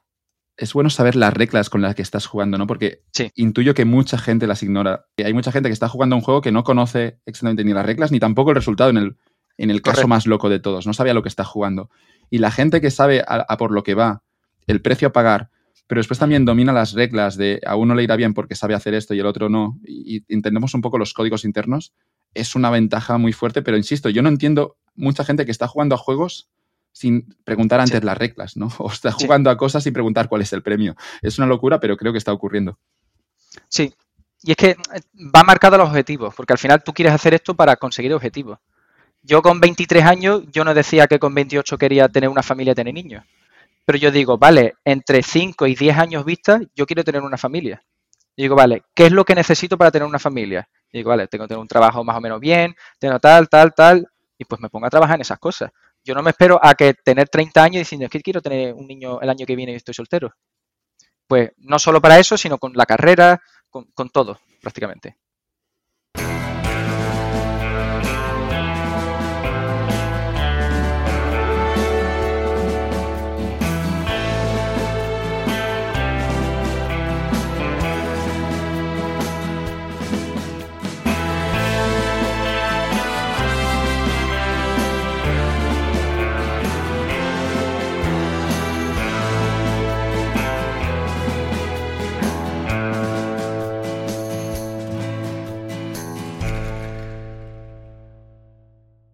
es bueno saber las reglas con las que estás jugando, ¿no? Porque Sí. intuyo que mucha gente las ignora. Hay mucha gente que está jugando un juego que no conoce exactamente ni las reglas ni tampoco el resultado en el, en el caso Correcto. más loco de todos. No sabía lo que está jugando. Y la gente que sabe a, a por lo que va, el precio a pagar, pero después también domina las reglas de a uno le irá bien porque sabe hacer esto y el otro no, y, y entendemos un poco los códigos internos, es una ventaja muy fuerte, pero insisto, yo no entiendo mucha gente que está jugando a juegos sin preguntar antes Sí. las reglas, ¿no? O está Sí. jugando a cosas sin preguntar cuál es el premio. Es una locura, pero creo que está ocurriendo. Sí, y es que eh, va marcado a los objetivos, porque al final tú quieres hacer esto para conseguir objetivos. Yo con 23 años, yo no decía que con 28 quería tener una familia tener niños. Pero yo digo, vale, entre 5 y 10 años vista, yo quiero tener una familia. Digo, vale, ¿qué es lo que necesito para tener una familia? Y digo, vale, tengo que tener un trabajo más o menos bien, tengo tal, tal, tal, y pues me pongo a trabajar en esas cosas. Yo no me espero a que tener 30 años diciendo, es que quiero tener un niño el año que viene y estoy soltero. Pues no solo para eso, sino con la carrera, con todo, prácticamente.